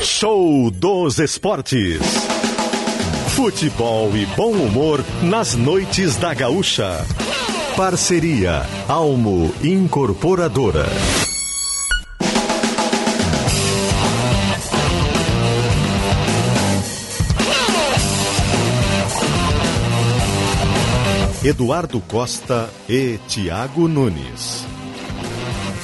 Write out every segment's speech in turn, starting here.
Show dos Esportes. Futebol e bom humor nas noites da Gaúcha. Parceria Almo Incorporadora. Eduardo Costa e Tiago Nunes.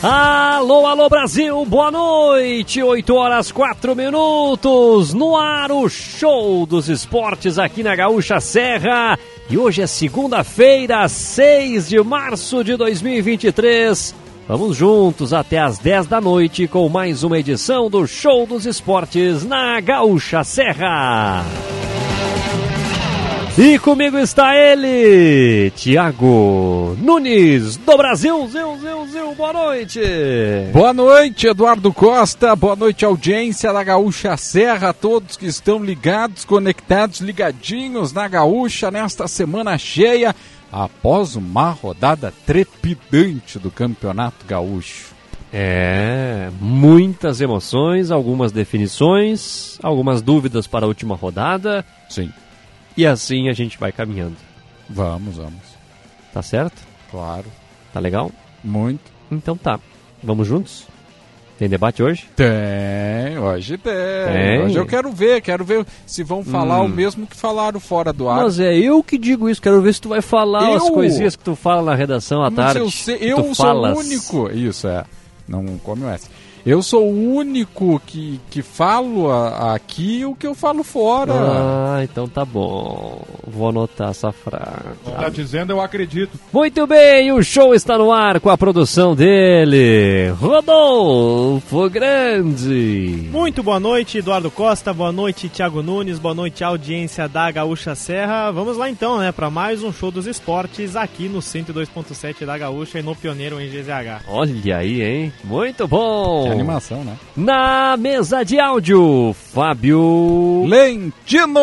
Alô, alô Brasil, boa noite, 8 horas 4 minutos, no ar o show dos esportes aqui na Gaúcha Serra. E hoje é segunda-feira, 6 de março de 2023. Vamos juntos até às 10 da noite com mais uma edição do Show dos Esportes na Gaúcha Serra. E comigo está ele, Tiago Nunes, do Brasil. Zil, zil, zil, boa noite. Boa noite, Eduardo Costa. Boa noite, audiência da Gaúcha Serra. Todos que estão ligados, conectados, ligadinhos na Gaúcha nesta semana cheia, após uma rodada trepidante do Campeonato Gaúcho. É, muitas emoções, algumas definições, algumas dúvidas para a última rodada. Sim. E assim a gente vai caminhando. Vamos, vamos. Tá certo? Claro. Tá legal? Muito. Então tá. Vamos juntos? Tem debate hoje? Tem, hoje tem. Tem. Hoje eu quero ver, quero ver se vão falar Hum. o mesmo que falaram fora do ar. Mas é eu que digo isso, quero ver se tu vai falar Eu? as coisinhas que tu fala na redação à Mas tarde. eu sei- eu sou o único. Isso é. Não come o S. Eu sou o único que, que falo a- aqui o que eu falo fora. Ah, então tá bom. Vou anotar essa frase. Tá dizendo, eu acredito. Muito bem, o show está no ar com a produção dele, Rodolfo Grande. Muito boa noite, Eduardo Costa. Boa noite, Thiago Nunes. Boa noite, audiência da Gaúcha Serra. Vamos lá então, né, para mais um show dos esportes aqui no 102.7 da Gaúcha e no Pioneiro em GZH. Olha aí, hein? Muito bom. Animação, né? Na mesa de áudio, Fábio. Lentino!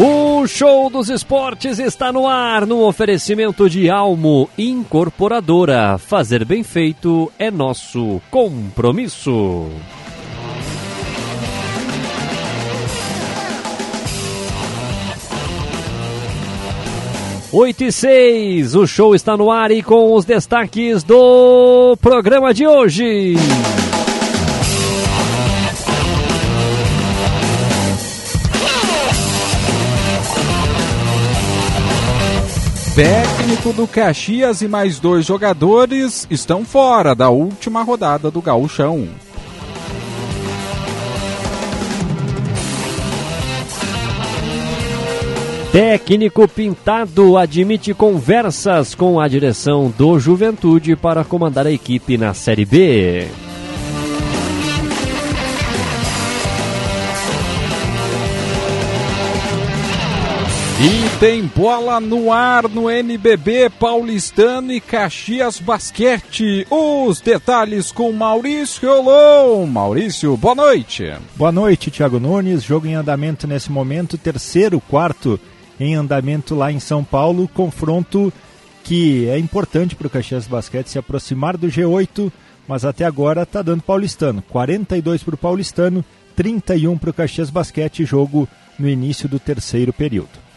O show dos esportes está no ar no oferecimento de Almo Incorporadora. Fazer bem feito é nosso compromisso. Oito e seis, o show está no ar e com os destaques do programa de hoje. Técnico do Caxias e mais dois jogadores estão fora da última rodada do Gauchão. Técnico Pintado admite conversas com a direção do Juventude para comandar a equipe na Série B. E tem bola no ar no NBB Paulistano e Caxias Basquete. Os detalhes com Maurício Olon. Maurício, boa noite. Boa noite, Thiago Nunes. Jogo em andamento nesse momento, terceiro, quarto em andamento lá em São Paulo. Confronto que é importante para o Caxias Basquete se aproximar do G8, mas até agora está dando paulistano. 42 para o paulistano, 31 para o Caxias Basquete, jogo no início do terceiro período.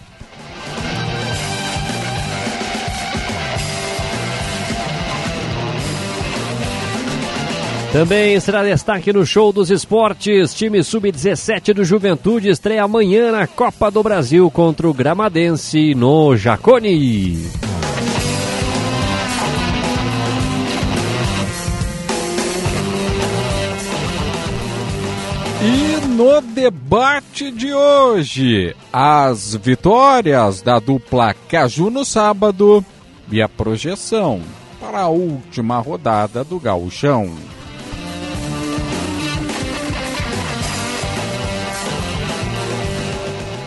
Também será destaque no show dos esportes. Time sub-17 do Juventude estreia amanhã na Copa do Brasil contra o Gramadense no Jacone. E no debate de hoje, as vitórias da dupla Caju no sábado e a projeção para a última rodada do Gauchão.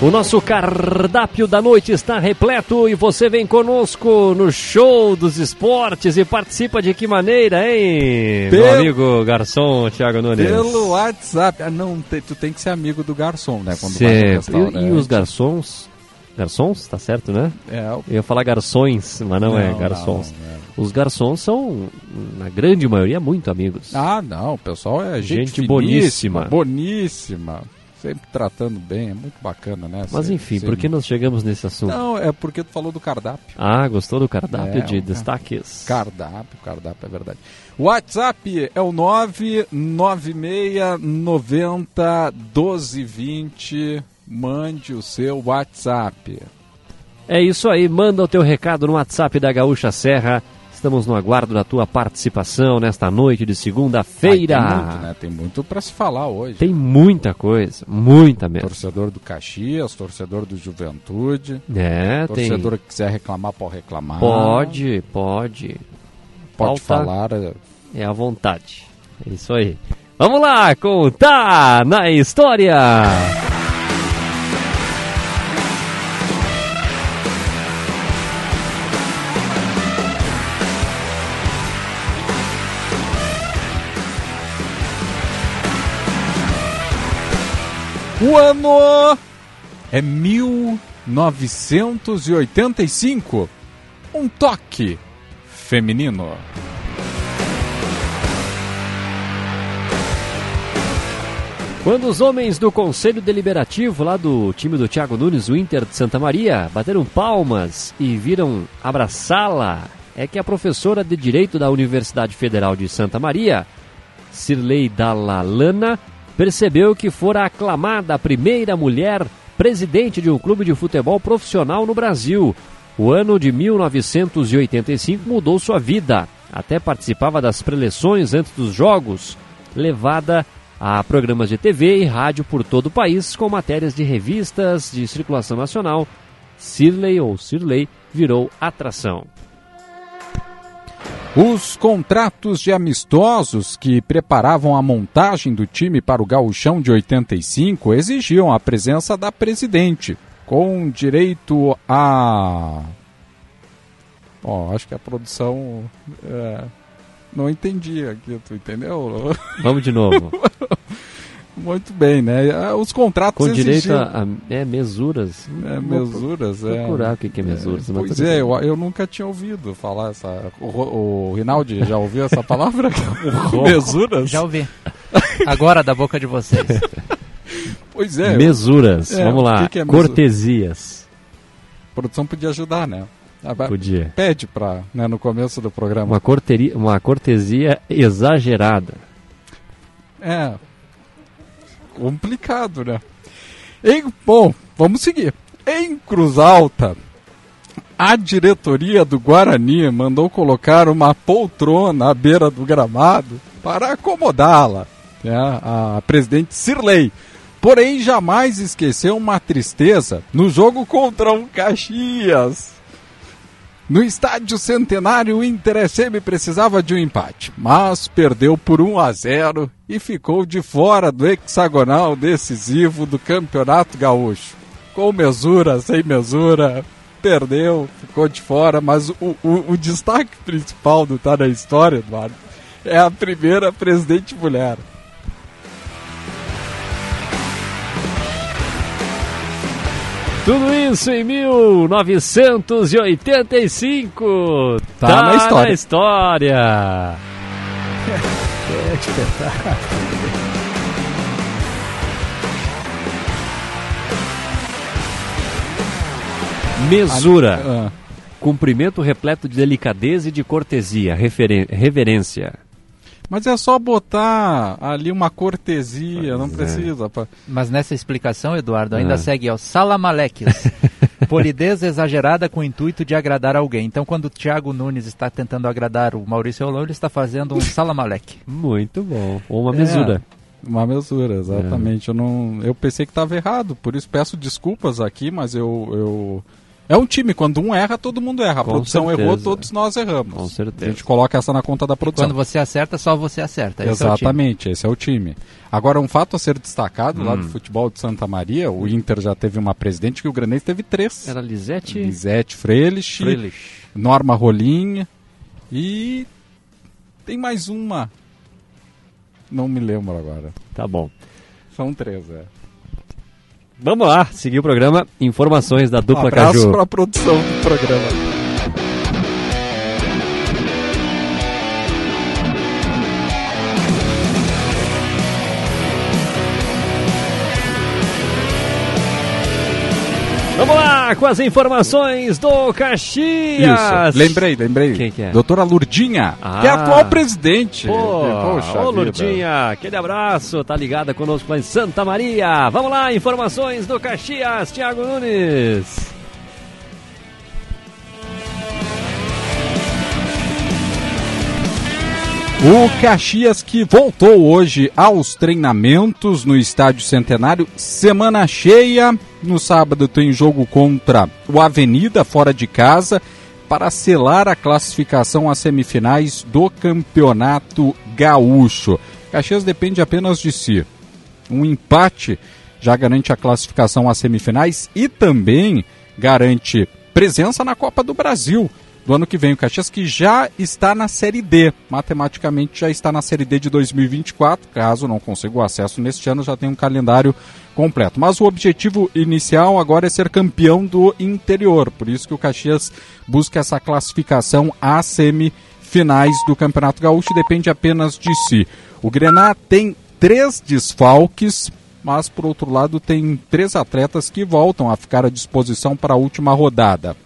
O nosso cardápio da noite está repleto e você vem conosco no show dos esportes e participa de que maneira, hein? Meu Pelo- amigo garçom Thiago Nunes. Pelo WhatsApp. Ah, não, te- tu tem que ser amigo do garçom, né? Quando Sempre. E, e os garçons? Garçons, tá certo, né? É, Eu ia falar garçons, mas não, é garçons. não, é. Os garçons são, na grande maioria, muito amigos. Ah, não, o pessoal é gente, Gente boníssima. Boníssima. Sempre tratando bem, é muito bacana, né? mas Sempre- enfim, sempre- por que nós chegamos nesse assunto? Não, é porque tu falou do cardápio. Ah, gostou do cardápio É, de um destaques? Cardápio, cardápio, é verdade. WhatsApp é o 99690 1220. Mande o seu WhatsApp. É isso aí, manda o teu recado no WhatsApp da Gaúcha Serra. Estamos no aguardo da tua participação nesta noite de segunda-feira. Tem muito, né? Tem muito pra se falar hoje. Tem muita coisa, muita mesmo. Torcedor do Caxias, torcedor do Juventude. É, tem. Torcedor que quiser reclamar, pode reclamar. Pode, pode. Pode Pauta falar. é, É à vontade. É isso aí. Vamos lá, contar na história. O ano é 1985. Um toque feminino. Quando os homens do Conselho Deliberativo, lá do time do Thiago Nunes, o Inter de Santa Maria, bateram palmas e viram abraçá-la, é que a professora de Direito da Universidade Federal de Santa Maria, Cirlei Dalalana, percebeu que fora aclamada a primeira mulher presidente de um clube de futebol profissional no Brasil. O ano de 1985 mudou sua vida. Até participava das preleções antes dos jogos, levada a programas de TV e rádio por todo o país com matérias de revistas de circulação nacional. Cirley ou Cirley virou atração. Os contratos de amistosos que preparavam a montagem do time para o gauchão de 85 exigiam a presença da presidente, com direito a... Ó, acho que a produção... é, Não entendi aqui, tu entendeu? Vamos de novo. Muito bem, né? Ah, Os contratos Com direito exigiam... a, a é, mesuras. É, Vou mesuras, é. procurar o que que é mesuras, mas pois é, eu, eu nunca tinha ouvido falar essa. O, o Rinaldi já ouviu essa palavra? mesuras? Já ouvi. Agora da boca de vocês. Pois é, Mesuras. É, Vamos lá. que que é? Cortesias. a produção podia ajudar, né? Podia. Pede pra, né, no começo do programa. Uma, corteria, uma cortesia exagerada. É. Complicado, né? Em, bom, vamos seguir. Em Cruz Alta, a diretoria do Guarani mandou colocar uma poltrona à beira do gramado para acomodá-la, né, a presidente Cirlei. Porém, jamais esqueceu uma tristeza no jogo contra o Caxias. No estádio centenário, o Inter SM precisava de um empate, mas perdeu por 1 a 0 e ficou de fora do hexagonal decisivo do Campeonato Gaúcho. Com mesura, sem mesura, perdeu, ficou de fora, mas o, o, o destaque principal do Tá na História, Eduardo, é a primeira presidente mulher. Tudo isso em 1985. Tá na história. na história. Mesura. Ah, Cumprimento repleto de delicadeza e de cortesia. reverência. Mas é só botar ali uma cortesia, não Pois é. precisa. pra- Mas nessa explicação, Eduardo, ainda Ah. segue ó, salamaleques. Polidez exagerada com o intuito de agradar alguém. Então, quando o Thiago Nunes está tentando agradar o Maurício Olão, ele está fazendo um salamaleque. Muito bom. Ou uma É. mesura. Uma mesura, exatamente. Eu, não, eu pensei que estava errado, por isso peço desculpas aqui, mas eu, eu, É um time, quando um erra, todo mundo erra. A Com produção certeza. errou, todos nós erramos. Com certeza. A gente coloca essa na conta da produção. Quando você acerta, só você acerta. Esse é. Exatamente, esse é o time. Agora, um fato a ser destacado lá Hum. do futebol de Santa Maria, o Inter já teve uma presidente que o Granês teve três. Era Lisete Lisete Freilich, Freilich. Norma Rolim e tem mais uma. Não me lembro agora. Tá bom. São três, é. Vamos lá, seguir o programa. Informações da Um dupla abraço Caju. para a produção do programa. Lá com as informações do Caxias. Isso, lembrei, lembrei. Quem que é? Doutora Lurdinha, Ah. que é a atual presidente. Pô, Poxa ô vida. Lurdinha, aquele abraço, tá ligada conosco lá em Santa Maria. Vamos lá, informações do Caxias, Thiago Nunes. O Caxias que voltou hoje aos treinamentos no Estádio Centenário, semana cheia. No sábado tem jogo contra o Avenida fora de casa para selar a classificação às semifinais do Campeonato Gaúcho. Caxias depende apenas de si. Um empate já garante a classificação às semifinais e também garante presença na Copa do Brasil do ano que vem. O Caxias que já está na Série D, matematicamente já está na Série D de 2024. Caso não consiga o acesso neste ano, já tem um calendário completo. Mas o objetivo inicial agora é ser campeão do interior. Por isso que o Caxias busca essa classificação às semifinais do Campeonato Gaúcho depende apenas de si. O Grená tem três desfalques, mas por outro lado tem três atletas que voltam a ficar à disposição para a última rodada.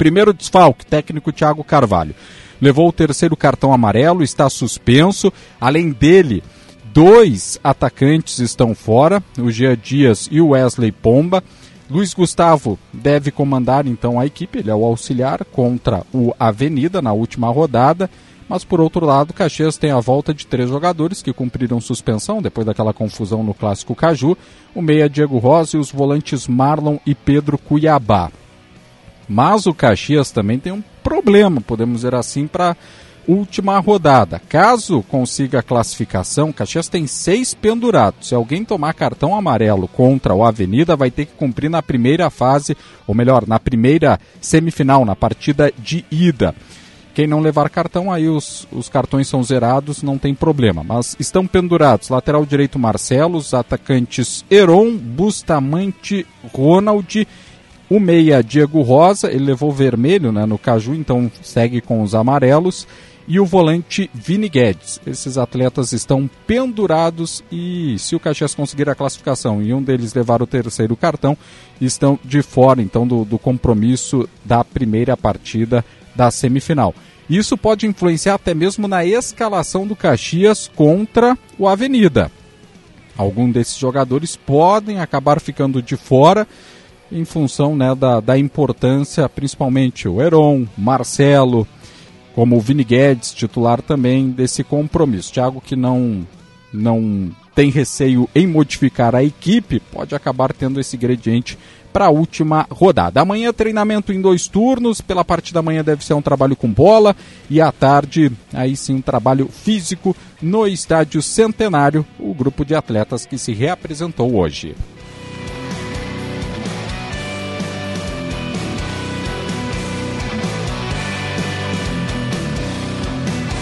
Primeiro desfalque, técnico Thiago Carvalho. Levou o terceiro cartão amarelo, está suspenso. Além dele, dois atacantes estão fora, o Jean Dias e o Wesley Pomba. Luiz Gustavo deve comandar então a equipe, ele é o auxiliar contra o Avenida na última rodada. Mas por outro lado, Caxias tem a volta de três jogadores que cumpriram suspensão depois daquela confusão no clássico Caju: o meia Diego Rosa e os volantes Marlon e Pedro Cuiabá. Mas o Caxias também tem um problema, podemos dizer assim, para última rodada. Caso consiga a classificação, Caxias tem seis pendurados. Se alguém tomar cartão amarelo contra o Avenida, vai ter que cumprir na primeira fase, ou melhor, na primeira semifinal, na partida de ida. Quem não levar cartão, aí os, os cartões são zerados, não tem problema. Mas estão pendurados lateral direito Marcelo, os atacantes Heron, Bustamante, Ronald o meia Diego Rosa, ele levou vermelho né, no Caju, então segue com os amarelos. E o volante Vini Guedes. Esses atletas estão pendurados e se o Caxias conseguir a classificação e um deles levar o terceiro cartão, estão de fora então do, do compromisso da primeira partida da semifinal. Isso pode influenciar até mesmo na escalação do Caxias contra o Avenida. Algum desses jogadores podem acabar ficando de fora em função né, da, da importância, principalmente o Heron, Marcelo, como o Vini Guedes, titular também desse compromisso. Thiago que não, não tem receio em modificar a equipe, pode acabar tendo esse ingrediente para a última rodada. Amanhã treinamento em dois turnos, pela parte da manhã deve ser um trabalho com bola e à tarde aí sim um trabalho físico no estádio Centenário, o grupo de atletas que se reapresentou hoje.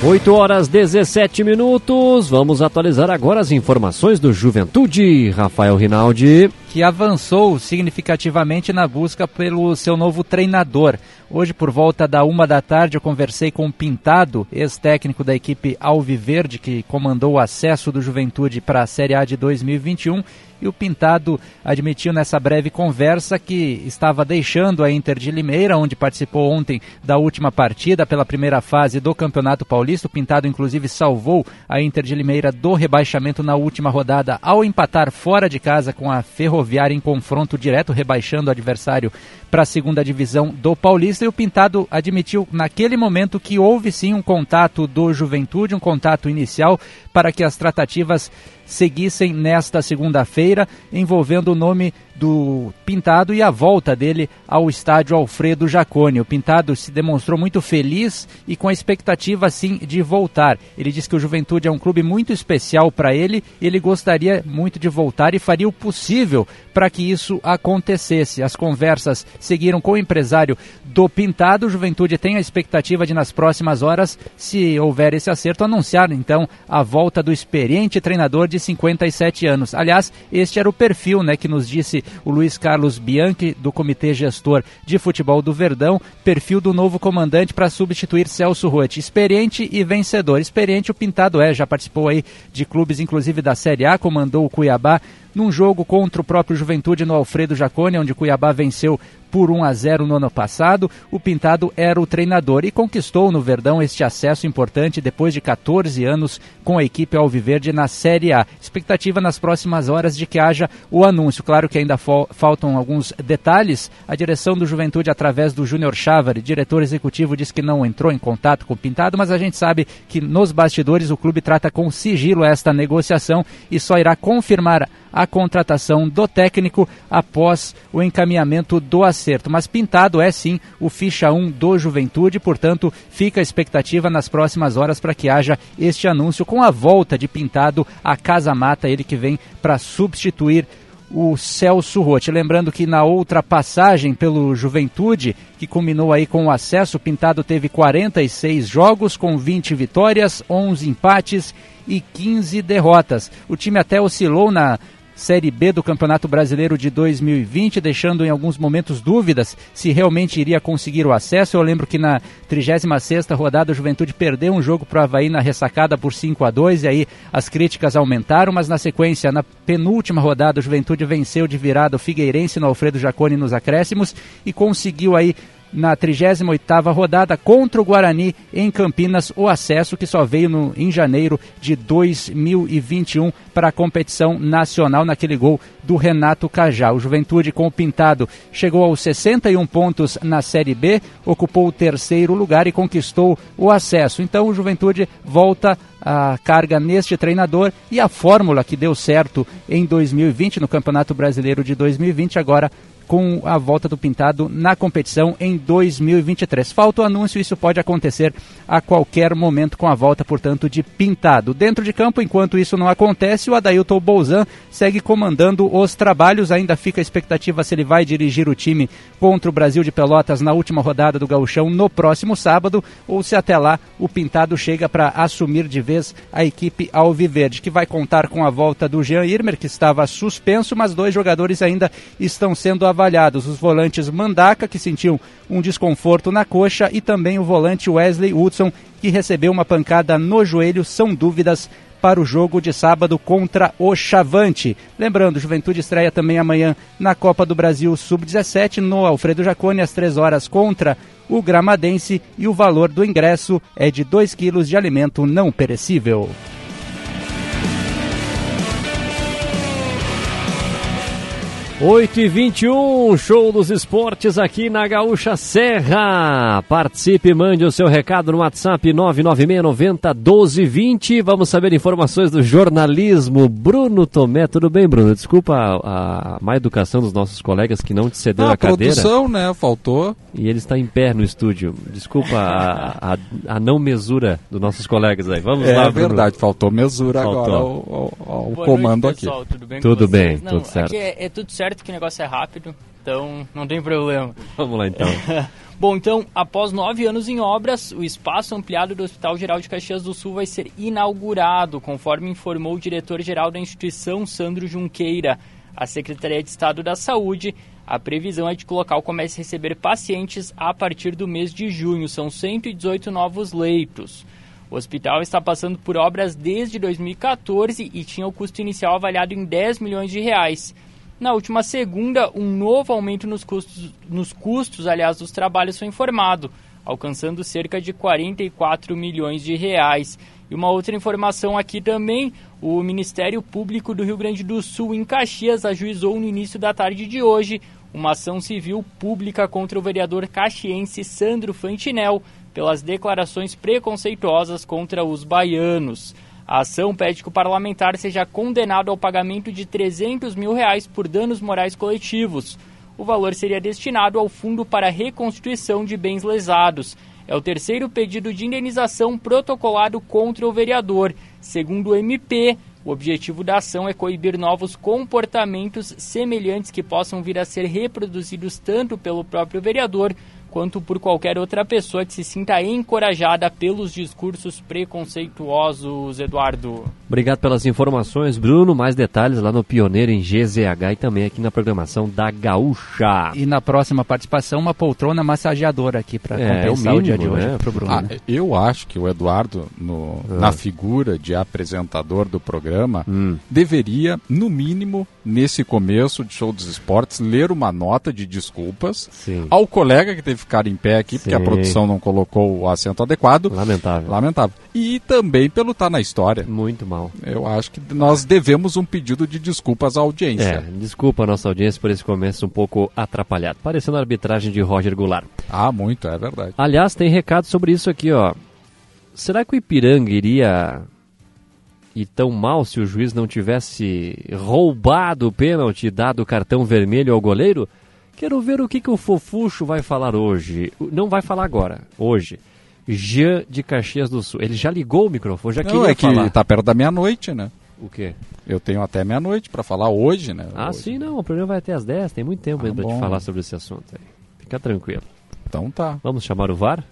8 horas 17 minutos. Vamos atualizar agora as informações do Juventude. Rafael Rinaldi. Que avançou significativamente na busca pelo seu novo treinador. Hoje, por volta da uma da tarde, eu conversei com o Pintado, ex-técnico da equipe Alviverde, que comandou o acesso do Juventude para a Série A de 2021. E o Pintado admitiu nessa breve conversa que estava deixando a Inter de Limeira, onde participou ontem da última partida pela primeira fase do Campeonato Paulista. O Pintado, inclusive, salvou a Inter de Limeira do rebaixamento na última rodada ao empatar fora de casa com a Ferroviária em confronto direto, rebaixando o adversário para a segunda divisão do Paulista. E o Pintado admitiu naquele momento que houve sim um contato do Juventude, um contato inicial para que as tratativas seguissem nesta segunda-feira, envolvendo o nome do Pintado e a volta dele ao estádio Alfredo Jaconi. O Pintado se demonstrou muito feliz e com a expectativa sim de voltar. Ele disse que o Juventude é um clube muito especial para ele e ele gostaria muito de voltar e faria o possível para que isso acontecesse. As conversas seguiram com o empresário do Pintado. O Juventude tem a expectativa de nas próximas horas, se houver esse acerto, anunciar então a volta do experiente treinador de 57 anos. Aliás, este era o perfil, né, que nos disse o Luiz Carlos Bianchi, do Comitê Gestor de Futebol do Verdão, perfil do novo comandante para substituir Celso Rotti. Experiente e vencedor. Experiente o Pintado é, já participou aí de clubes, inclusive da Série A, comandou o Cuiabá num jogo contra o próprio Juventude no Alfredo Jacone, onde Cuiabá venceu por 1 a 0 no ano passado. O Pintado era o treinador e conquistou no Verdão este acesso importante depois de 14 anos com a equipe Alviverde na Série A. Expectativa nas próximas horas de que haja o anúncio. Claro que ainda faltam alguns detalhes. A direção do Juventude, através do Júnior Chávari, diretor executivo, diz que não entrou em contato com o Pintado, mas a gente sabe que nos bastidores o clube trata com sigilo esta negociação e só irá confirmar a contratação do técnico após o encaminhamento do acerto. Mas Pintado é sim o ficha 1 do Juventude, portanto, fica a expectativa nas próximas horas para que haja este anúncio com a volta de Pintado à Casa Mata, ele que vem para substituir o Celso Rotti. Lembrando que na outra passagem pelo Juventude, que culminou aí com o acesso, Pintado teve 46 jogos com 20 vitórias, 11 empates e 15 derrotas. O time até oscilou na Série B do Campeonato Brasileiro de 2020, deixando em alguns momentos dúvidas se realmente iria conseguir o acesso. Eu lembro que na 36ª rodada o Juventude perdeu um jogo para o Havaí na ressacada por 5 a 2 e aí as críticas aumentaram, mas na sequência, na penúltima rodada, o Juventude venceu de virada o Figueirense no Alfredo Jaconi nos acréscimos e conseguiu aí na 38ª rodada contra o Guarani em Campinas, o acesso que só veio no, em janeiro de 2021 para a competição nacional naquele gol do Renato Cajá. O Juventude com o Pintado chegou aos 61 pontos na Série B, ocupou o terceiro lugar e conquistou o acesso. Então o Juventude volta a carga neste treinador e a fórmula que deu certo em 2020 no Campeonato Brasileiro de 2020 agora com a volta do Pintado na competição em 2023. Falta o anúncio, isso pode acontecer a qualquer momento com a volta, portanto, de Pintado. Dentro de campo, enquanto isso não acontece, o Adailton Bolzan segue comandando os trabalhos. Ainda fica a expectativa se ele vai dirigir o time contra o Brasil de Pelotas na última rodada do Gauchão no próximo sábado ou se até lá o Pintado chega para assumir de vez a equipe Alviverde, que vai contar com a volta do Jean Irmer, que estava suspenso, mas dois jogadores ainda estão sendo avaliados avaliados os volantes Mandaca, que sentiu um desconforto na coxa, e também o volante Wesley Hudson, que recebeu uma pancada no joelho. São dúvidas para o jogo de sábado contra o Chavante. Lembrando, Juventude estreia também amanhã na Copa do Brasil Sub-17 no Alfredo Jacone às 3 horas contra o Gramadense e o valor do ingresso é de 2 quilos de alimento não perecível. 8 e 21 show dos esportes aqui na Gaúcha Serra. Participe, mande o seu recado no WhatsApp 996901220. Vamos saber informações do jornalismo. Bruno Tomé, tudo bem, Bruno? Desculpa a, a má educação dos nossos colegas que não te cedeu ah, a, a cadeira. produção, né? Faltou. E ele está em pé no estúdio. Desculpa a, a, a não mesura dos nossos colegas aí. Vamos é, lá, É verdade, faltou mesura faltou. agora ao, ao, ao comando noite, pessoal, aqui. Tudo bem? Tudo bem, não, tudo certo. É, é tudo certo certo que o negócio é rápido, então não tem problema. Vamos lá então. Bom, então, após nove anos em obras, o espaço ampliado do Hospital Geral de Caxias do Sul vai ser inaugurado, conforme informou o diretor-geral da instituição, Sandro Junqueira. A Secretaria de Estado da Saúde, a previsão é de que o local comece a receber pacientes a partir do mês de junho. São 118 novos leitos. O hospital está passando por obras desde 2014 e tinha o custo inicial avaliado em 10 milhões de reais. Na última segunda, um novo aumento nos custos, nos custos aliás, dos trabalhos foi informado, alcançando cerca de 44 milhões de reais. E uma outra informação aqui também, o Ministério Público do Rio Grande do Sul, em Caxias, ajuizou no início da tarde de hoje uma ação civil pública contra o vereador caxiense Sandro Fantinel pelas declarações preconceituosas contra os baianos. A ação pede que o parlamentar seja condenado ao pagamento de 300 mil reais por danos morais coletivos. O valor seria destinado ao Fundo para Reconstituição de Bens Lesados. É o terceiro pedido de indenização protocolado contra o vereador. Segundo o MP, o objetivo da ação é coibir novos comportamentos semelhantes que possam vir a ser reproduzidos tanto pelo próprio vereador quanto por qualquer outra pessoa que se sinta encorajada pelos discursos preconceituosos, Eduardo. Obrigado pelas informações, Bruno. Mais detalhes lá no Pioneiro em GZH e também aqui na programação da Gaúcha. E na próxima participação, uma poltrona massageadora aqui para é, compensar é o, mínimo, o, dia de hoje né? pro Bruno. Ah, eu acho que o Eduardo, no, ah. na figura de apresentador do programa, hum. deveria, no mínimo, nesse começo de show dos esportes, ler uma nota de desculpas Sim. ao colega que teve que ficar em pé aqui, Sim. porque a produção não colocou o assento adequado. Lamentável. Lamentável. E também pelo estar tá na história. Muito mal. Eu acho que nós devemos um pedido de desculpas à audiência. É, desculpa a nossa audiência por esse começo um pouco atrapalhado. Parecendo a arbitragem de Roger Goulart. Ah, muito, é verdade. Aliás, tem recado sobre isso aqui, ó. Será que o Ipiranga iria e tão mal se o juiz não tivesse roubado o pênalti dado o cartão vermelho ao goleiro? Quero ver o que, que o Fofuxo vai falar hoje. Não vai falar agora, hoje. Jean de Caxias do Sul. Ele já ligou o microfone, já Não, é que falar. tá perto da meia-noite, né? O quê? Eu tenho até meia-noite para falar hoje, né? Ah, hoje. sim, não. O programa vai até às 10, tem muito tempo ah, ainda para te falar sobre esse assunto aí. Fica tranquilo. Então tá. Vamos chamar o VAR?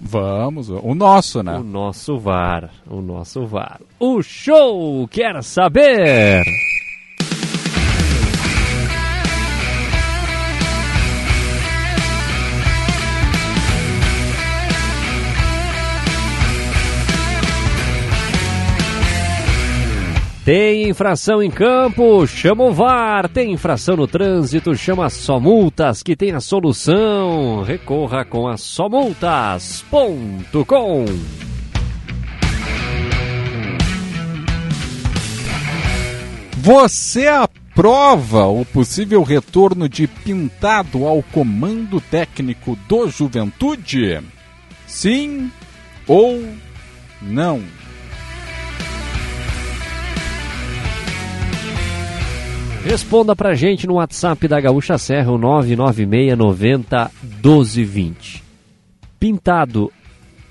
Vamos, o nosso, né? O nosso VAR, o nosso VAR. O show quer saber! Tem infração em campo, chama o VAR. Tem infração no trânsito, chama Só Multas, que tem a solução. Recorra com a somultas.com. Você aprova o possível retorno de Pintado ao comando técnico do Juventude? Sim ou não? Responda pra gente no WhatsApp da Gaúcha Serra, o 996 90 1220. Pintado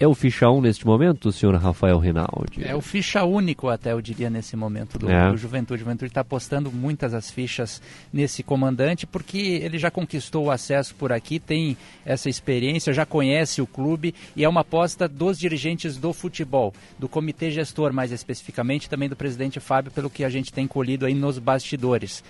é o ficha 1 neste momento, senhor Rafael Rinaldi? É o ficha único, até eu diria, nesse momento do, é. do Juventude. O Juventude está apostando muitas as fichas nesse comandante, porque ele já conquistou o acesso por aqui, tem essa experiência, já conhece o clube e é uma aposta dos dirigentes do futebol, do comitê gestor mais especificamente, também do presidente Fábio, pelo que a gente tem colhido aí nos bastidores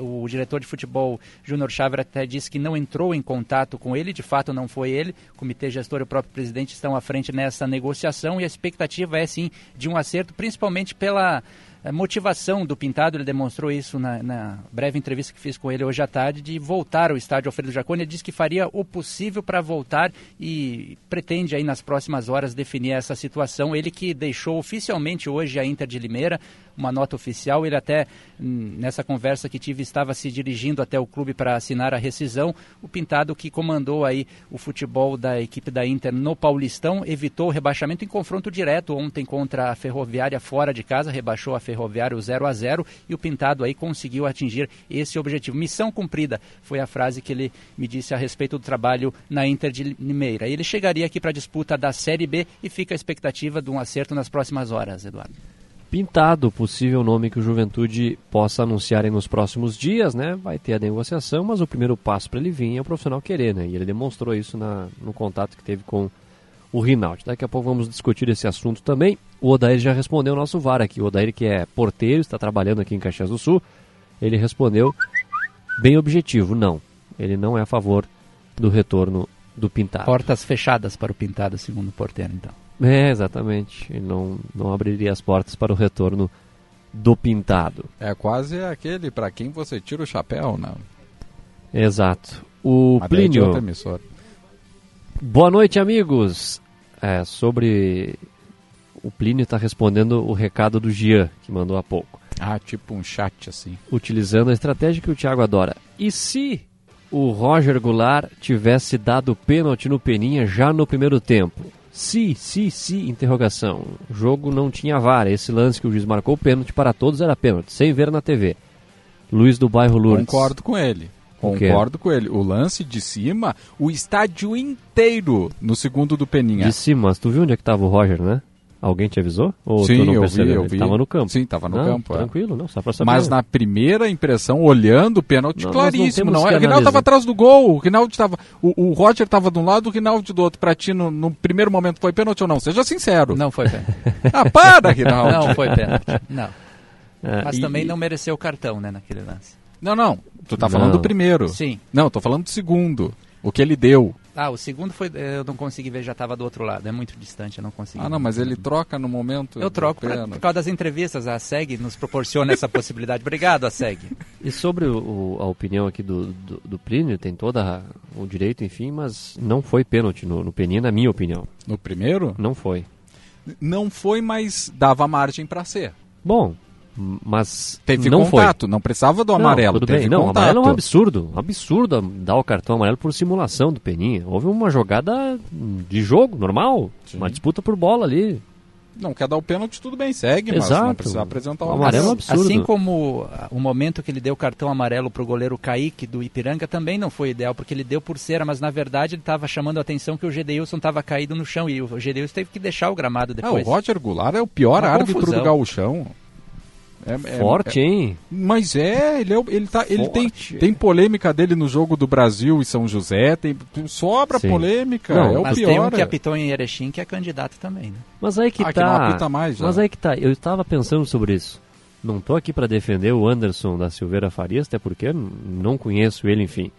o diretor de futebol Júnior Cháver até disse que não entrou em contato com ele, de fato não foi ele. O comitê gestor e o próprio presidente estão à frente nessa negociação e a expectativa é sim de um acerto, principalmente pela a motivação do Pintado, ele demonstrou isso na, na, breve entrevista que fiz com ele hoje à tarde, de voltar ao estádio Alfredo Jaconi. Ele disse que faria o possível para voltar e pretende aí nas próximas horas definir essa situação. Ele que deixou oficialmente hoje a Inter de Limeira, uma nota oficial. Ele até, hum, nessa conversa que tive, estava se dirigindo até o clube para assinar a rescisão. O Pintado, que comandou aí o futebol da equipe da Inter no Paulistão, evitou o rebaixamento em confronto direto ontem contra a Ferroviária fora de casa, rebaixou a Ferroviária o 0 a 0 e o Pintado aí conseguiu atingir esse objetivo. Missão cumprida foi a frase que ele me disse a respeito do trabalho na Inter de Limeira. Ele chegaria aqui para a disputa da Série B e fica a expectativa de um acerto nas próximas horas, Eduardo pintado, possível nome que o Juventude possa anunciar nos próximos dias, né? Vai ter a negociação, mas o primeiro passo para ele vir é o profissional querer, né? E ele demonstrou isso na, no contato que teve com o Rinaldi. Daqui a pouco vamos discutir esse assunto também. O Odair já respondeu o nosso VAR aqui. O Odair, que é porteiro, está trabalhando aqui em Caxias do Sul, ele respondeu bem objetivo, não. Ele não é a favor do retorno do Pintado. Portas fechadas para o Pintado, segundo o porteiro, então. É, exatamente. Ele não, não abriria as portas para o retorno do pintado. É quase aquele para quem você tira o chapéu, né? Exato. O Mas Plínio. Boa noite, amigos. É, sobre. O Plínio está respondendo o recado do Gian, que mandou há pouco. Ah, tipo um chat assim. Utilizando a estratégia que o Thiago adora. E se o Roger Goulart tivesse dado pênalti no Peninha já no primeiro tempo? Se, se, se, interrogação. O jogo não tinha vara. Esse lance que o juiz marcou pênalti para todos era pênalti, sem ver na TV. Luiz do bairro Lourdes. Concordo com ele. Concordo com ele. O lance de cima, o estádio inteiro no segundo do Peninha. De cima, mas tu viu onde é que tava o Roger, né? Alguém te avisou? Ou Sim, tu não eu vi, percebeu? eu Ele vi. Tava no campo. Sim, tava no Não, campo, é. Tranquilo, não, só pra saber. Mas na primeira impressão, olhando o pênalti, Não, não claríssimo. Não, que é, o Rinaldo estava atrás do gol. O, Rinaldo tava, o, o Roger estava de um lado, o Rinaldo do outro. Pra ti, no, no primeiro momento, foi pênalti ou não? Seja sincero. Não foi pênalti. Ah, para, Rinaldo. Não foi pênalti. Não. É, Mas e- também não mereceu o cartão, né, naquele lance. Não, não. Tu tá Não. falando do primeiro. Sim. Não, tô falando do segundo. O que ele deu. Ah, o segundo foi. Eu não consegui ver, já estava do outro lado. É muito distante, eu não consegui. Ah, não, mas ele troca no momento. Eu troco pra, pênalti. por causa das entrevistas. A SEG nos proporciona essa possibilidade. Obrigado, a SEG. E sobre o- a opinião aqui do, do, do Plínio, tem todo o direito, enfim, mas não foi pênalti no, no Peninha, na minha opinião. No primeiro? Não foi. Não foi, mas dava margem pra ser. Bom, mas Teve não contato, não precisava do foi. amarelo. Não, tudo teve bem. Não, contato. amarelo é um absurdo. Um absurdo dar o cartão amarelo por simulação do Peninha. Houve uma jogada de jogo, normal. Sim. Uma disputa por bola ali. Não quer dar o pênalti, tudo bem, segue, mas Exato. não precisa apresentar o O amarelo é um amarelo. absurdo. Assim como o momento que ele deu o cartão amarelo pro goleiro Kaique do Ipiranga também não foi ideal, porque ele deu por cera, mas na verdade ele estava chamando a atenção que o Gedeilson estava caído no chão e o Gedeilson teve que deixar o gramado Ah, o depois. Roger Goulart é o pior Uma árbitro confusão. do gauchão. É- é- Forte, hein? Mas é, ele, é, o- ele, tá, ele tem, Forte. tem polêmica dele no jogo do Brasil e São José, tem, sobra Sim. polêmica, Não, é o mas pior. tem um que apitou em Erechim que é candidato também, né? Mas aí que Ah, que não tá. apita mais, já. mas aí que tá. Eu estava pensando sobre isso. Não tô aqui para defender o Anderson da Silveira Farias, até porque não conheço ele, enfim.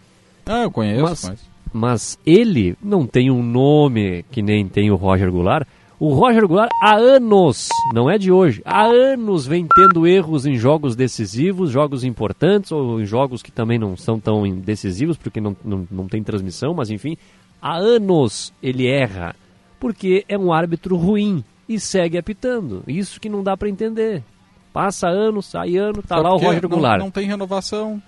Ah, eu conheço, Mas- mas... Mas ele não tem um nome que nem tem o Roger Goulart. O Roger Goulart há anos, não é de hoje, há anos vem tendo erros em jogos decisivos, jogos importantes ou em jogos que também não são tão decisivos porque não, não, não tem transmissão, mas enfim, há anos ele erra porque é um árbitro ruim e segue apitando. Isso que não dá para entender. Passa ano, sai ano, tá Só lá o Roger não, Goulart. Não tem renovação.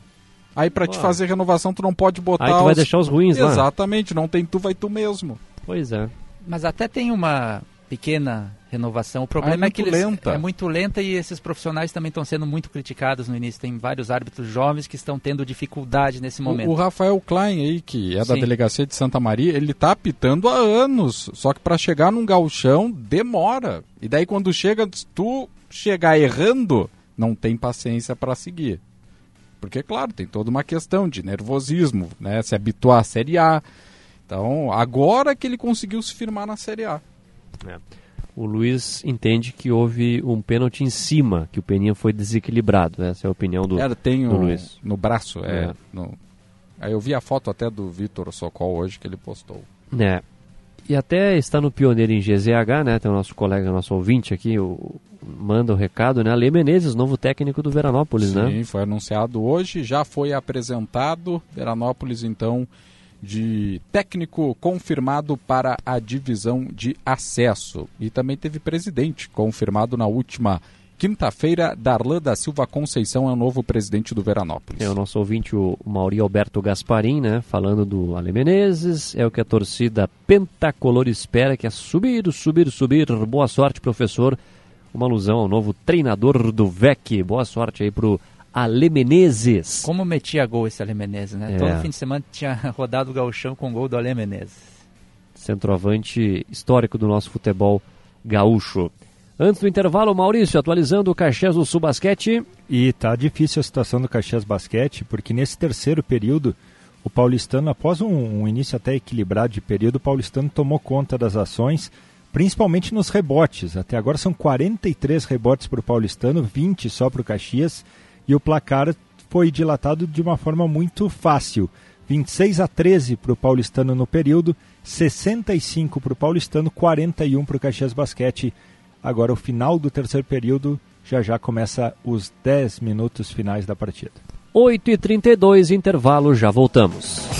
Aí pra te fazer renovação tu não pode botar Aí tu vai os- deixar os ruins lá. Exatamente, não tem tu, vai tu mesmo. Pois é. Mas até tem uma pequena renovação. O problema é, muito que eles, lenta. é muito lenta e esses profissionais também estão sendo muito criticados no início. Tem vários árbitros jovens que estão tendo dificuldade nesse O, momento. o Rafael Klein aí, que é da Sim. delegacia de Santa Maria, ele tá apitando há anos. Só que pra chegar num galchão demora. E daí quando chega, tu chegar errando, não tem paciência pra seguir. Porque, claro, tem toda uma questão de nervosismo, né? Se habituar à Série A. Então, agora que ele conseguiu se firmar na Série A. O Luiz entende que houve um pênalti em cima, que o Peninha foi desequilibrado. Essa é a opinião do. Era, tem do o, Luiz. no braço, é. É. no- Aí eu vi a foto até do Vitor Socol hoje que ele postou. É. E até está no Pioneiro em GZH, né? Tem o nosso colega, nosso ouvinte aqui, o, manda o recado, né? Ale Menezes, novo técnico do Veranópolis, Sim, né? foi anunciado hoje, já foi apresentado. Veranópolis, então, de técnico confirmado para a divisão de acesso. E também teve presidente confirmado na última quinta-feira. Darlan da Silva Conceição é o novo presidente do Veranópolis. É o nosso ouvinte, o Mauri Alberto Gasparim, né? Falando do Ale Menezes. É o que a torcida pentacolor espera, que é subir, subir, subir. Boa sorte, professor. Uma alusão ao novo treinador do VEC. Boa sorte aí pro Ale Menezes. Como metia gol esse Ale Menezes, né? É. Todo fim de semana tinha rodado o gauchão com gol do Ale Menezes. centroavante histórico do nosso futebol gaúcho. Antes do intervalo, Maurício, atualizando o Caxias do Sul Basquete. E tá difícil a situação do Caxias Basquete, porque nesse terceiro período, o paulistano, após um, um início até equilibrado de período, o paulistano tomou conta das ações, principalmente nos rebotes. Até agora são 43 rebotes para o paulistano, 20 só para o Caxias, e o placar foi dilatado de uma forma muito fácil. 26 a 13 para o paulistano no período, 65 para o paulistano, 41 para o Caxias Basquete. Agora o final do terceiro período, já já começa os 10 minutos finais da partida. 8h32, intervalo, já voltamos.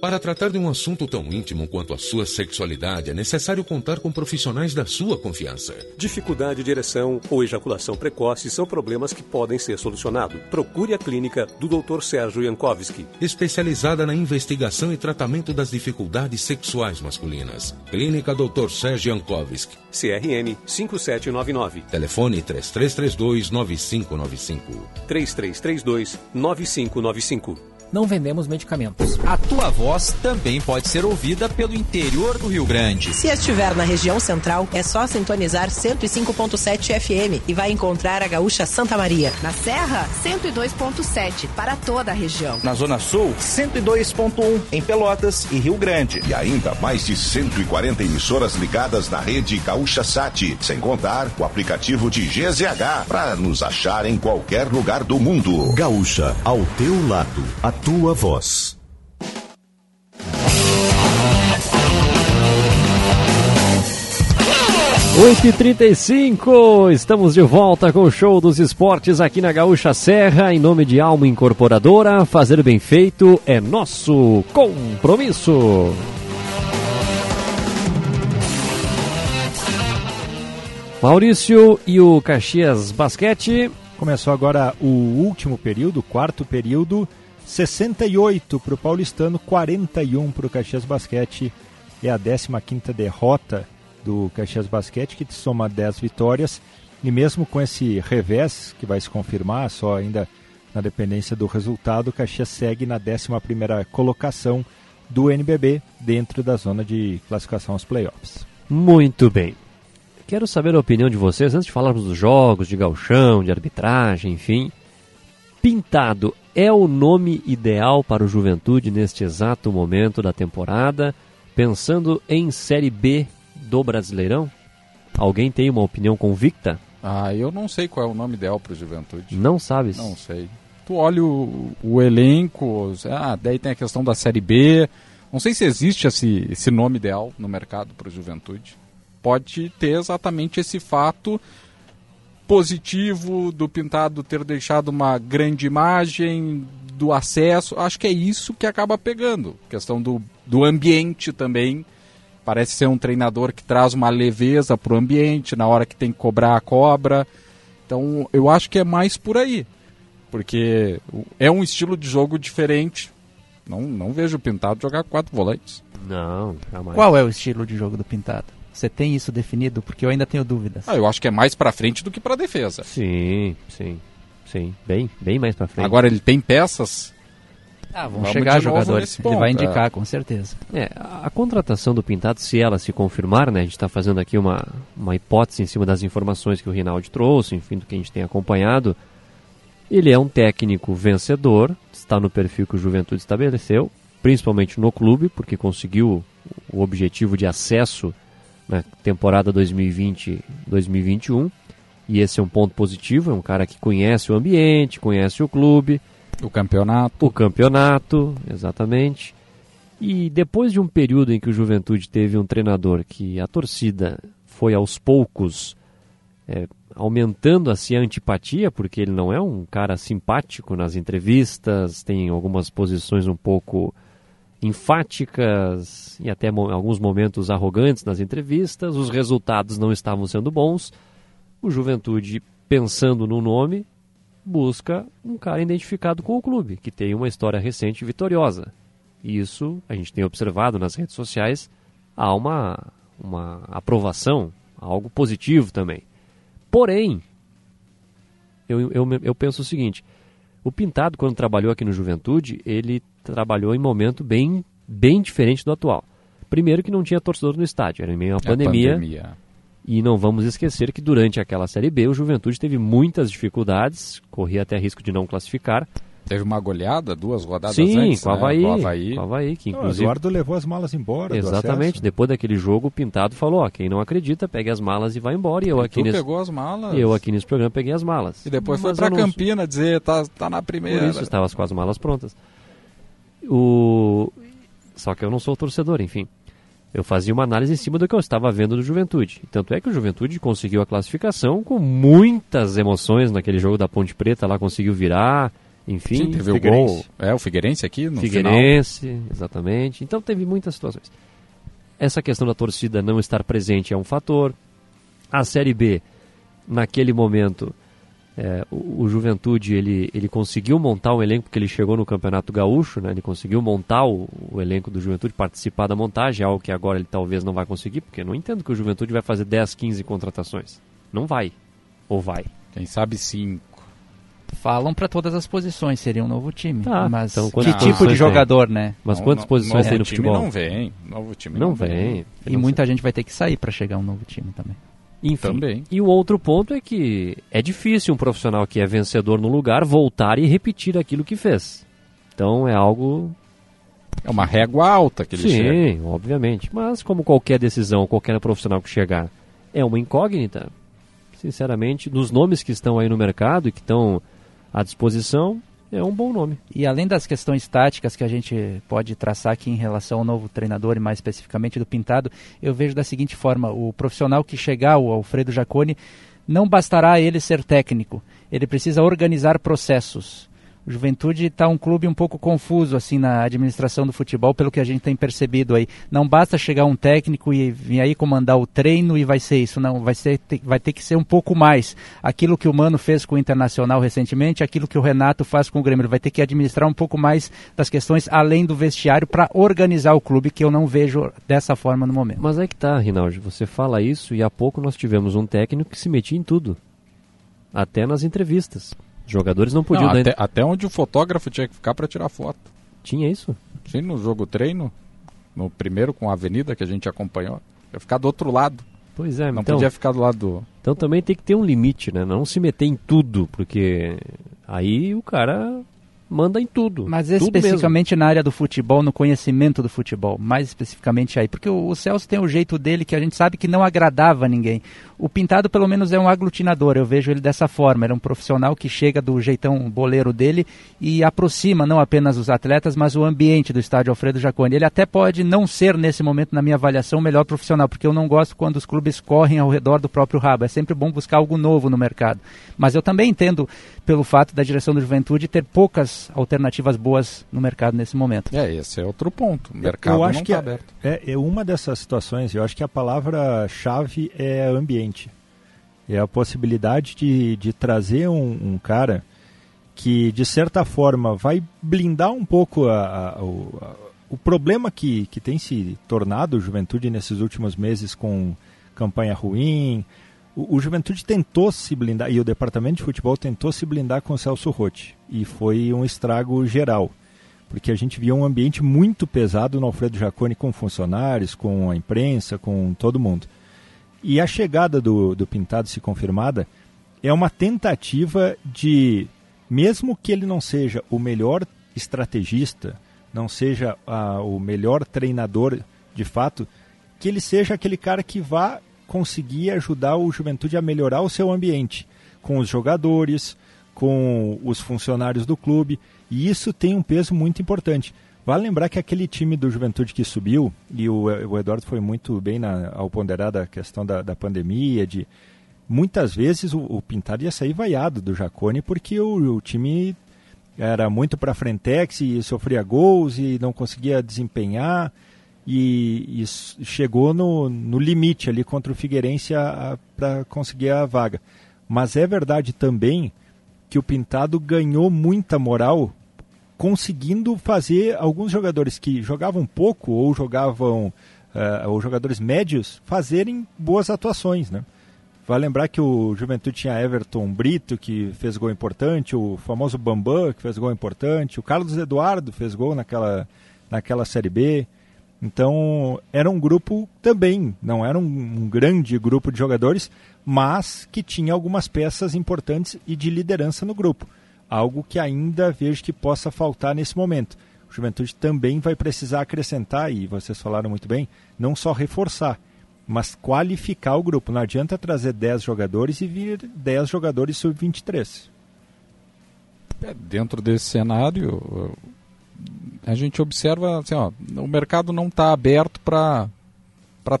Para tratar de um assunto tão íntimo quanto a sua sexualidade, é necessário contar com profissionais da sua confiança. Dificuldade de ereção ou ejaculação precoce são problemas que podem ser solucionados. Procure a clínica do Dr. Sérgio Jankowski. Especializada na investigação e tratamento das dificuldades sexuais masculinas. Clínica Dr. Sérgio Jankowski. CRM 5799. Telefone 3332 9595. 3332 9595. Não vendemos medicamentos. A tua voz também pode ser ouvida pelo interior do Rio Grande. Se estiver na região central, é só sintonizar 105.7 FM e vai encontrar a Gaúcha Santa Maria. Na Serra, 102.7 para toda a região. Na Zona Sul, 102.1 em Pelotas e Rio Grande. E ainda mais de 140 emissoras ligadas na rede Gaúcha Sat, sem contar o aplicativo de GZH para nos achar em qualquer lugar do mundo. Gaúcha, ao teu lado. Tua voz. Oito e trinta estamos de volta com o show dos esportes aqui na Gaúcha Serra, em nome de Alma Incorporadora, fazer bem feito é nosso compromisso. Maurício e o Caxias Basquete. Começou agora o último período, o quarto período. 68 para o Paulistano, 41 para o Caxias Basquete. É a 15 derrota do Caxias Basquete, que soma 10 vitórias. E mesmo com esse revés, que vai se confirmar, só ainda na dependência do resultado, o Caxias segue na 11 colocação do NBB, dentro da zona de classificação aos playoffs. Muito bem. Quero saber a opinião de vocês, antes de falarmos dos jogos, de galchão, de arbitragem, enfim. Pintado é o nome ideal para o Juventude neste exato momento da temporada, pensando em Série B do Brasileirão? Alguém tem uma opinião convicta? Ah, eu não sei qual é o nome ideal para o Juventude. Não sabes? Não sei. Tu olha o, o, elenco, ah, daí tem a questão da Série B. Não sei se existe esse, esse nome ideal no mercado para o Juventude. Pode ter exatamente esse fato positivo do Pintado ter deixado uma grande imagem, do acesso. Acho que é isso que acaba pegando. questão do, do ambiente também. Parece ser um treinador que traz uma leveza para o ambiente, na hora que tem que cobrar a cobra. Então eu acho que é mais por aí. Porque é um estilo de jogo diferente. Não, não vejo o Pintado jogar quatro volantes. Não, jamais. Qual é o estilo de jogo do Pintado? Você tem isso definido? Porque eu ainda tenho dúvidas. Ah, eu acho que é mais para frente do que para defesa. Sim, sim. Sim, bem, bem mais para frente. Agora ele tem peças. Ah, vão Vamos chegar jogadores. Ponto, ele vai indicar, é. com certeza. É, a, a, contratação do Pintado, se ela se confirmar, né? A gente está fazendo aqui uma, uma hipótese em cima das informações que o Rinaldi trouxe, enfim, do que a gente tem acompanhado. Ele é um técnico vencedor, está no perfil que o Juventude estabeleceu, principalmente no clube, porque conseguiu o objetivo de acesso na temporada 2020-2021. E esse é um ponto positivo, é um cara que conhece o ambiente, conhece o clube. O campeonato. O campeonato, exatamente. E depois de um período em que o Juventude teve um treinador que a torcida foi aos poucos é, aumentando assim a antipatia, porque ele não é um cara simpático nas entrevistas, tem algumas posições um pouco enfáticas e até mo alguns momentos arrogantes nas entrevistas, os resultados não estavam sendo bons. O Juventude, pensando no nome, busca um cara identificado com o clube, que tem uma história recente vitoriosa. E isso a gente tem observado nas redes sociais, há uma, uma aprovação, algo positivo também. Porém, eu, eu, eu penso o seguinte: o Pintado, quando trabalhou aqui no Juventude, ele trabalhou em momento bem, bem diferente do atual. Primeiro que não tinha torcedor no estádio, era em meio à pandemia, pandemia. E não vamos esquecer que durante aquela Série B o Juventude teve muitas dificuldades, corria até risco de não classificar. Teve uma goleada, duas rodadas Sim, antes, com o né? Havaí, Com o Havaí. com o Havaí, que Não, inclusive... Eduardo levou as malas embora. Exatamente, depois daquele jogo o Pintado falou, ó, quem não acredita, pegue as malas e vai embora. E eu E aqui tu nesse... pegou as malas? Eu aqui nesse programa peguei as malas. E depois Mas foi pra não- Campina dizer, tá, tá na primeira. Por isso estava com as malas prontas. O... Só que eu não sou torcedor, enfim. Eu fazia uma análise em cima do que eu estava vendo do Juventude. Tanto é que o Juventude conseguiu a classificação com muitas emoções naquele jogo da Ponte Preta, lá conseguiu virar, enfim. Sim, teve o gol. É, o Figueirense aqui no Figueirense, exatamente. Então teve muitas situações. Essa questão da torcida não estar presente é um fator. A Série B, naquele momento, é, o, o Juventude ele, ele conseguiu montar um elenco porque ele chegou no Campeonato Gaúcho, né? ele conseguiu montar o, o elenco do Juventude, participar da montagem, algo que agora ele talvez não vai conseguir, porque eu não entendo que o Juventude vai fazer 10, 15 contratações. Não vai. Ou vai? Quem sabe cinco. Falam para todas as posições, seria um novo time. Tá, mas então que quantas tipo de posições jogador, tem? né? Mas quantas posições novo tem no time futebol? não vem. Novo time Não não, vem. E muita gente vai ter que sair para chegar um novo time também. Enfim. Também. E o outro ponto é que é difícil um profissional que é vencedor no lugar voltar e repetir aquilo que fez. Então é algo. É uma régua alta que ele Sim, chega. obviamente. Mas como qualquer decisão, qualquer profissional que chegar é uma incógnita, sinceramente, dos nomes que estão aí no mercado e que estão à disposição, é um bom nome. E além das questões táticas que a gente pode traçar aqui em relação ao novo treinador e mais especificamente do Pintado, eu vejo da seguinte forma: o profissional que chegar, o Alfredo Jaconi, não bastará ele ser técnico, ele precisa organizar processos. O Juventude está um clube um pouco confuso assim na administração do futebol, pelo que a gente tem percebido aí. Não basta chegar um técnico e vir aí comandar o treino e vai ser isso, não. Vai, ser, vai ter que ser um pouco mais. Aquilo que o Mano fez com o Internacional recentemente, aquilo que o Renato faz com o Grêmio. Ele vai ter que administrar um pouco mais das questões além do vestiário para organizar o clube, que eu não vejo dessa forma no momento. Mas é que tá, Rinaldi, você fala isso e há pouco nós tivemos um técnico que se metia em tudo. Até nas entrevistas. Jogadores não podiam Não, dar até, até onde o fotógrafo tinha que ficar para tirar foto. Tinha isso? Sim, no jogo treino, no primeiro com a Avenida que a gente acompanhou, ia ficar do outro lado. Pois é, Não então, podia ficar do lado do. Então também tem que ter um limite, né? Não se meter em tudo, porque aí o cara manda em tudo. Mas tudo especificamente na área do futebol, no conhecimento do futebol, mais especificamente aí, porque o, o Celso tem o jeito dele que a gente sabe que não agradava a ninguém. O Pintado pelo menos é um aglutinador, eu vejo ele dessa forma, ele é um profissional que chega do jeitão boleiro dele e aproxima não apenas os atletas, mas o ambiente do estádio Alfredo Jaconi. Ele até pode não ser nesse momento na minha avaliação o melhor profissional, porque eu não gosto quando os clubes correm ao redor do próprio rabo. É sempre bom buscar algo novo no mercado. Mas eu também entendo pelo fato da direção do Juventude ter poucas alternativas boas no mercado nesse momento. É, esse é outro ponto. O mercado eu acho não que está é- aberto. É, é uma dessas situações, eu acho que a palavra-chave é ambiente. É a possibilidade de, de trazer um, um cara que, de certa forma, vai blindar um pouco a- a- o, a- o problema que, que tem se tornado o Juventude nesses últimos meses com campanha ruim. O, o Juventude tentou se blindar, e o departamento de futebol tentou se blindar com o Celso Rotti, e foi um estrago geral porque a gente via um ambiente muito pesado no Alfredo Jaconi com funcionários, com a imprensa, com todo mundo. E a chegada do, do Pintado, se confirmada, é uma tentativa de, mesmo que ele não seja o melhor estrategista, não seja ah, o melhor treinador de fato, que ele seja aquele cara que vá conseguir ajudar o Juventude a melhorar o seu ambiente, com os jogadores, com os funcionários do clube, e isso tem um peso muito importante. Vale lembrar que aquele time do Juventude que subiu, e o, o Eduardo foi muito bem na, ao ponderar da questão da, da pandemia, de muitas vezes o, o Pintado ia sair vaiado do Jacone porque o, o time era muito para frentex e sofria gols e não conseguia desempenhar e, e chegou no, no, limite ali contra o Figueirense para conseguir a vaga. Mas é verdade também que o Pintado ganhou muita moral conseguindo fazer alguns jogadores que jogavam pouco ou jogavam uh, ou jogadores médios fazerem boas atuações, né? Vai lembrar que o Juventude tinha Everton Brito, que fez gol importante, o famoso Bambam, que fez gol importante, o Carlos Eduardo fez gol naquela, naquela Série B. Então, era um grupo também, não era um, um grande grupo de jogadores, mas que tinha algumas peças importantes e de liderança no grupo. Algo que ainda vejo que possa faltar nesse momento. O Juventude também vai precisar acrescentar, e vocês falaram muito bem, não só reforçar, mas qualificar o grupo. Não adianta trazer 10 jogadores e vir 10 jogadores sub-23. É, dentro desse cenário, a gente observa assim, ó, o mercado não está aberto para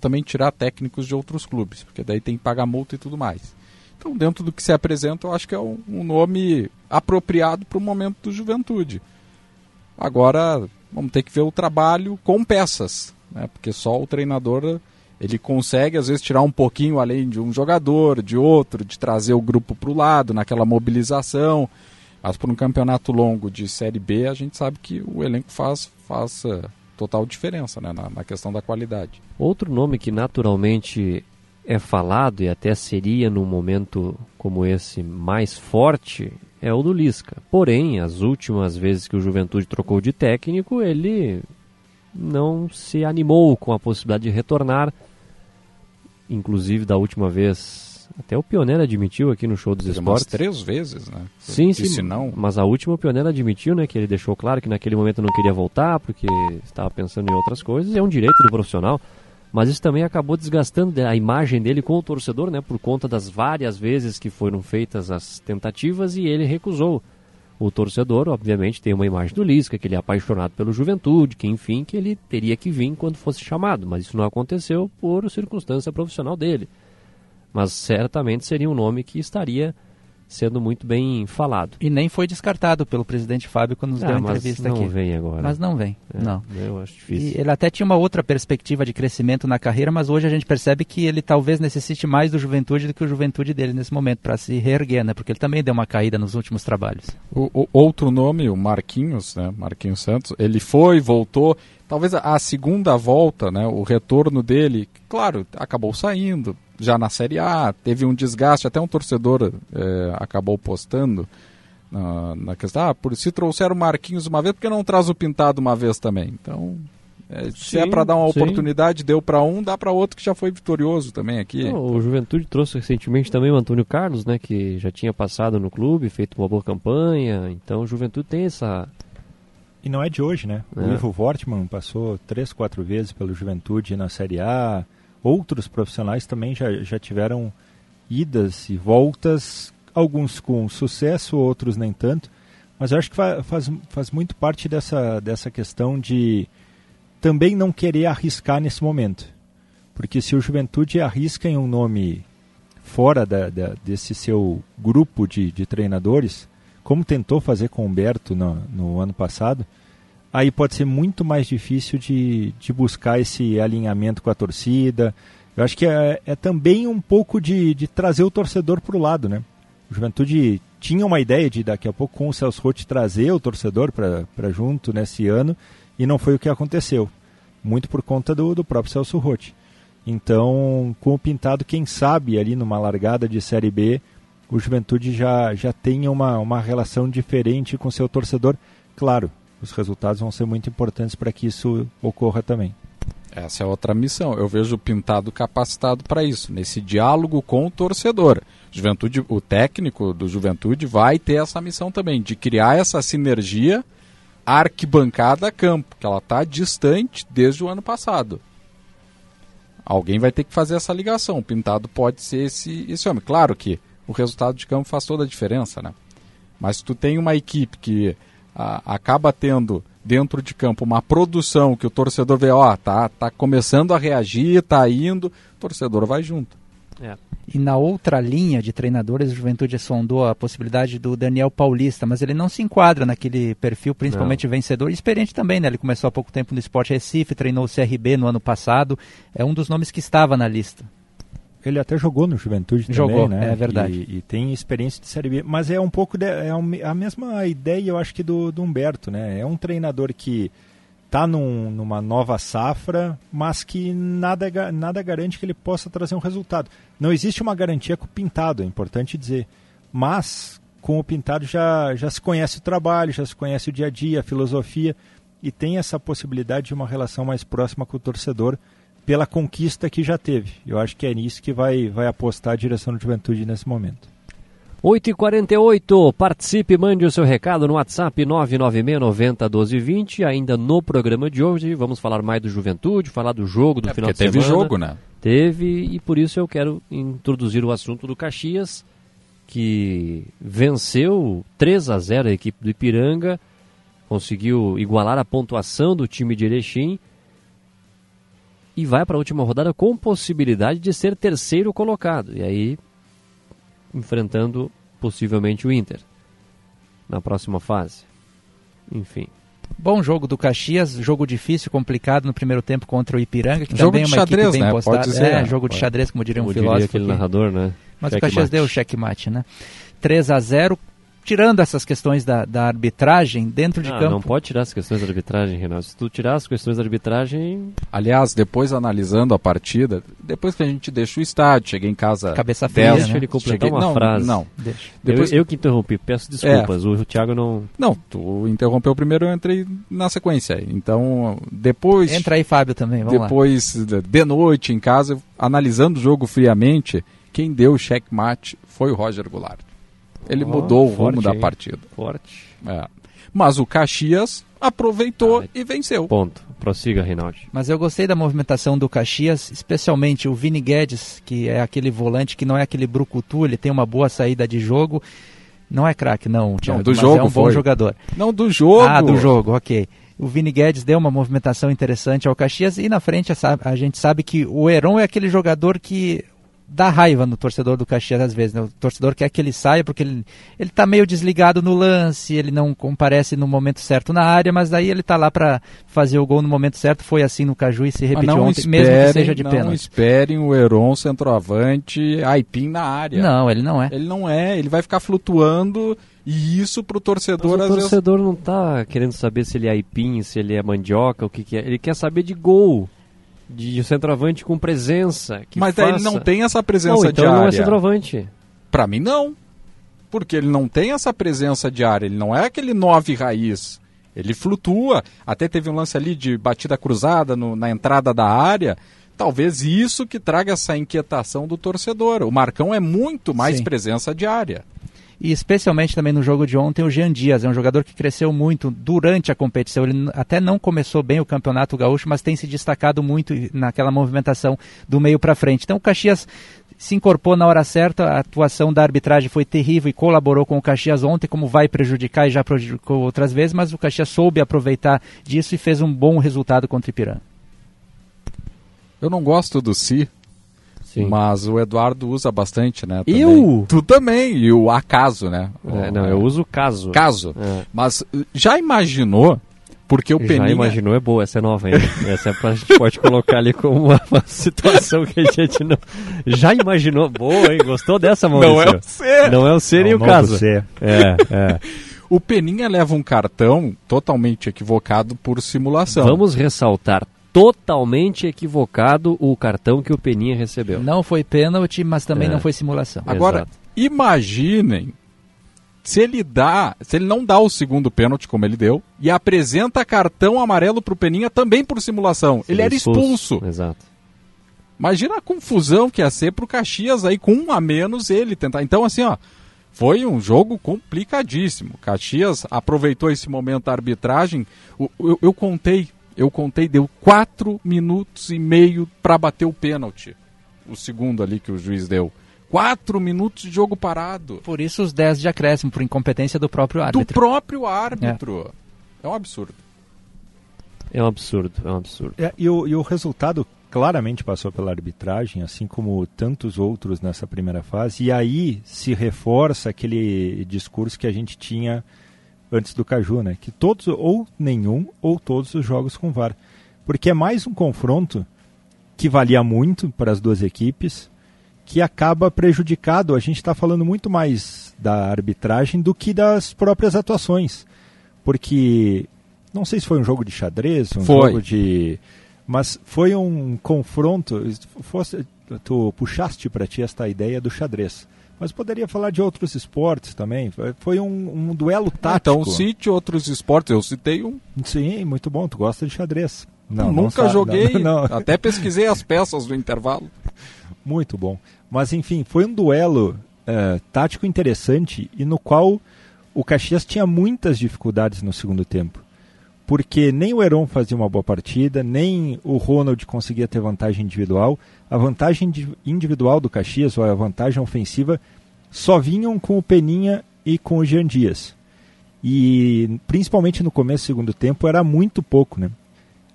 também tirar técnicos de outros clubes, porque daí tem que pagar multa e tudo mais. Então, dentro do que se apresenta, eu acho que é um, um nome apropriado para o momento do Juventude. Agora, vamos ter que ver o trabalho com peças, né? porque só o treinador ele consegue às vezes tirar um pouquinho além de um jogador, de outro, de trazer o grupo para o lado naquela mobilização. Mas por um campeonato longo de Série B, a gente sabe que o elenco faz, faz uh, total diferença né, na, na questão da qualidade. Outro nome que naturalmente é falado e até seria num momento como esse mais forte é o do Lisca. Porém, as últimas vezes que o Juventude trocou de técnico, ele não se animou com a possibilidade de retornar inclusive da última vez, até o Pioneiro admitiu aqui no show dos esportes. três vezes, né? Sim, sim. Não... Mas a última o Pioneiro admitiu, né? Que ele deixou claro que naquele momento não queria voltar porque estava pensando em outras coisas. É um direito do profissional. Mas isso também acabou desgastando a imagem dele com o torcedor, né? Por conta das várias vezes que foram feitas as tentativas e ele recusou. O torcedor, obviamente, tem uma imagem do Lisca, que ele é apaixonado pelo Juventude, que enfim, que ele teria que vir quando fosse chamado, mas isso não aconteceu por circunstância profissional dele. Mas certamente seria um nome que estaria sendo muito bem falado. E nem foi descartado pelo presidente Fábio quando nos ah, deu a entrevista não aqui. Não vem agora. Mas não vem, é, não. Eu acho difícil. E ele até tinha uma outra perspectiva de crescimento na carreira, mas hoje a gente percebe que ele talvez necessite mais do Juventude do que o Juventude dele nesse momento para se reerguer, né? Porque ele também deu uma caída nos últimos trabalhos. O, o outro nome, o Marquinhos, né? Marquinhos Santos, ele foi, voltou, talvez a, a segunda volta, né? O retorno dele, claro, acabou saindo, já na Série A, teve um desgaste, até um torcedor é, acabou postando na, na, questão, ah, por se trouxeram o Marquinhos uma vez, porque não traz o Pintado uma vez também? Então, é, se é para dar uma sim. oportunidade, deu para um, dá para outro que já foi vitorioso também aqui. Não, o Juventude trouxe recentemente também o Antônio Carlos, né, que já tinha passado no clube, feito uma boa campanha, então o Juventude tem essa... E não é de hoje, né? É. O Ivo Wortmann passou três, quatro vezes pelo Juventude na Série A, outros profissionais também já, já tiveram idas e voltas, alguns com sucesso, outros nem tanto. Mas eu acho que faz, faz muito parte dessa, dessa questão de também não querer arriscar nesse momento. Porque se o Juventude arrisca em um nome fora da, da, desse seu grupo de, de treinadores, como tentou fazer com o Humberto no, no ano passado, aí pode ser muito mais difícil de, de buscar esse alinhamento com a torcida. Eu acho que é, é também um pouco de, de trazer o torcedor para o lado, né? O Juventude tinha uma ideia de daqui a pouco com o Celso Rotti trazer o torcedor para junto nesse ano e não foi o que aconteceu. Muito por conta do, do próprio Celso Rotti. Então, com o Pintado, quem sabe ali numa largada de Série B, o Juventude já, já tenha uma, uma relação diferente com seu torcedor. Claro, os resultados vão ser muito importantes para que isso ocorra também. Essa é outra missão. Eu vejo o Pintado capacitado para isso, nesse diálogo com o torcedor. Juventude, o técnico do Juventude vai ter essa missão também, de criar essa sinergia arquibancada-campo, que ela está distante desde o ano passado. Alguém vai ter que fazer essa ligação. O Pintado pode ser esse, esse homem. Claro que o resultado de campo faz toda a diferença, né? Mas tu tem uma equipe que a, acaba tendo dentro de campo uma produção que o torcedor vê, ó, tá, tá começando a reagir, tá indo, o torcedor vai junto. É. E na outra linha de treinadores, o Juventude sondou a possibilidade do Daniel Paulista, mas ele não se enquadra naquele perfil, principalmente não. vencedor. E experiente também, né? Ele começou há pouco tempo no Sport Recife, treinou o CRB no ano passado. É um dos nomes que estava na lista. Ele até jogou no Juventude jogou, também, né? É verdade. E, e, tem experiência de Série B. Mas é um pouco de, é a mesma ideia, eu acho que do, do Humberto, né? É um treinador que está num, numa nova safra, mas que nada, nada garante que ele possa trazer um resultado. Não existe uma garantia com o Pintado, é importante dizer. Mas com o Pintado já, já se conhece o trabalho, já se conhece o dia a dia, a filosofia, e tem essa possibilidade de uma relação mais próxima com o torcedor pela conquista que já teve. Eu acho que é nisso que vai, vai apostar a direção do Juventude nesse momento. 8h48, participe, mande o seu recado no WhatsApp 996901220. Ainda no programa de hoje, vamos falar mais do Juventude, falar do jogo do é final de teve semana. Teve jogo, né? Teve, e por isso eu quero introduzir o assunto do Caxias, que venceu 3 a 0 a equipe do Ipiranga, conseguiu igualar a pontuação do time de Erechim e vai para a última rodada com possibilidade de ser terceiro colocado. E aí, enfrentando possivelmente o Inter na próxima fase. Enfim. Bom jogo do Caxias, jogo difícil, complicado no primeiro tempo contra o Ipiranga, que jogo também é uma xadrez, equipe bem né? postada. Pode dizer, é, jogo de xadrez, como diria Como um diria filósofo. aquele aqui. narrador, né? Mas Checkmate. o Caxias deu o checkmate, né? 3 a 0 tirando essas questões da, da arbitragem dentro de Ah, campo. não pode tirar as questões da arbitragem, Renato. Se tu tirar as questões da arbitragem, Aliás, depois analisando a partida, depois que a gente deixa o estádio, cheguei em casa Cabeça fria, 10, né? deixa ele completar cheguei- uma não, frase. Não, Deixa. Depois- eu, eu que interrompi, peço desculpas. O Thiago não. não, tu interrompeu primeiro, eu entrei na sequência. Então, depois Entra aí, Fábio, também, vamos lá. depois de- de noite em casa, analisando o jogo friamente, quem deu o checkmate foi o Roger Goulart. Ele Ó, mudou o rumo da hein? partida. Forte. É. Mas o Caxias aproveitou e venceu. Ponto. Prossiga, Reinaldo. Mas eu gostei da movimentação do Caxias, especialmente o Vini Guedes, que é aquele volante que não é aquele brucutu, ele tem uma boa saída de jogo. Não é craque, não, Thiago, do mas jogo é um bom foi. jogador. Não, do jogo. Ah, do jogo, ok. O Vini Guedes deu uma movimentação interessante ao Caxias e na frente a, a gente sabe que o Heron é aquele jogador que dá raiva no torcedor do Caxias às vezes. né? O torcedor quer que ele saia porque ele, ele tá meio desligado no lance, ele não comparece no momento certo na área, mas daí ele tá lá para fazer o gol no momento certo. Foi assim no Caju e se repetiu não ontem, mesmo que esperem- seja de não pênalti. esperem o Heron centroavante Aipim na área. Não, ele não é. Ele não é, ele vai ficar flutuando e isso pro torcedor Mas às o vezes torcedor não tá querendo saber se ele é aipim, se ele é mandioca, o que, que é. Ele quer saber de gol. De centroavante com presença. que Mas daí ele faça. não tem essa presença Não, então diária. ele não é centroavante. Pra mim não. Porque ele não tem essa presença diária, ele não é aquele nove raiz. Ele flutua. Até teve um lance ali de batida cruzada no- na entrada da área. Talvez isso que traga essa inquietação do torcedor. O Marcão é muito mais Sim. presença diária. E especialmente também no jogo de ontem, o Jean Dias é um jogador que cresceu muito durante a competição. Ele até não começou bem o Campeonato Gaúcho, mas tem se destacado muito naquela movimentação do meio para frente. Então o Caxias se incorporou na hora certa, a atuação da arbitragem foi terrível e colaborou com o Caxias ontem, como vai prejudicar e já prejudicou outras vezes, mas o Caxias soube aproveitar disso e fez um bom resultado contra o Ipiranga. Eu não gosto do Si, Sim. mas o Eduardo usa bastante, né? também. Eu? Tu também, e o acaso, né? É, não, eu uso caso. Caso. É. Mas uh, já imaginou? Porque o Já Peninha... imaginou, é boa, essa é nova ainda. essa é pra gente pode colocar ali como uma, uma situação que a gente não. Já imaginou? Boa, hein? Gostou dessa, Maurício? Não é o C. Não é o nem É o caso. C. É, é. O Peninha leva um cartão totalmente equivocado por simulação. Vamos ressaltar totalmente equivocado o cartão que o Peninha recebeu. Não foi pênalti, mas também É. não foi simulação. Agora, Exato. imaginem se ele dá, se ele não dá o segundo pênalti como ele deu e apresenta cartão amarelo pro Peninha também por simulação. ele era expulso. Exato. Imagina a confusão que ia ser pro Caxias aí com um a menos ele tentar. Então assim, ó, foi um jogo complicadíssimo. Caxias aproveitou esse momento da arbitragem. O- Eu, eu contei, eu contei, deu quatro minutos e meio para bater o pênalti. O segundo ali que o juiz deu. Quatro minutos de jogo parado. Por isso os 10 de acréscimo, por incompetência do próprio Do árbitro. próprio árbitro. É. um absurdo. É um absurdo, é um absurdo. É, e, o, e o resultado claramente passou pela arbitragem, assim como tantos outros nessa primeira fase, e aí se reforça aquele discurso que a gente tinha antes do Caju, né? Que todos, ou nenhum, ou todos os jogos com VAR. Porque é mais um confronto que valia muito para as duas equipes, que acaba prejudicado. A gente está falando muito mais da arbitragem do que das próprias atuações. Porque não sei se foi um jogo de xadrez, um Foi. jogo de. Mas foi um confronto. Fosse, tu puxaste para ti esta ideia do xadrez. Mas poderia falar de outros esportes também. Foi- um, um duelo tático. Então cite outros esportes, eu citei um. Sim, muito bom. Tu gosta de xadrez. Nunca sabe, joguei, não, não. até pesquisei as peças do intervalo. Muito bom. Mas enfim, foi um duelo eh, tático interessante e no qual o Caxias tinha muitas dificuldades no segundo tempo. Porque nem o Heron fazia uma boa partida, nem o Ronald conseguia ter vantagem individual. A vantagem indi- individual do Caxias, ou a vantagem ofensiva, só vinham com o Peninha e com o Jean Dias. E principalmente no começo do segundo tempo era muito pouco, né?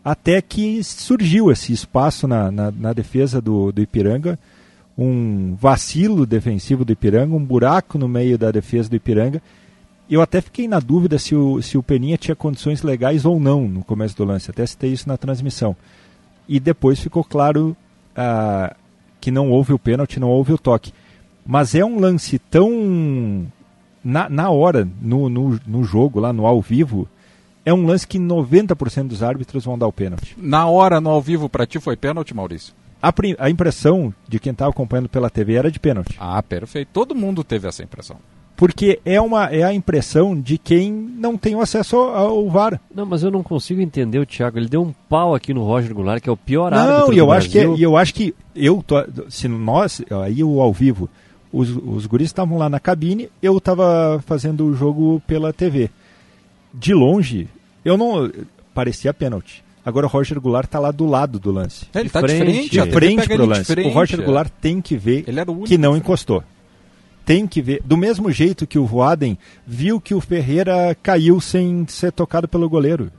Até que surgiu esse espaço na, na, na defesa do, do Ipiranga, um vacilo defensivo do Ipiranga, um buraco no meio da defesa do Ipiranga. Eu até fiquei na dúvida se o, se o Peninha tinha condições legais ou não no começo do lance, até citei isso na transmissão. E depois ficou claro ah, que não houve o pênalti, não houve o toque. Mas é um lance tão. Na, na hora, no, no, no jogo, lá no ao vivo, é um lance que 90% dos árbitros vão dar o pênalti. Na hora, no ao vivo, pra ti foi pênalti, Maurício? A, a impressão de quem estava acompanhando pela TV era de pênalti. Ah, perfeito. Todo mundo teve essa impressão. Porque é, uma, é a impressão de quem não tem o acesso ao, ao VAR. Não, mas eu não consigo entender o Thiago. Ele deu um pau aqui no Roger Goulart, que é o pior árbitro Não, do e eu acho que é- Brasil. e eu acho que eu tô, se nós aí o ao vivo, os, os guris estavam lá na cabine, eu estava fazendo o jogo pela TV. De longe, eu não parecia pênalti. Agora o Roger Goulart está lá do lado do lance. Ele tá de frente, de frente pega pro ele lance. frente, o Roger é. Goulart tem que ver Ele era o único que não encostou. Tem que ver. Do mesmo jeito que o Voaden viu que o Ferreira caiu sem ser tocado pelo goleiro.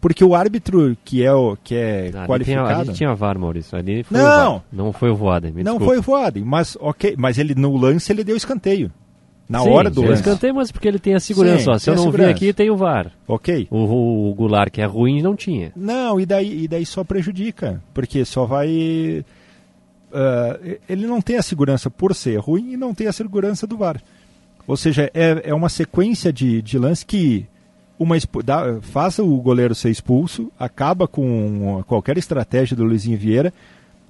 Porque o árbitro que é, o, que é ali tem qualificado. ali tinha VAR, Maurício. Ali foi Não! Não foi o Voaden. me Não desculpa. foi o Voaden, mas ok. Mas ele no lance ele deu escanteio. Na Sim, hora do lance. escanteio, mas porque ele tem a segurança. Sim, ó, se eu tem não vi aqui, tem o VAR. Ok. O, o, o Goulart, que é ruim, não tinha. Não, e daí, e daí só prejudica. Porque só vai. Ah, ele não tem a segurança por ser ruim e não tem a segurança do VAR. Ou seja, é, é uma sequência de, de lances que uma dá, faz o goleiro ser expulso, acaba com qualquer estratégia do Luizinho Vieira,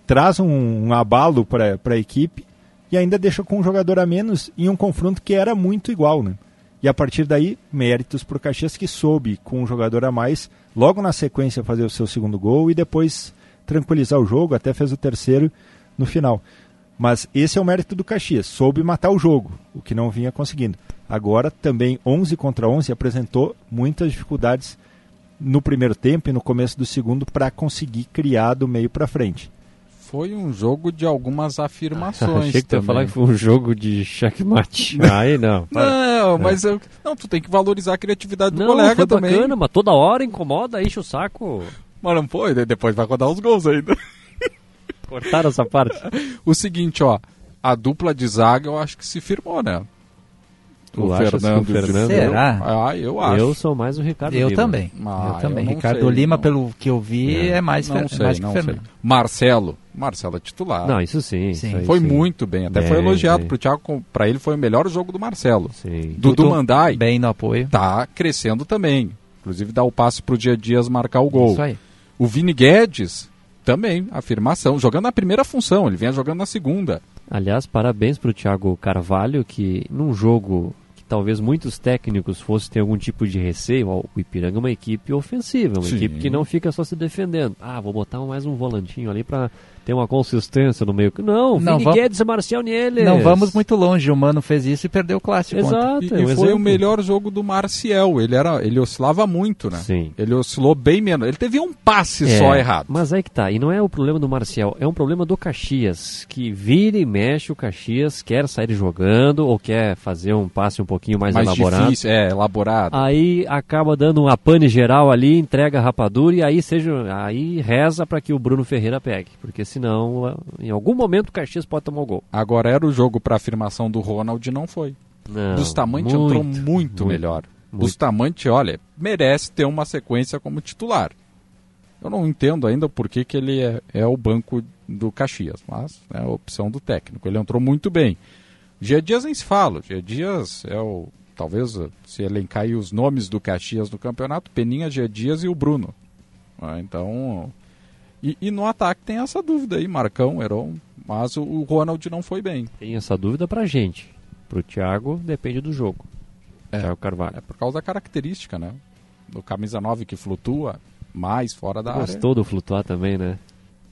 traz um, um abalo para a equipe e ainda deixa com um jogador a menos em um confronto que era muito igual. Né? E a partir daí, méritos para o Caxias que soube, com um jogador a mais, logo na sequência fazer o seu segundo gol e depois tranquilizar o jogo, até fez o terceiro no final. Mas esse é o mérito do Caxias, soube matar o jogo, o que não vinha conseguindo. Agora também 11 contra 11 apresentou muitas dificuldades no primeiro tempo e no começo do segundo para conseguir criar do meio para frente. Foi um jogo de algumas afirmações. Achei que tu ia falar que foi um jogo de checkmate. Aí não. para. Não, É. mas eu, não, tu tem que valorizar a criatividade do Não, colega foi também. bacana, mas toda hora incomoda, enche o saco. Mas não foi, depois vai rodar os gols ainda. Cortaram essa parte. o seguinte, ó, a dupla de zaga eu acho que se firmou, né? Tu achas que o Fernando- Será? Ah, eu acho. Eu sou mais o Ricardo Eu Lima. também. Ah, eu também. eu Ricardo sei, Lima, não. pelo que eu vi, é, mais, não sei, mais que não o sei. Fernando. Marcelo. Marcelo é titular. Não, isso sim. isso aí Foi sim. muito bem. Até Bem, foi elogiado bem. pro Thiago. Pra ele foi o melhor jogo do Marcelo. Sim. Dudu Dudu, Mandai Bem no apoio. tá crescendo também. Inclusive dá o passe pro Dia Dias marcar o gol. Isso aí. O Vini Guedes também, afirmação. Jogando na primeira função, ele vinha jogando na segunda. Aliás, parabéns pro Thiago Carvalho, que num jogo que talvez muitos técnicos fossem ter algum tipo de receio, o Ipiranga é uma equipe ofensiva, uma Sim. equipe que não fica só se defendendo. Ah, vou botar mais um volantinho ali pra ter uma consistência no meio. Não, Não, Vini vamos- Guedes e Marcial Nieles. Não vamos muito longe. O Mano fez isso e perdeu o clássico. ontem. Exato, E, é um e foi exemplo. o melhor jogo do Marcial. Ele era, ele oscilava muito, né? Sim. Ele oscilou bem menos. Ele teve um passe É, só errado. Mas aí que tá, e não é o problema do Marcial, é um problema do Caxias, que vira e mexe o Caxias, quer sair jogando ou quer fazer um passe um pouquinho mais, Mais elaborado. difícil, é, elaborado. Aí acaba dando uma pane geral ali, entrega a rapadura e aí seja, aí reza para que o Bruno Ferreira pegue, porque senão em algum momento o Caxias pode tomar o gol. Agora era o jogo para afirmação do Ronald e não foi. Não, Bustamante muito, entrou muito, muito, melhor. muito. Bustamante, olha, merece ter uma sequência como titular. Eu não entendo ainda por que, que ele é, é o banco do Caxias, mas é a opção do técnico. Ele entrou muito bem. Gia Dias nem se fala. Gia Dias é o. Talvez se elencar os nomes do Caxias no campeonato, Peninha, Gia Dias e o Bruno. Ah, então. E, e no ataque tem essa dúvida aí, Marcão, Heron. Mas o, o Ronald não foi bem. Tem essa dúvida pra gente. Pro Thiago depende do jogo. É. Thiago Carvalho. É por causa da característica, né? Do camisa 9 que flutua mais fora da área. Gostou do flutuar também, né?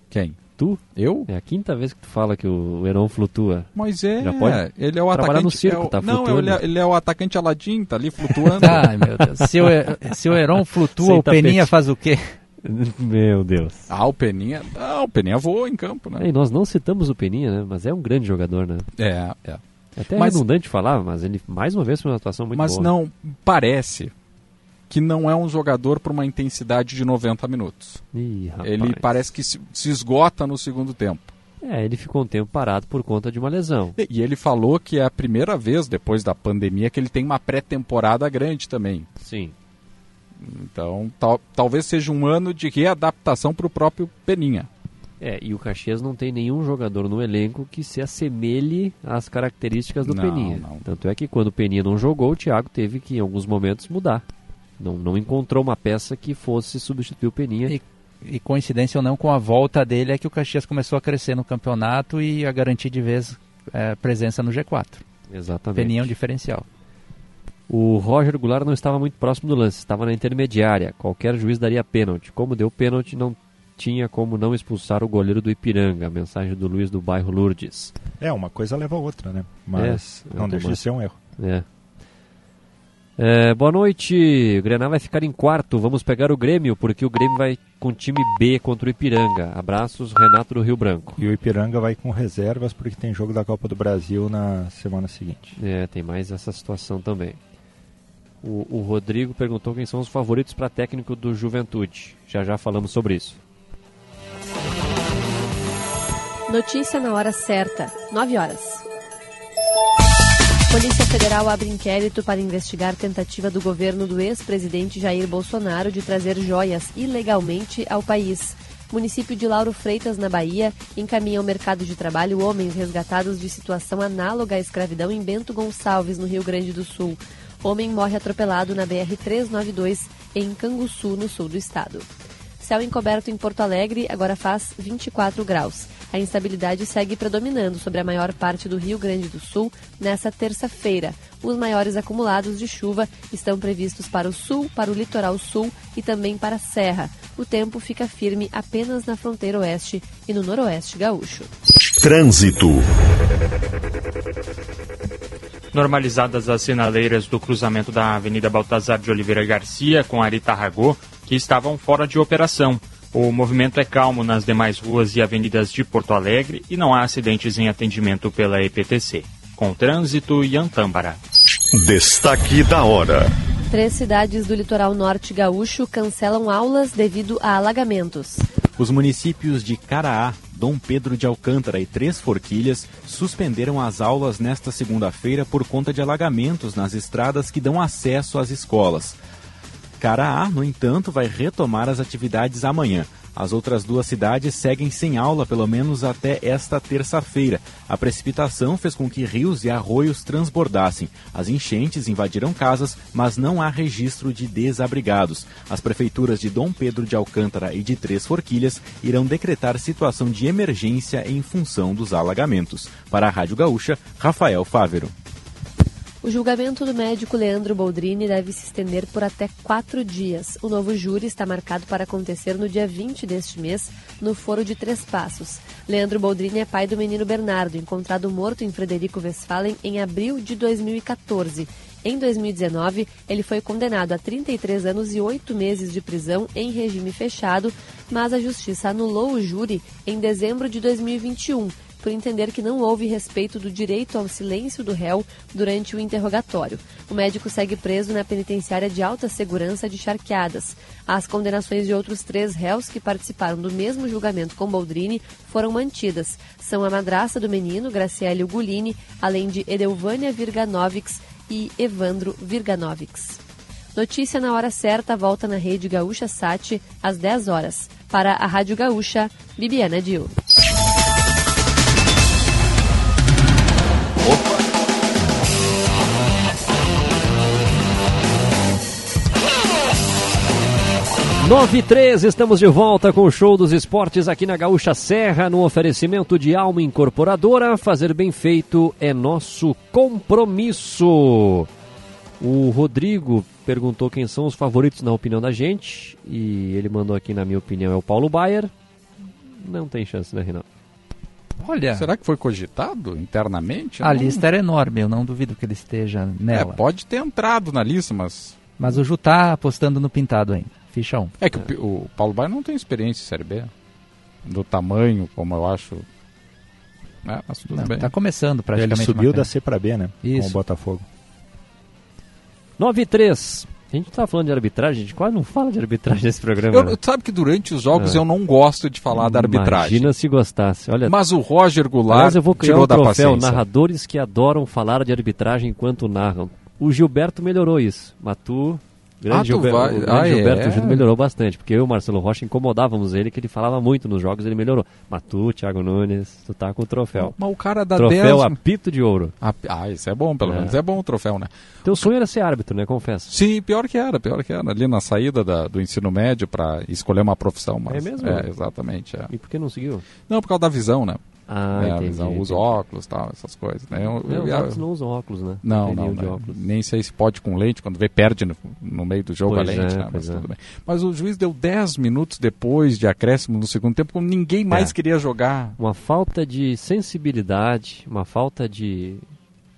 Quem? Tu? Eu? É a quinta vez que tu fala que o Heron flutua. Mas é, Já pode ele é o atacante. no circo, é o- tá não, flutuando. ele é, ele é o atacante Aladim, tá ali flutuando. Ai, meu Deus. Se o, se o Heron flutua, Sem o Peninha tapete. faz o quê? Meu Deus. Ah, o Peninha. Não, o Peninha voou em campo, né? É, e nós não citamos o Peninha, né? Mas é um grande jogador, né? É, é. É até Mas- redundante falar, mas ele mais uma vez foi uma atuação muito Mas boa. não parece que não é um jogador para uma intensidade de 90 minutos. Ih, rapaz. Ele parece que se, se esgota no segundo tempo. É, ele ficou um tempo parado por conta de uma lesão. E- E ele falou que é a primeira vez depois da pandemia que ele tem uma pré-temporada grande também. Sim. Então, tal- talvez seja um ano de readaptação para o próprio Peninha. É, e o Caxias não tem nenhum jogador no elenco que se assemelhe às características do Não, Peninha. não. Tanto é que quando o Peninha não jogou, o Thiago teve que, em alguns momentos, mudar. Não, não encontrou uma peça que fosse substituir o Peninha. E, e coincidência ou não, com a volta dele é que o Caxias começou a crescer no campeonato e a garantir de vez é, presença no G4. Exatamente. Peninha é um diferencial. O Roger Goulart não estava muito próximo do lance, estava na intermediária. Qualquer juiz daria pênalti. Como deu pênalti, não tinha como não expulsar o goleiro do Ipiranga. Mensagem do Luiz do bairro Lourdes. É, uma coisa leva a outra, né? Mas É, não deixa de ser um erro. É. É, boa noite. O Grenal vai ficar em quarto. Vamos pegar o Grêmio, porque o Grêmio vai com time B contra o Ipiranga. Abraços, Renato do Rio Branco. E o Ipiranga vai com reservas porque tem jogo da Copa do Brasil na semana seguinte. É, tem mais essa situação também. O, o Rodrigo perguntou quem são os favoritos para técnico do Juventude. Já já falamos sobre isso. Notícia na hora certa, 9 horas. Polícia Federal abre inquérito para investigar tentativa do governo do ex-presidente Jair Bolsonaro de trazer joias ilegalmente ao país. Município de Lauro Freitas, na Bahia, encaminha ao mercado de trabalho homens resgatados de situação análoga à escravidão em Bento Gonçalves, no Rio Grande do Sul. Homem morre atropelado na BR-392, em Canguçu, no sul do estado. Céu encoberto em Porto Alegre agora faz 24 graus. A instabilidade segue predominando sobre a maior parte do Rio Grande do Sul nesta terça-feira. Os maiores acumulados de chuva estão previstos para o sul, para o litoral sul e também para a serra. O tempo fica firme apenas na fronteira oeste e no noroeste gaúcho. Trânsito. Normalizadas as sinaleiras do cruzamento da Avenida Baltazar de Oliveira Garcia com Ari Tarragô, que estavam fora de operação. O movimento é calmo nas demais ruas e avenidas de Porto Alegre e não há acidentes em atendimento pela EPTC. Com trânsito e Antâmbara. Destaque da hora. Três cidades do litoral norte gaúcho cancelam aulas devido a alagamentos. Os municípios de Caraá, Dom Pedro de Alcântara e Três Forquilhas suspenderam as aulas nesta segunda-feira por conta de alagamentos nas estradas que dão acesso às escolas. Caraá, no entanto, vai retomar as atividades amanhã. As outras duas cidades seguem sem aula pelo menos até esta terça-feira. A precipitação fez com que rios e arroios transbordassem. As enchentes invadiram casas, mas não há registro de desabrigados. As prefeituras de Dom Pedro de Alcântara e de Três Forquilhas irão decretar situação de emergência em função dos alagamentos. Para a Rádio Gaúcha, Rafael Fávero. O julgamento do médico Leandro Boldrini deve se estender por até quatro dias. O novo júri está marcado para acontecer no dia 20 deste mês, no Foro de Três Passos. Leandro Boldrini é pai do menino Bernardo, encontrado morto em Frederico Westphalen em abril de 2014. Em 2019, ele foi condenado a 33 anos e 8 meses de prisão em regime fechado, mas a justiça anulou o júri em dezembro de 2021 por entender que não houve respeito do direito ao silêncio do réu durante o interrogatório. O médico segue preso na penitenciária de alta segurança de Charqueadas. As condenações de outros três réus que participaram do mesmo julgamento com Boldrini foram mantidas. São a madraça do menino, Graciele Ugolini, além de Edelvânia Virganovics e Evandro Virganovics. Notícia na hora certa volta na rede Gaúcha Sat às 10 horas. Para a Rádio Gaúcha, Bibiana Dil. Nove e três, estamos de volta com o show dos esportes aqui na Gaúcha Serra, no oferecimento de Alma Incorporadora. Fazer bem feito é nosso compromisso. O Rodrigo perguntou quem são os favoritos na opinião da gente. E ele mandou aqui, na minha opinião, é o Paulo Baier. Não tem chance, né, Renato? Olha. Será que foi cogitado internamente? A Não- lista era enorme, eu não duvido que ele esteja nela. É, pode ter entrado na lista, mas. Mas o Ju tá apostando no pintado ainda. Ficha 1. É que o Pi- o, Paulo Baier não tem experiência em Série B. Do tamanho, como eu acho. É, mas tudo Não, bem. tá começando Ele praticamente. subiu uma da C para B, né? Com Isso. o Botafogo. 9 e 3. A gente tá falando de arbitragem, a gente quase não fala de arbitragem nesse programa. Eu, né? sabe que durante os jogos É. eu não gosto de falar da arbitragem. Imagina se gostasse. Olha, Mas o Roger Goulart Aliás, eu vou criar tirou um da troféu paciência. narradores que adoram falar de arbitragem enquanto narram. O Gilberto melhorou isso. Matu, grande, Ah, tu Gilber- vai- o grande Ah, é? Gilberto Júnior melhorou bastante, porque eu e o Marcelo Rocha incomodávamos ele, que ele falava muito nos jogos, ele melhorou. Matu, Thiago Nunes, tu tá com o troféu. Mas o cara dá troféu 10 apito de ouro. Ah, ah, isso é bom, pelo É. menos. É bom o troféu, né? Teu sonho era ser árbitro, né? Confesso. Sim, pior que era, pior que era. Ali na saída da- do ensino médio para escolher uma profissão. Mas, É mesmo? É, exatamente. é. E por que não seguiu? Não, por causa da visão, né? Ah, é, usa entendi. óculos tal, essas coisas. Né? Eu- Não, eu- os eu- árbitros não usam óculos, né? Não, não, de né? nem sei se pode com lente, quando vê, perde no, no meio do jogo Pois a lente, é, né? mas é. tudo bem. Mas o juiz deu 10 minutos depois de acréscimo no segundo tempo, como ninguém mais É. queria jogar. Uma falta de sensibilidade, uma falta de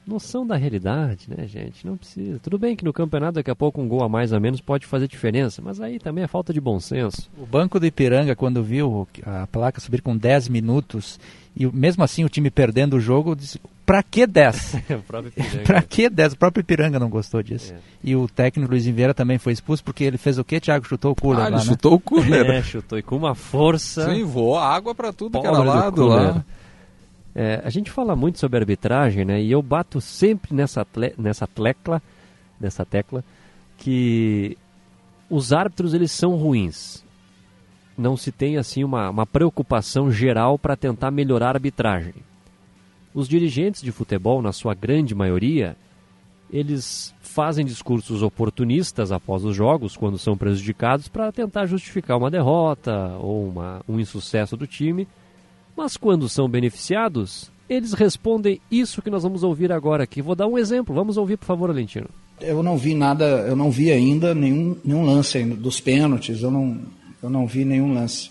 noção da realidade, né, gente? Não precisa. Tudo bem que no campeonato daqui a pouco um gol a mais a menos pode fazer diferença, mas aí também é falta de bom senso. O banco do Ipiranga, quando viu a placa subir com 10 minutos, e mesmo assim o time perdendo o jogo, disse: pra que 10? O próprio Ipiranga. pra que 10? O próprio Ipiranga não gostou disso. É. E o técnico Luiz Vieira também foi expulso porque ele fez o quê, Thiago? Chutou o cooler Ah, lá, ele né? chutou o cooler. É, chutou e com uma força. Sim, voou água para tudo que era Pobre do lado lá. É, a gente fala muito sobre arbitragem, né? E eu bato sempre nessa, nessa tecla, nessa tecla, que os árbitros eles são ruins. Não se tem assim uma, uma preocupação geral para tentar melhorar a arbitragem. Os dirigentes de futebol, na sua grande maioria, eles fazem discursos oportunistas após os jogos, quando são prejudicados, para tentar justificar uma derrota ou uma, um insucesso do time. Mas quando são beneficiados, eles respondem isso que nós vamos ouvir agora aqui. Vou dar um exemplo. Vamos ouvir, por favor, Alentino. Eu não vi nada, eu não vi ainda nenhum, nenhum lance ainda dos pênaltis, eu não, eu não vi nenhum lance.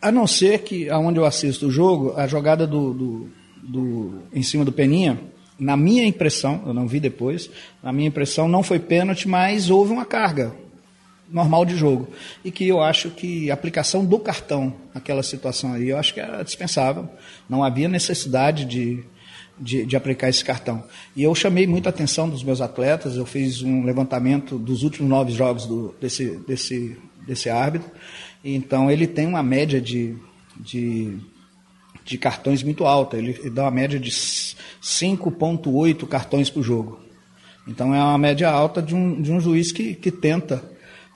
A não ser que, aonde eu assisto o jogo, a jogada do, do, do- em cima do Peninha, na minha impressão, eu não vi depois, na minha impressão não foi pênalti, mas houve uma carga normal de jogo. E que eu acho que a aplicação do cartão naquela situação aí, eu acho que era dispensável. Não havia necessidade de, de, de aplicar esse cartão. E eu chamei muita atenção dos meus atletas, eu fiz um levantamento dos últimos nove jogos do, desse, desse, desse árbitro. Então ele tem uma média de, de, de cartões muito alta, ele, ele dá uma média de 5,8 cartões por jogo. Então é uma média alta de um, de um juiz que, que tenta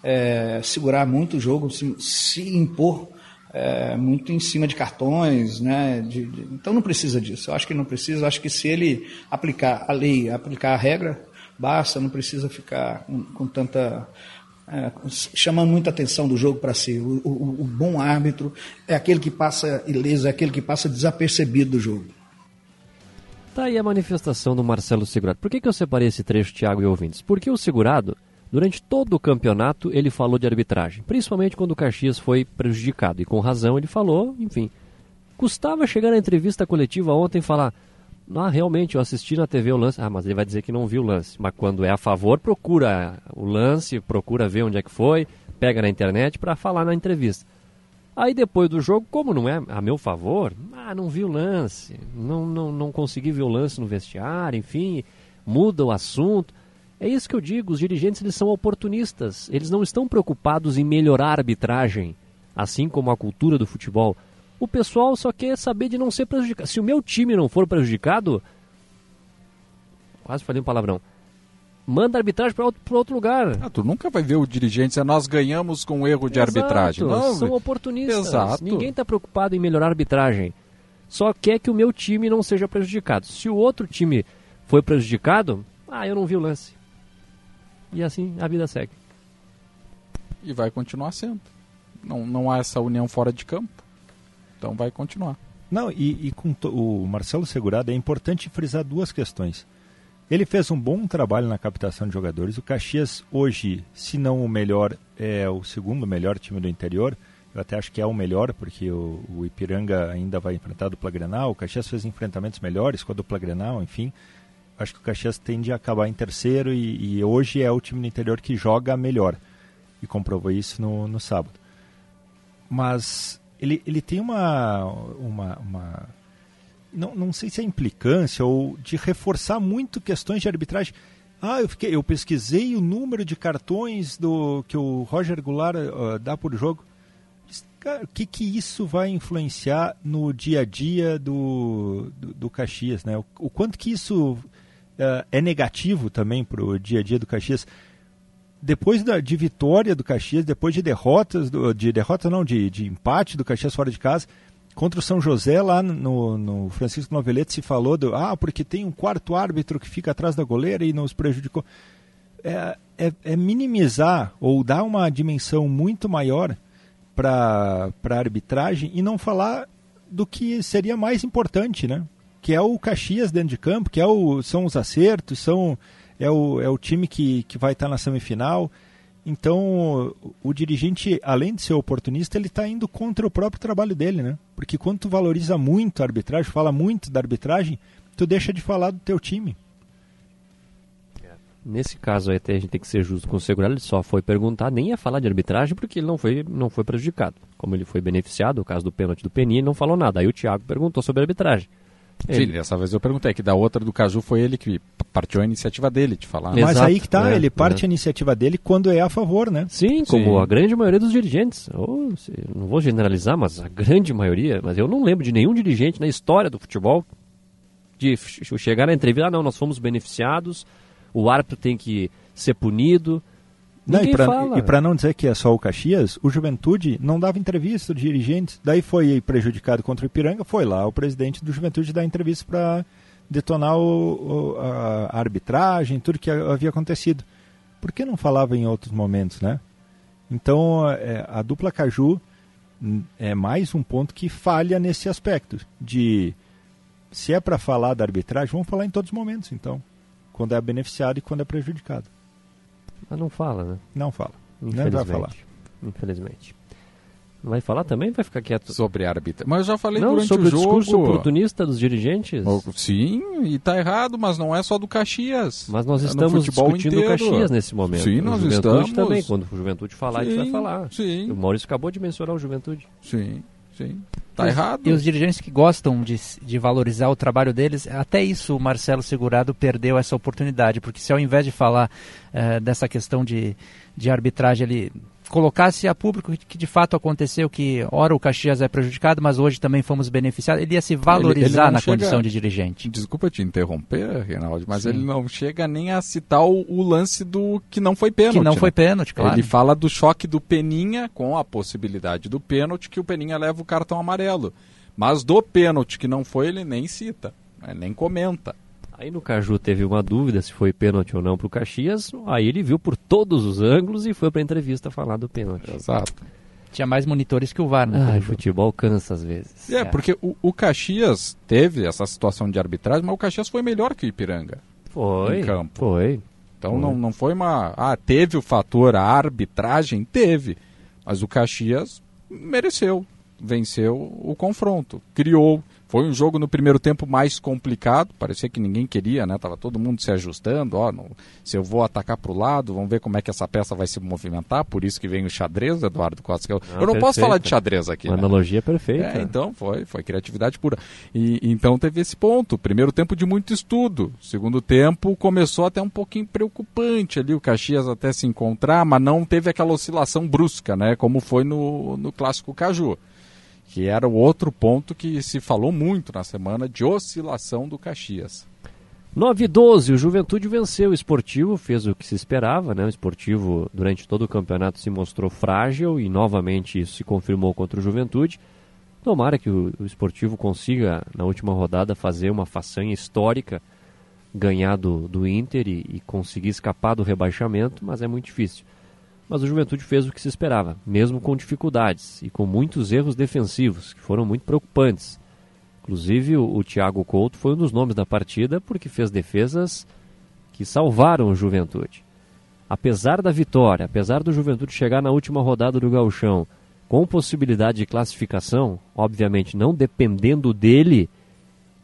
é, segurar muito o jogo, se, se impor é, muito em cima de cartões, né? de- de- então não precisa disso. Eu acho que não precisa. Eu acho que se ele aplicar a lei, aplicar a regra, basta. Não precisa ficar com, com tanta é, chamando muita atenção do jogo para si. O, o- o bom árbitro é aquele que passa ileso, é aquele que passa desapercebido do jogo. Tá aí a manifestação do Marcelo Segurado. Por que, que eu separei esse trecho, Thiago e ouvintes? Porque o Segurado, durante todo o campeonato, ele falou de arbitragem. Principalmente quando o Caxias foi prejudicado. E com razão ele falou, enfim. Custava chegar na entrevista coletiva ontem e falar: Ah, realmente, eu assisti na TV o lance. Ah, mas ele vai dizer que não viu o lance. Mas quando é a favor, procura o lance, procura ver onde é que foi, pega na internet para falar na entrevista. Aí depois do jogo, como não é a meu favor, ah, não vi o lance, não, não, não consegui ver o lance no vestiário, enfim, muda o assunto. É isso que eu digo, os dirigentes eles são oportunistas, eles não estão preocupados em melhorar a arbitragem, assim como a cultura do futebol. O pessoal só quer saber de não ser prejudicado. Se o meu time não for prejudicado, quase falei um palavrão, manda a arbitragem para outro, outro, lugar. Ah, tu nunca vai ver o dirigente dizer nós ganhamos com erro de Exato, arbitragem. Não, são oportunistas. Exato. Ninguém está preocupado em melhorar a arbitragem. Só quer que o meu time não seja prejudicado. Se o outro time foi prejudicado, ah, eu não vi o lance. E assim a vida segue. E vai continuar sendo. Não, não há essa união fora de campo. Então vai continuar. Não, e, e com o Marcelo Segurado é importante frisar duas questões. Ele fez um bom trabalho na captação de jogadores. O Caxias, hoje, se não o melhor, é o segundo melhor time do interior. Eu até acho que é o melhor, porque o, o Ipiranga ainda vai enfrentar a dupla Grenal. O Caxias fez enfrentamentos melhores com a dupla Grenal, enfim. Acho que o Caxias tende a acabar em terceiro e, e hoje é o time do interior que joga melhor. E comprovou isso no, no sábado. Mas ele, ele tem uma, uma, uma não, não sei se é implicância ou de reforçar muito questões de arbitragem. Ah, eu, fiquei, eu pesquisei o número de cartões do que o Roger Goulart uh, dá por jogo. O que, que isso vai influenciar no dia a dia do, do, do Caxias? Né? O, o, quanto que isso uh, é negativo também para o dia a dia do Caxias? Depois da, de vitória do Caxias, depois de derrotas, do, de derrota não, de, de empate do Caxias fora de casa, Contra o São José, lá no, no Francisco Novelete, se falou do. Ah, porque tem um quarto árbitro que fica atrás da goleira e nos prejudicou. É, é, é minimizar ou dar uma dimensão muito maior para a arbitragem e não falar do que seria mais importante, né? Que é o Caxias dentro de campo, que é o, são os acertos, são, é, o, é o time que, que vai estar na semifinal. Então, o dirigente, além de ser oportunista, ele está indo contra o próprio trabalho dele, né? Porque quando tu valoriza muito a arbitragem, fala muito da arbitragem, tu deixa de falar do teu time. Nesse caso aí, até a gente tem que ser justo com o segurado, ele só foi perguntar, nem ia falar de arbitragem, porque ele não foi, não foi prejudicado. Como ele foi beneficiado, o caso do pênalti do Peninha, ele não falou nada. Aí o Thiago perguntou sobre arbitragem. Ele... Sim, dessa vez eu perguntei, que da outra do Caju foi ele que partiu a iniciativa dele de falar. Mas aí que tá, é, ele parte é. a iniciativa dele quando é a favor, né? Sim, como Sim. a grande maioria dos dirigentes. Ou, não vou generalizar, mas a grande maioria, mas eu não lembro de nenhum dirigente na história do futebol de chegar na entrevista, ah, não, nós fomos beneficiados, o árbitro tem que ser punido, não, e para não dizer que é só o Caxias, o Juventude não dava entrevista dos dirigentes, daí foi prejudicado contra o Ipiranga, foi lá o presidente do Juventude dar entrevista para detonar o, o, a arbitragem, tudo que havia acontecido. Por que não falava em outros momentos, né? Então, é, a dupla Caju é mais um ponto que falha nesse aspecto de se é para falar da arbitragem, vamos falar em todos os momentos, então, quando é beneficiado e quando é prejudicado. Mas não fala, né? Não fala. Não vai falar. Infelizmente. Não vai falar também? Vai ficar quieto? Sobre árbitra. Mas eu já falei não, durante sobre o jogo. discurso oportunista dos dirigentes? Sim, e tá errado, mas não é só do Caxias. Mas nós é estamos discutindo o Caxias nesse momento. Sim, nós o Juventude estamos. também. Quando o Juventude falar, sim, a gente vai falar. Sim. O Maurício acabou de mencionar o Juventude. Sim, sim. Tá errado. E os dirigentes que gostam de, de valorizar o trabalho deles, até isso o Marcelo Segurado perdeu essa oportunidade, porque se ao invés de falar uh, dessa questão de, de arbitragem, ele colocasse a público que de fato aconteceu que ora o Caxias é prejudicado, mas hoje também fomos beneficiados, ele ia se valorizar ele, ele na chega, condição de dirigente. Desculpa te interromper, Reinaldo, mas Sim. ele não chega nem a citar o, o, lance do que não foi pênalti. Que não né? foi pênalti, claro. Ele fala do choque do Peninha com a possibilidade do pênalti que o Peninha leva o cartão amarelo. Mas do pênalti que não foi, ele nem cita, né? nem comenta. Aí no Caju teve uma dúvida se foi pênalti ou não para o Caxias. Aí ele viu por todos os ângulos e foi para a entrevista falar do pênalti. Exato. Tinha mais monitores que o VAR, né? Ah, futebol cansa às vezes. É, é. porque o, o, Caxias teve essa situação de arbitragem, mas o Caxias foi melhor que o Ipiranga. Foi. Em campo. Foi. Então foi. Não, não foi uma. Ah, teve o fator a arbitragem? Teve. Mas o Caxias mereceu. Venceu o confronto. Criou Foi um jogo no primeiro tempo mais complicado, parecia que ninguém queria, né? Tava todo mundo se ajustando, ó, não, se eu vou atacar para o lado, vamos ver como é que essa peça vai se movimentar, por isso que vem o xadrez, Eduardo Costa. Eu, Ah, eu não posso perfeito. falar de xadrez aqui, Uma né? analogia perfeita. É, então foi, foi criatividade pura. E então teve esse ponto. Primeiro tempo de muito estudo. Segundo tempo começou até um pouquinho preocupante ali, o Caxias até se encontrar, mas não teve aquela oscilação brusca, né? Como foi no, no clássico Caju. Que era o outro ponto que se falou muito na semana de oscilação do Caxias. 9 e 12, o Juventude venceu o Esportivo, fez o que se esperava, né? O Esportivo, durante todo o campeonato, se mostrou frágil e novamente isso se confirmou contra o Juventude. Tomara que o, o Esportivo consiga, na última rodada, fazer uma façanha histórica, ganhar do, do Inter e, e conseguir escapar do rebaixamento, mas é muito difícil. Mas o Juventude fez o que se esperava, mesmo com dificuldades e com muitos erros defensivos, que foram muito preocupantes. Inclusive, o, o Thiago Couto foi um dos nomes da partida porque fez defesas que salvaram o Juventude. Apesar da vitória, apesar do Juventude chegar na última rodada do Gauchão com possibilidade de classificação, obviamente não dependendo dele,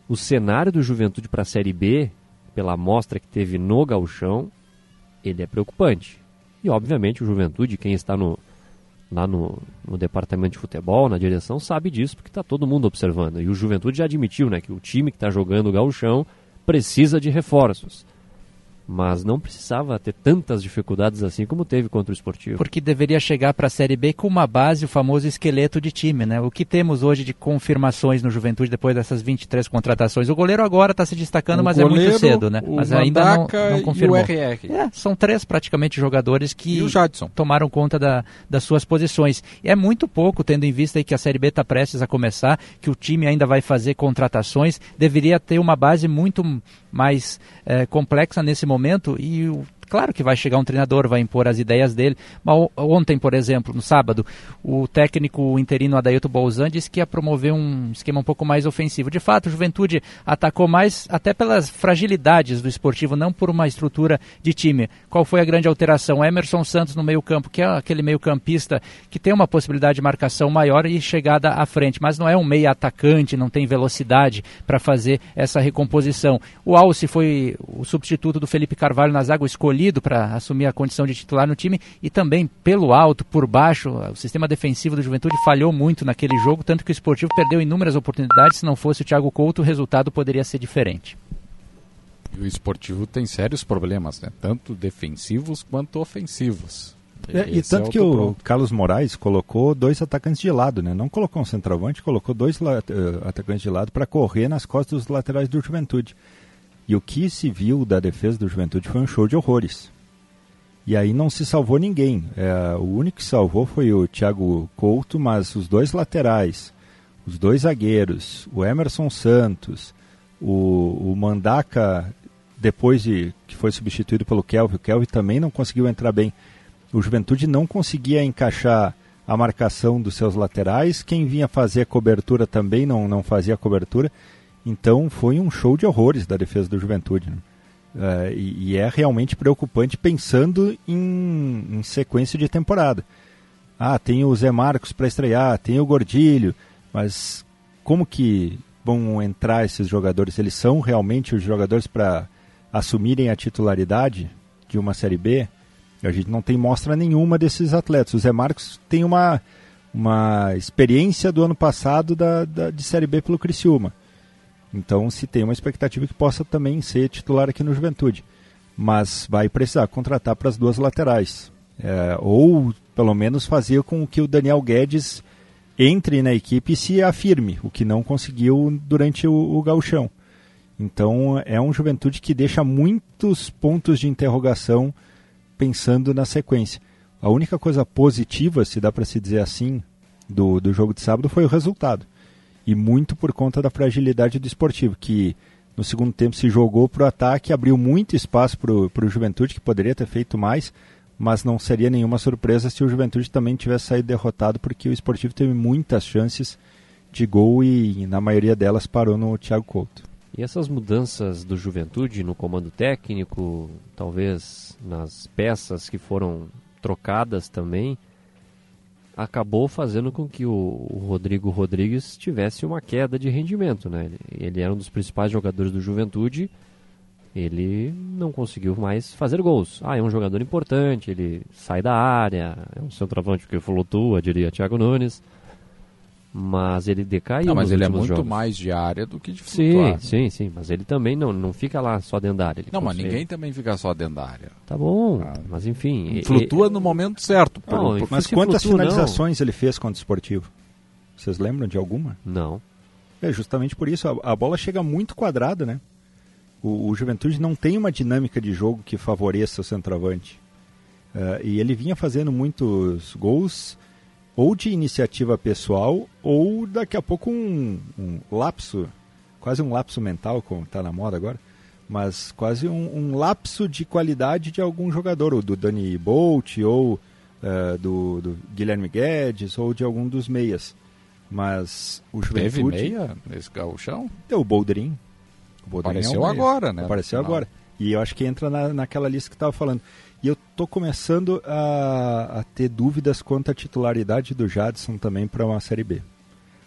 o cenário do Juventude para a Série B, pela amostra que teve no Gauchão, ele é preocupante. E obviamente o Juventude, quem está no, lá no, no departamento de futebol, na direção, sabe disso, porque está todo mundo observando. E o Juventude já admitiu né, que o time que está jogando o gauchão precisa de reforços. Mas não precisava ter tantas dificuldades assim como teve contra o Esportivo. Porque deveria chegar para a Série B com uma base, o famoso esqueleto de time, né? O que temos hoje de confirmações no Juventude depois dessas 23 contratações? O goleiro agora está se destacando, O mas é muito goleiro, cedo, né? o Mas ainda não, não e o confirmou. RR. É, são três praticamente jogadores que tomaram conta da, das suas posições. E é muito pouco, tendo em vista aí que a Série B está prestes a começar, que o time ainda vai fazer contratações, deveria ter uma base muito mais eh, complexa nesse momento e o Claro que vai chegar um treinador, vai impor as ideias dele. Mas ontem, por exemplo, no sábado, o técnico interino Adailton Bolzan disse que ia promover um esquema um pouco mais ofensivo. De fato, o Juventude atacou mais até pelas fragilidades do esportivo, não por uma estrutura de time. Qual foi a grande alteração? Emerson Santos no meio-campo, que é aquele meio-campista que tem uma possibilidade de marcação maior e chegada à frente, mas não é um meio atacante, não tem velocidade para fazer essa recomposição. O Alce foi o substituto do Felipe Carvalho na zaga, o escolhido para assumir a condição de titular no time e também pelo alto, por baixo, o sistema defensivo do Juventude falhou muito naquele jogo, tanto que o Esportivo perdeu inúmeras oportunidades, se não fosse o Thiago Couto, o resultado poderia ser diferente. E o esportivo tem sérios problemas, né? Tanto defensivos quanto ofensivos. É, e é tanto que outro o ponto. Carlos Moraes colocou dois atacantes de lado, né? Não colocou um centroavante, colocou dois eh, atacantes de lado para correr nas costas dos laterais do Juventude. E o que se viu da defesa do Juventude foi um show de horrores. E aí não se salvou ninguém. É, o único que salvou foi o Thiago Couto, mas os dois laterais, os dois zagueiros, o Emerson Santos, o, o depois de que foi substituído pelo Kelvin, o Kelvin também não conseguiu entrar bem. O Juventude não conseguia encaixar a marcação dos seus laterais, quem vinha fazer a cobertura também não, não fazia a cobertura. Então foi um show de horrores da defesa do Juventude. né? É, e, e é realmente preocupante pensando em, em sequência de temporada. Ah, tem o Zé Marcos para estrear, tem o Gordilho, mas como que vão entrar esses jogadores? Eles são realmente os jogadores para assumirem a titularidade de uma Série B? A gente não tem mostra nenhuma desses atletas. O Zé Marcos tem uma, uma experiência do ano passado da, da, de Série B pelo Criciúma. Então se tem uma expectativa que possa também ser titular aqui no Juventude. Mas vai precisar contratar para as duas laterais. É, ou pelo menos fazer com que o Daniel Guedes entre na equipe e se afirme, o que não conseguiu durante o, o gauchão. Então é um Juventude que deixa muitos pontos de interrogação pensando na sequência. A única coisa positiva, se dá para se dizer assim, do, do jogo de sábado foi o resultado. E muito por conta da fragilidade do esportivo, que no segundo tempo se jogou para o ataque, abriu muito espaço para o Juventude, que poderia ter feito mais, mas não seria nenhuma surpresa se o Juventude também tivesse saído derrotado, porque o esportivo teve muitas chances de gol e na maioria delas parou no Thiago Couto. E essas mudanças do Juventude no comando técnico, talvez nas peças que foram trocadas também, acabou fazendo com que o, o Rodrigo Rodrigues tivesse uma queda de rendimento, né? Ele, ele era um dos principais jogadores do Juventude, ele não conseguiu mais fazer gols. Ah, é um jogador importante, ele sai da área, é um centroavante que flutua, diria Thiago Nunes. Mas ele decaiu. Não, mas nos ele é muito jogos. mais de área do que de Sim, flutuar. né? sim, sim. Mas ele também não, não fica lá só dentro da área. Ele Não, mas consegue- ninguém também fica só dentro da área. Tá bom, mas enfim. e- Flutua no momento certo. Não, por- Mas quantas flutua, não. finalizações ele fez contra o esportivo? Vocês lembram de alguma? Não. É justamente por isso. A, a bola chega muito quadrada, né? O, o Juventude não tem uma dinâmica de jogo que favoreça o centroavante. Eh, e ele vinha fazendo muitos gols ou de iniciativa pessoal ou daqui a pouco um, um lapso, quase um lapso mental, como está na moda agora, mas quase um, um lapso de qualidade de algum jogador, ou do Dani Bolt, ou eh, do, do Guilherme Guedes, ou de algum dos meias. Mas o Teve Juventude... meia nesse gauchão? Tem o Boldrin. O Boldrin Apareceu é um agora, né? Apareceu final. agora. E eu acho que entra na, naquela lista que estava falando. E eu tô começando a, a ter dúvidas quanto à titularidade do Jadson também para uma Série B.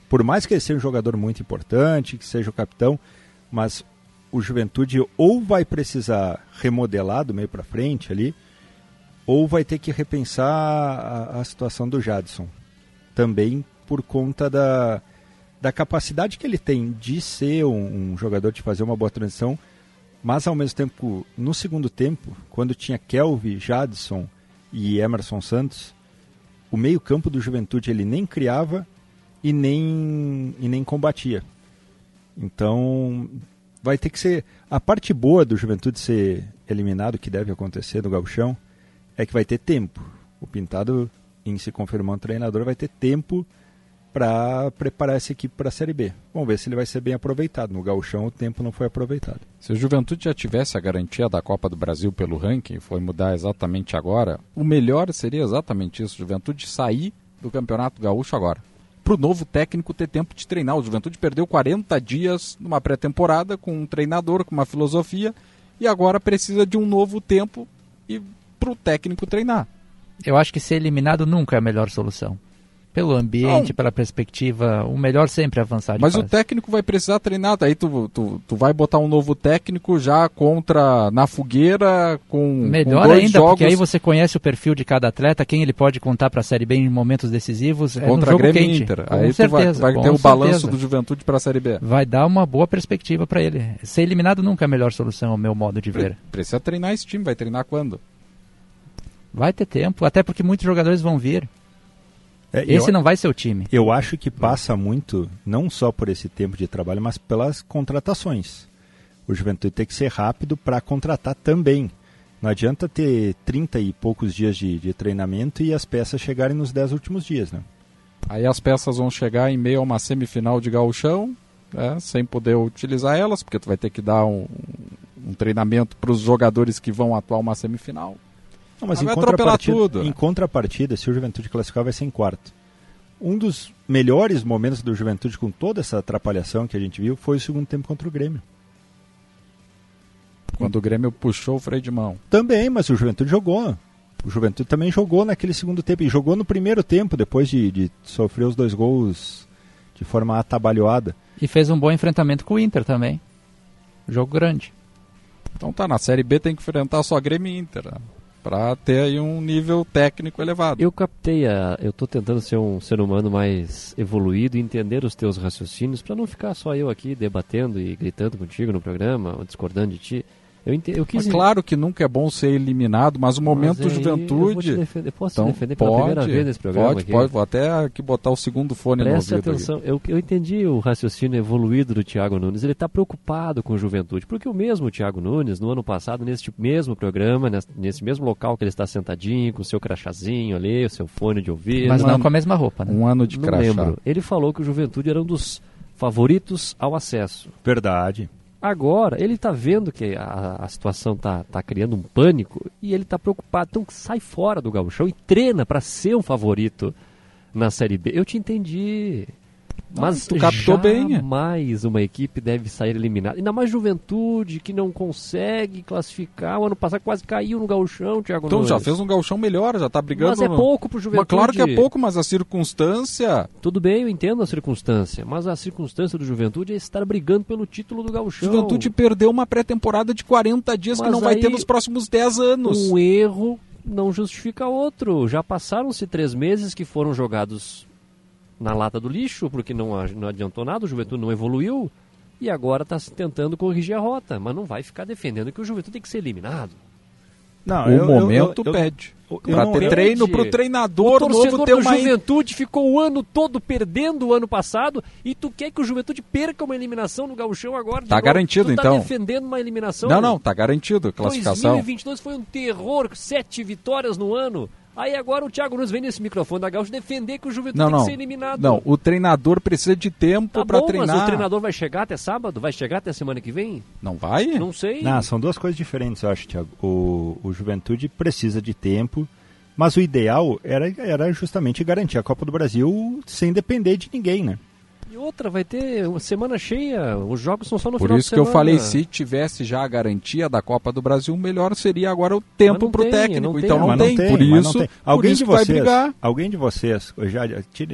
Por mais que ele seja um jogador muito importante, que seja o capitão, mas o Juventude ou vai precisar remodelar do meio para frente ali, ou vai ter que repensar a, a situação do Jadson. Também por conta da, da capacidade que ele tem de ser um, um jogador de fazer uma boa transição, mas ao mesmo tempo, no segundo tempo, quando tinha Kelvin, Jadson e Emerson Santos, o meio-campo do Juventude ele nem criava e nem, e nem combatia. Então, vai ter que ser. A parte boa do Juventude ser eliminado, que deve acontecer no Gauchão, é que vai ter tempo. O Pintado, em se confirmando treinador, vai ter tempo para preparar essa equipe para a Série B. Vamos ver se ele vai ser bem aproveitado. No Gauchão, o tempo não foi aproveitado. Se o Juventude já tivesse a garantia da Copa do Brasil pelo ranking, foi mudar exatamente agora, o melhor seria exatamente isso: o Juventude sair do Campeonato Gaúcho agora. Para o novo técnico ter tempo de treinar. O Juventude perdeu 40 dias numa pré-temporada com um treinador, com uma filosofia, e agora precisa de um novo tempo e para o técnico treinar. Eu acho que ser eliminado nunca é a melhor solução. Pelo ambiente, Não. pela perspectiva, o melhor sempre é avançar de Mas o fase. técnico vai precisar treinar. Aí tu, tu, tu vai botar um novo técnico já contra na fogueira com, Melhor com dois ainda, jogos porque aí você conhece o perfil de cada atleta, quem ele pode contar para a Série B em momentos decisivos. é contra um jogo Grêmio quente. Inter. Com Aí tu certeza, vai, vai com ter o balanço certeza. do Juventude para a Série B. Vai dar uma boa perspectiva para ele. Ser eliminado nunca é a melhor solução, ao meu modo de ver. Precisa treinar esse time. Vai treinar quando? Vai ter tempo, até porque muitos jogadores vão vir. É, Esse eu- não vai ser o time. Eu acho que passa muito, não só por esse tempo de trabalho, mas pelas contratações. O Juventude tem que ser rápido para contratar também. Não adianta ter 30 e poucos dias de, de treinamento e as peças chegarem nos 10 últimos dias, né? Aí as peças vão chegar em meio a uma semifinal de gauchão, né, sem poder utilizar elas, porque tu vai ter que dar um, um treinamento para os jogadores que vão atuar uma semifinal. Não, mas Aí em vai atropelar contrapartida, tudo. em contrapartida, se o Juventude classificar, vai ser em quarto. Um dos melhores momentos do Juventude, com toda essa atrapalhação que a gente viu, foi o segundo tempo contra o Grêmio. Quando o Grêmio puxou o freio de mão. Também, mas o Juventude jogou. O Juventude também jogou naquele segundo tempo. E jogou no primeiro tempo, depois de, de sofrer os dois gols de forma atabalhoada. E fez um bom enfrentamento com o Inter também. Jogo grande. Então tá, na Série B tem que enfrentar só Grêmio e Inter, né, para ter aí um nível técnico elevado. Eu captei a. Eu tô tentando ser um ser humano mais evoluído e entender os teus raciocínios para não ficar só eu aqui debatendo e gritando contigo no programa, ou discordando de ti. Eu, ente, eu quis. Mas claro que nunca é bom ser eliminado, mas o momento Mas aí eu Juventude. defender- eu posso te então, defender pela pode, primeira vez nesse programa Pode, aqui. pode. Vou até aqui botar o segundo fone Presta no ouvido. atenção, eu, eu entendi o raciocínio evoluído do Thiago Nunes. Ele está preocupado com juventude, porque o mesmo Thiago Nunes, no ano passado, nesse mesmo programa, nesse, nesse mesmo local que ele está sentadinho, com o seu crachazinho ali, o seu fone de ouvido. Mas não com a mesma roupa, né? Um ano de não crachá. lembro. Ele falou que o Juventude era um dos favoritos ao acesso. Verdade. Agora, ele está vendo que a, a situação está tá criando um pânico e ele está preocupado. Então sai fora do gauchão e treina para ser um favorito na Série B. Eu te entendi. Mas tu captou bem. mais uma equipe deve sair eliminada. Ainda mais Juventude, que não consegue classificar. O ano passado quase caiu no gauchão, Thiago Então Nunes. já fez um gauchão melhor, já tá brigando. Mas é no- pouco pro Mas Juventude. claro que é pouco, mas a circunstância. Tudo bem, eu entendo a circunstância. Mas a circunstância do Juventude é estar brigando pelo título do gauchão. Juventude perdeu uma pré-temporada de 40 dias que Mas não vai ter nos próximos 10 anos. Um erro não justifica outro. Já passaram-se três meses que foram jogados na lata do lixo, porque não, não adiantou nada, o Juventude não evoluiu. E agora está tentando corrigir a rota. Mas não vai ficar defendendo que o Juventude tem que ser eliminado. Não, o eu- momento eu- eu- pede. não- ter treino, Pede. pro treinador o novo ter do uma. Juventude ficou o ano todo perdendo o ano passado e tu quer que o Juventude perca uma eliminação no gauchão agora? Tá novo? garantido, tu tá então. defendendo uma eliminação? Não, não, tá garantido a classificação. 2022 foi um terror, sete vitórias no ano. Aí agora o Thiago Nunes vem nesse microfone da Gaúcha defender que o Juventude Não, tem não. que ser eliminado. Não, o treinador precisa de tempo Tá pra bom, treinar. mas o treinador vai chegar até sábado? Vai chegar até semana que vem? Não vai? Não sei. Não, são duas coisas diferentes, eu acho, Thiago. O, o Juventude precisa de tempo, mas o ideal era, era justamente garantir a Copa do Brasil sem depender de ninguém, né? E outra, vai ter uma semana cheia, os jogos são só no Por final isso de que eu semana. falei, se tivesse já a garantia da Copa do Brasil, melhor seria agora o tempo não pro tem, técnico. não tem. então não Mas tem, por mas não isso, tem. por Alguém isso de que vai vocês, brigar. alguém de vocês, eu já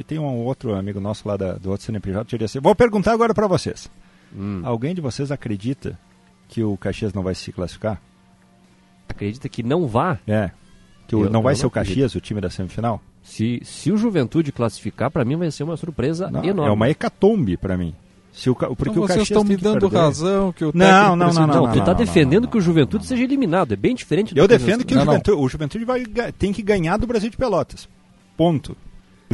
tem um outro amigo nosso lá da- do outro CNPJ, diria assim, vou perguntar agora para vocês. Hum. Alguém de vocês acredita que o Caxias não vai se classificar? Acredita que não vá? É. Que o- Eu- não vai eu ser não o Caxias o time da semifinal? Se, se o Juventude classificar, pra mim vai ser uma surpresa Não, enorme. é uma hecatombe para mim. Se o, ca- porque Então o vocês estão me dando perder. razão que o Não, não, não, não, Não, não, tu tá não, defendendo que o Juventude seja eliminado. É bem diferente do Eu que defendo que o Não, não. Juventude, o Juventude vai, tem que ganhar do Brasil de Pelotas. Ponto.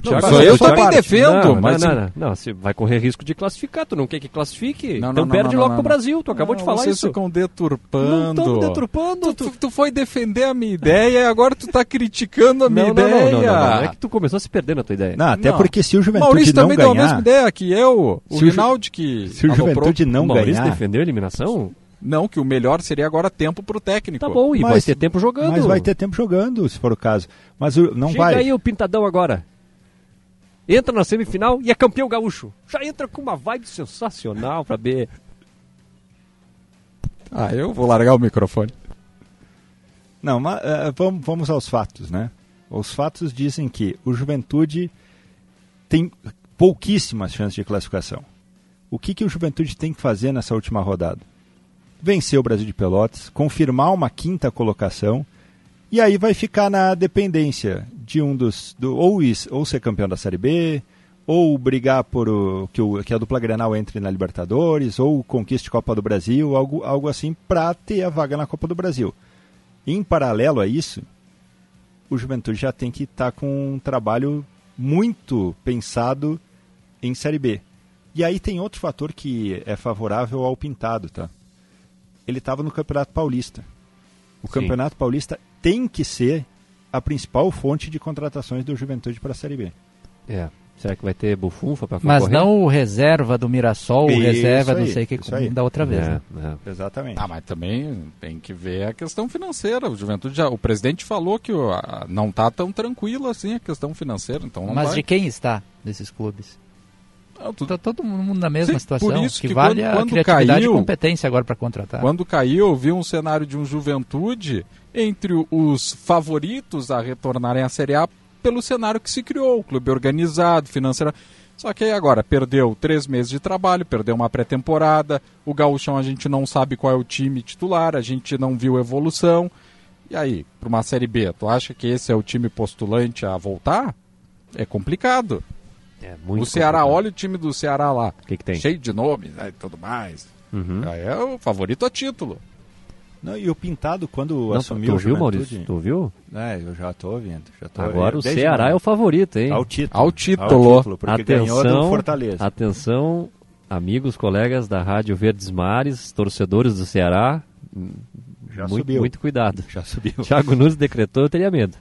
O Não, Thiago eu também parte. defendo, não, mas não, se- não, não, não, você vai correr risco de classificar, tu não quer que classifique? Não, então não, perde não, logo não, pro não. Brasil, tu acabou de Não, falar vocês isso. ficam Não deturpando. estamos deturpando. Tu, tu foi defender a minha ideia e agora tu tá criticando a minha Não, não, ideia. não, não, não, não, é que tu começou a se perder na tua ideia. Não, até Não. porque se o Juventude Maurício não também deu a mesma ganhar... ideia que eu, o o Rinaldi que Se o. Juventude não o Maurício ganhar... defendeu a eliminação? Não, que o melhor seria agora tempo pro técnico. Tá bom, e vai Mas- ter tempo jogando. Mas vai ter tempo jogando, se for o caso. Mas o- não Chega vai. aí o Pintadão agora. Entra na semifinal e é campeão gaúcho. Já entra com uma vibe sensacional pra ver. Ah, eu vou largar o microfone. Não, mas eh, vamos, vamos aos fatos, né? Os fatos dizem que o Juventude tem pouquíssimas chances de classificação. O que, que o Juventude tem que fazer nessa última rodada? Vencer o Brasil de Pelotas, confirmar uma quinta colocação e aí vai ficar na dependência de um dos. Do, ou, is- ou ser campeão da Série B, ou brigar por o, que, o, que a dupla Grenal entre na Libertadores, ou conquiste Copa do Brasil, algo, algo assim, para ter a vaga na Copa do Brasil. Em paralelo a isso, o Juventude já tem que estar com um trabalho muito pensado em Série B. E aí tem outro fator que é favorável ao Pintado, tá? Ele estava no Campeonato Paulista. O Sim. Campeonato Paulista tem que ser a principal fonte de contratações do Juventude para a Série B. É. Será que vai ter bufunfa pra Mas não o reserva do Mirassol, o Isso reserva não aí, sei o que da outra vez. É, né? é. Exatamente. Ah, mas também tem que ver a questão financeira. O Juventude já, o presidente falou que o- a- não tá tão tranquilo assim a questão financeira, então não Mas vai. de quem está nesses clubes? Ah, tu- Tá todo mundo na mesma Sim, situação. por isso que, que vale quando- a criatividade caiu- e competência agora para contratar. Quando caiu, eu vi um cenário de um Juventude entre os favoritos a retornarem à Série A pelo cenário que se criou, o clube organizado, financeiro. Só que aí agora perdeu três meses de trabalho, perdeu uma pré-temporada, o gauchão a gente não sabe qual é o time titular, a gente não viu evolução. E aí, para uma Série B, tu acha que esse é o time postulante a voltar? É complicado. É muito o Ceará, complicado. olha o time do Ceará lá. O que, que tem? Cheio de nomes né, e tudo mais. Uhum. Aí é o favorito a título. Não, e o Pintado, quando Não, assumiu tu o Juventude... Maurício? Tu ouviu? É, eu já tô ouvindo. Já tô Agora o desde Ceará é o favorito, hein? Ao título. Ao título. Ao título, porque ganhou do Fortaleza. Atenção, amigos, colegas da Rádio Verdes Mares, torcedores do Ceará. Já muito, subiu. muito cuidado. Já subiu. Thiago Nunes decretou, eu teria medo.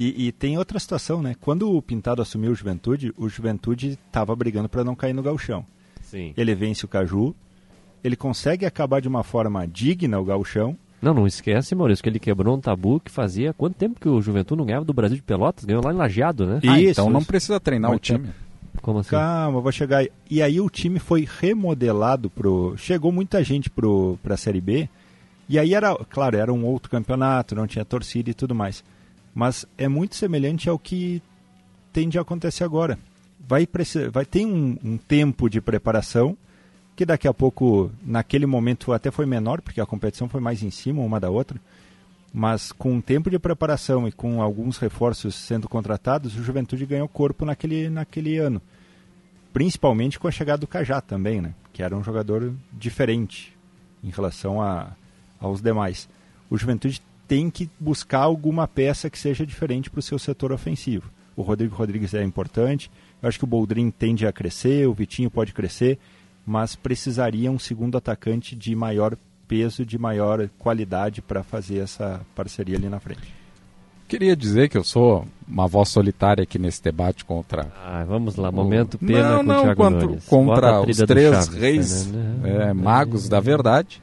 E, e tem outra situação, né? Quando o Pintado assumiu o Juventude, o Juventude estava brigando para não cair no gauchão. Sim. Ele vence o Caju, ele consegue acabar de uma forma digna o gauchão. Não, não esquece, Maurício, que ele quebrou um tabu que fazia quanto tempo que o Juventude não ganhava do Brasil de Pelotas? Ganhou lá em Lajeado, né? Ah, Isso, então não isso. precisa treinar Muito o time. Como assim? Calma, vou chegar aí. E aí o time foi remodelado pro. Chegou muita gente pro pra Série B. E aí era, claro, era um outro campeonato, não tinha torcida e tudo mais. Mas é muito semelhante ao que tende a acontecer agora. Vai, precisar, vai ter um, um tempo de preparação que daqui a pouco, naquele momento, até foi menor, porque a competição foi mais em cima uma da outra. Mas com um tempo de preparação e com alguns reforços sendo contratados, o Juventude ganhou corpo naquele, naquele ano. Principalmente com a chegada do Cajá também, né? Que era um jogador diferente em relação a, aos demais. O Juventude tem que buscar alguma peça que seja diferente para o seu setor ofensivo. O Rodrigo Rodrigues é importante, eu acho que o Boldrin tende a crescer, o Vitinho pode crescer, mas precisaria um segundo atacante de maior peso, de maior qualidade para fazer essa parceria ali na frente. Queria dizer que eu sou uma voz solitária aqui nesse debate contra. Ah, vamos lá, momento pena não, com não, contra, contra os três Chaves, reis né? é, magos da verdade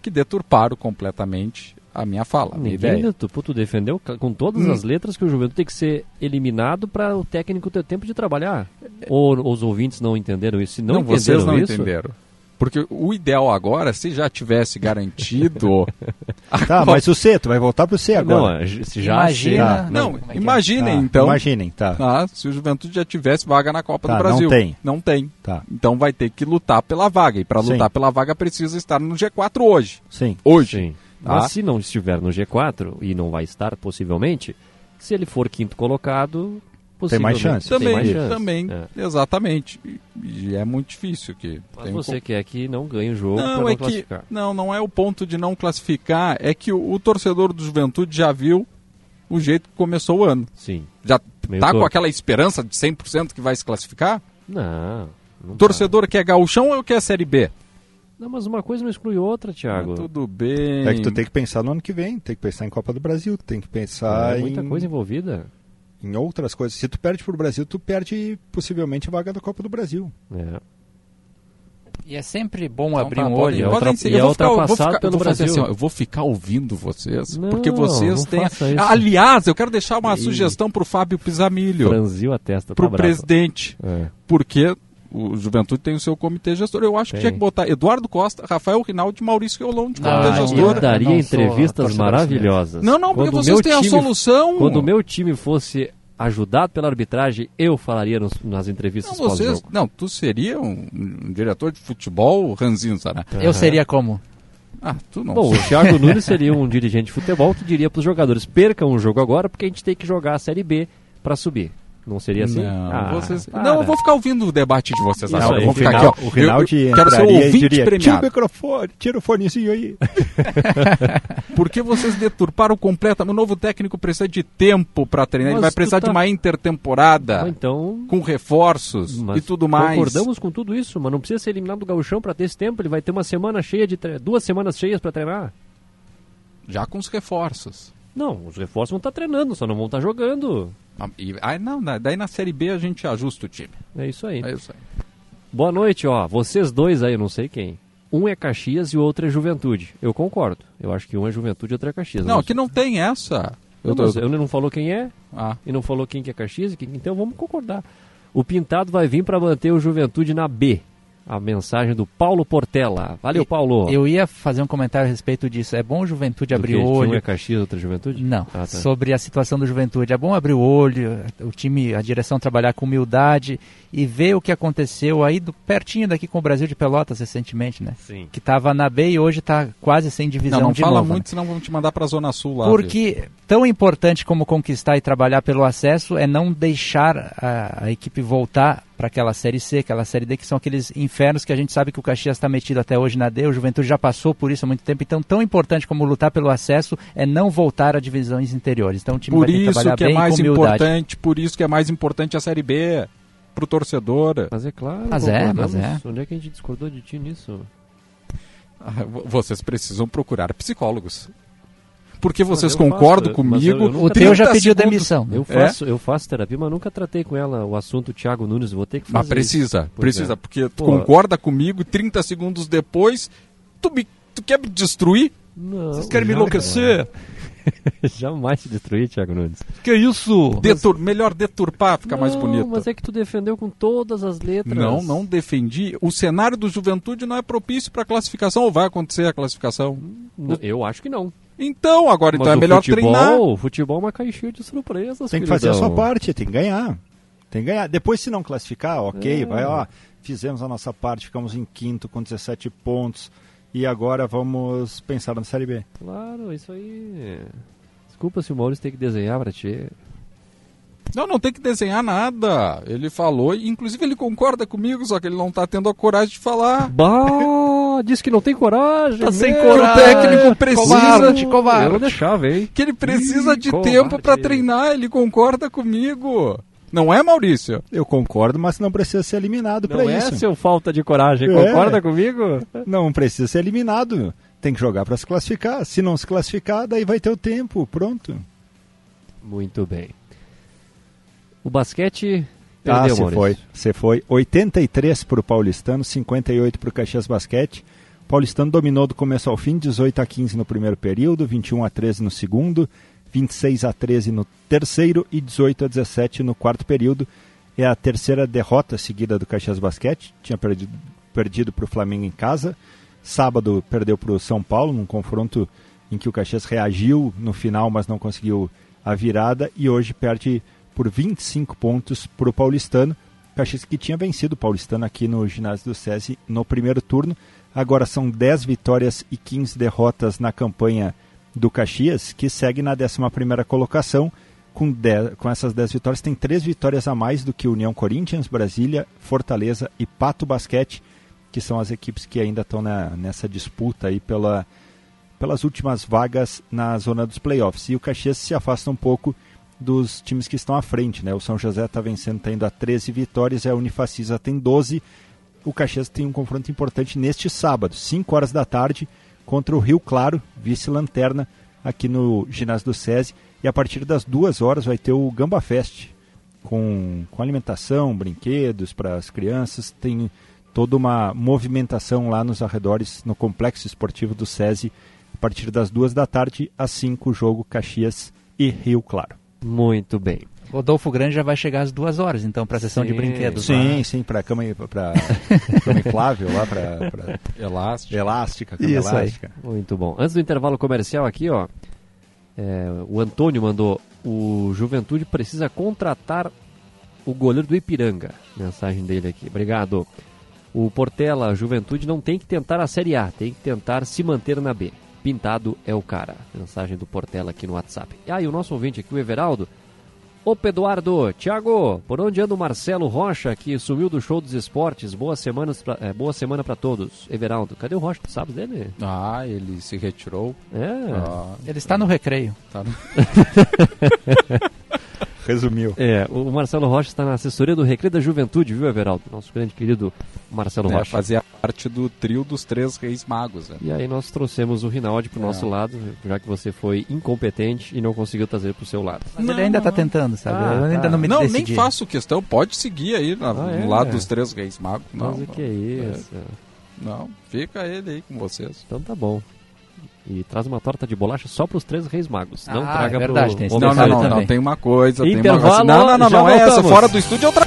que deturparam completamente a minha fala, a minha Ninguém, ideia. tu, pô, tu defendeu com todas Hum. as letras que o Juventude tem que ser eliminado para o técnico ter tempo de trabalhar. Ou os ouvintes não entenderam isso? Se não, Não, entenderam vocês não isso, entenderam. Porque o ideal agora, se já tivesse garantido. Tá, mas o C, tu vai voltar pro C agora. Não, se já Imagina. Tá. Não, é é? imaginem Tá, então. imaginem, tá. Ah, se o Juventude já tivesse vaga na Copa Tá, do não Brasil. tem. Não tem. Tá. Então vai ter que lutar pela vaga. E para lutar pela vaga precisa estar no G4 hoje. Sim. Hoje. Sim. Tá? Mas se não estiver no G4, e não vai estar possivelmente, se ele for quinto colocado, Tem mais chance. Tem Também, mais chance. também, É. exatamente. E, e é muito difícil que. Mas tem você um... quer que não ganhe o jogo para Não, não é que classificar. não, não é o ponto de não classificar, é que o, o torcedor do Juventude já viu o jeito que começou o ano. Sim. Já Meio tá com aquela esperança de 100% que vai se classificar? Não. não O torcedor quer gauchão ou quer Série B? Não, mas uma coisa não exclui outra, Thiago. Ah, tudo bem. É que tu tem que pensar no ano que vem, tem que pensar em Copa do Brasil, tem que pensar É muita em, coisa envolvida. em outras coisas. Se tu perde pro Brasil, tu perde possivelmente a vaga da Copa do Brasil. É. E é sempre bom Então abrir tá, um olho. podem ultra- ser- e eu é vou ficar- eu vou ultrapassado ficar- eu pelo vou Brasil. assim, ó, eu vou ficar ouvindo vocês, Não, porque vocês têm. Aliás, eu quero deixar uma Ih. sugestão pro Fábio Pisamilho, Franziu a testa, tá pro bravo. presidente, É. porque o Juventude tem o seu comitê gestor. Eu acho que Tem. tinha que botar Eduardo Costa, Rafael Rinaldi e Maurício Riolon de Ah, comitê eu gestor. daria não sou entrevistas maravilhosas. Não, não, porque Quando vocês têm a time- solução. Quando o meu time fosse ajudado pela arbitragem, eu falaria nos- nas Não, entrevistas vocês, pós-jogo. não, tu seria um, um diretor de futebol ranzinza, né? Eu seria como? Ah, tu não. Bom, o Thiago Nunes seria um dirigente de futebol que diria para os jogadores: percam o jogo agora porque a gente tem que jogar a Série B para subir. Não seria assim? Não, Ah, vocês- não, eu vou ficar ouvindo o debate de vocês aí, Eu vou o ficar aqui, ó. O Rinaldi Eu- eu quero ser e ouvinte diria, tira o premiado. microfone, tira o fonezinho aí. Porque vocês deturparam completamente. O novo técnico precisa de tempo para treinar. Ele Mas vai tu precisar tá- de uma intertemporada Ah, então. com reforços Mas e tudo mais. Concordamos com tudo isso, mas não precisa ser eliminado do gauchão para ter esse tempo. Ele vai ter uma semana cheia de tre... duas semanas cheias para treinar. Já com os reforços. Não, os reforços vão estar treinando, só não vão estar jogando. Ah, e- aí não, na- daí na Série B a gente ajusta o time. É isso aí. É isso aí. Boa noite, ó. Vocês dois aí, eu não sei quem. Um é Caxias e o outro é Juventude. Eu concordo. Eu acho que um é Juventude e outro é Caxias. Não, Mas- aqui não tem essa. Não, Eu tô- mas ele não falou quem é Ah, e não falou quem que é Caxias, quem- então vamos concordar. O Pintado vai vir para manter o Juventude na B. A mensagem do Paulo Portela. Valeu, Paulo. Eu ia fazer um comentário a respeito disso. É bom Juventude Do abrir o olho. Um é Caxias, outro é Juventude? Não, Ah, tá. sobre a situação do Juventude. É bom abrir o olho, o time, a direção trabalhar com humildade e ver o que aconteceu aí do, pertinho daqui com o Brasil de Pelotas recentemente, né? Sim. Que estava na B e hoje está quase sem divisão não, não de fala novo, né? muito, senão vão te mandar pra Zona Sul lá. Porque tão importante como conquistar e trabalhar pelo acesso é não deixar a, a equipe voltar para aquela Série C, aquela Série D, que são aqueles infernos que a gente sabe que o Caxias está metido até hoje na D, o Juventude já passou por isso há muito tempo. Então, tão importante como lutar pelo acesso é não voltar a divisões interiores. Então, o time Por vai ter que isso trabalhar que é bem mais importante, por isso que é mais importante a Série B pro torcedor. Mas é claro. Mas é, mas é. Onde é que a gente discordou de ti nisso? Ah, vo- Vocês precisam procurar psicólogos. Porque vocês Mas eu concordam faço, mas eu- comigo. eu nunca- O teu já 30 pediu segundos- demissão. Eu É? faço, eu faço terapia, mas nunca tratei com ela o assunto Thiago Nunes. Vou ter que fazer. Mas precisa, isso. Precisa, é. porque tu Pô. concorda comigo e 30 segundos depois tu, me, tu quer me destruir? Não, Vocês querem me enlouquecer? Jamais se destruir, Thiago Nunes. Que isso? Detur... Melhor deturpar, fica mais Não, bonito. Mas é que tu defendeu com todas as letras. Não, não defendi. O cenário do Juventude não é propício para classificação ou vai acontecer a classificação? Não, Eu acho que não. Então, agora Mas então é melhor futebol, treinar. O futebol é uma caixinha de surpresas, Tem que fazer a queridão. sua parte, tem que ganhar. Tem que ganhar. Depois, se não classificar, ok, É. vai, ó, fizemos a nossa parte, ficamos em quinto com 17 pontos e agora vamos pensar na Série B. Claro, isso aí. Desculpa se o Maurício tem que desenhar pra ti. Não, não tem que desenhar nada. Ele falou, e inclusive ele concorda comigo, só que ele não tá tendo a coragem de falar. Bah, disse que não tem coragem. Tá sem meu. coragem. O técnico precisa Covarde, de- covarde. Eu não deixava, hein? Que ele precisa Ih, de covarde. tempo para treinar, ele concorda comigo. Não é, Maurício? Eu concordo, mas não precisa ser eliminado para Não é isso. seu falta de coragem, É. concorda comigo? Não precisa ser eliminado. Tem que jogar para se classificar. Se não se classificar, daí vai ter o tempo. Pronto. Muito bem. O basquete Ah, perdeu, você Maurício. foi. Você foi. 83 para o Paulistano, 58 para o Caxias Basquete. O Paulistano dominou do começo ao fim, 18 a 15 no primeiro período, 21 a 13 no segundo, 26 a 13 no terceiro e 18 a 17 no quarto período. É a terceira derrota seguida do Caxias Basquete. Tinha perdido, perdido para o Flamengo em casa. Sábado perdeu para o São Paulo, num confronto em que o Caxias reagiu no final, mas não conseguiu a virada. E hoje perde por 25 pontos para o Paulistano. Caxias que tinha vencido o Paulistano aqui no ginásio do SESI no primeiro turno. Agora são 10 vitórias e 15 derrotas na campanha do Caxias, que segue na 11ª colocação. Com, 10, com essas 10 vitórias, tem 3 vitórias a mais do que União Corinthians, Brasília, Fortaleza e Pato Basquete, que são as equipes que ainda estão nessa disputa aí pela, pelas últimas vagas na zona dos playoffs. E o Caxias se afasta um pouco dos times que estão à frente, né? O São José está vencendo, está indo a 13 vitórias, a Unifacisa tem 12. O Caxias tem um confronto importante neste sábado, 5 horas da tarde, contra o Rio Claro, vice-lanterna, aqui no ginásio do SESI. E a partir das duas horas vai ter o Gamba Fest, com, com alimentação, brinquedos para as crianças. Tem toda uma movimentação lá nos arredores, no complexo esportivo do SESI, a partir das duas da tarde, às 5, o jogo Caxias e Rio Claro. Muito bem. Rodolfo Grande já vai chegar às duas horas, então, para a sessão de Sim. brinquedos. Sim, lá. sim, para cama, pra, cama inflável lá, para elástica. elástica, cama Isso aí. elástica. Muito bom. Antes do intervalo comercial aqui, ó, é, o Antônio mandou: o Juventude precisa contratar o goleiro do Ipiranga. Mensagem dele aqui. Obrigado. O Portela, Juventude não tem que tentar a Série A, tem que tentar se manter na B. Pintado é o cara. Mensagem do Portela aqui no WhatsApp. Ah, e o nosso ouvinte aqui, o Everaldo. Opa, Eduardo, Thiago, por onde anda o Marcelo Rocha, que sumiu do show dos esportes? Boas semanas pra, é, boa semana para todos. Everaldo, cadê o Rocha? Tu sabes dele? Ah, ele se retirou. É. Ah, Ele está no recreio. tá no- Resumiu. É, o Marcelo Rocha está na assessoria do Recreio da Juventude, viu, Everaldo? Nosso grande querido Marcelo É, Rocha. fazia parte do trio dos três reis magos. né? E aí nós trouxemos o Rinaldi pro É. nosso lado, já que você foi incompetente e não conseguiu trazer pro seu lado. Mas ele ainda está tentando, sabe? Ah, Eu ainda tá. não me Não, nem decidi. faço questão. Pode seguir aí na- Ah, é? no lado dos três reis magos. Não, Mas o que é isso? não, fica ele aí com vocês. Então tá bom. E traz uma torta de bolacha só pros três reis magos. Não Ah, traga é verdade, pro tem esse Não, não, não, não, tem uma coisa. Tem uma... Intervalo, Não, não, não, não é essa. Fora do estúdio é outra.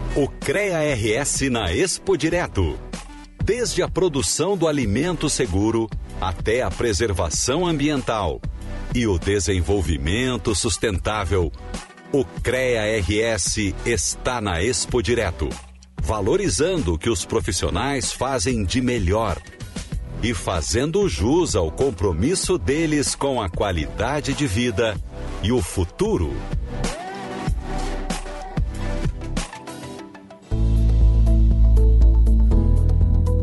O CREA RS na Expo Direto. Desde a produção do alimento seguro até a preservação ambiental e o desenvolvimento sustentável, o CREA RS está na Expo Direto, valorizando o que os profissionais fazem de melhor e fazendo jus ao compromisso deles com a qualidade de vida e o futuro.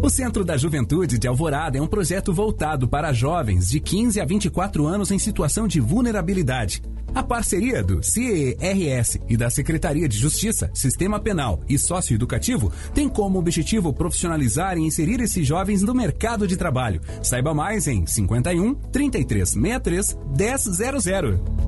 O Centro da Juventude de Alvorada é um projeto voltado para jovens de 15 a 24 anos em situação de vulnerabilidade. A parceria do CERS e da Secretaria de Justiça, Sistema Penal e Socioeducativo tem como objetivo profissionalizar e inserir esses jovens no mercado de trabalho. Saiba mais em 51 3363 1000.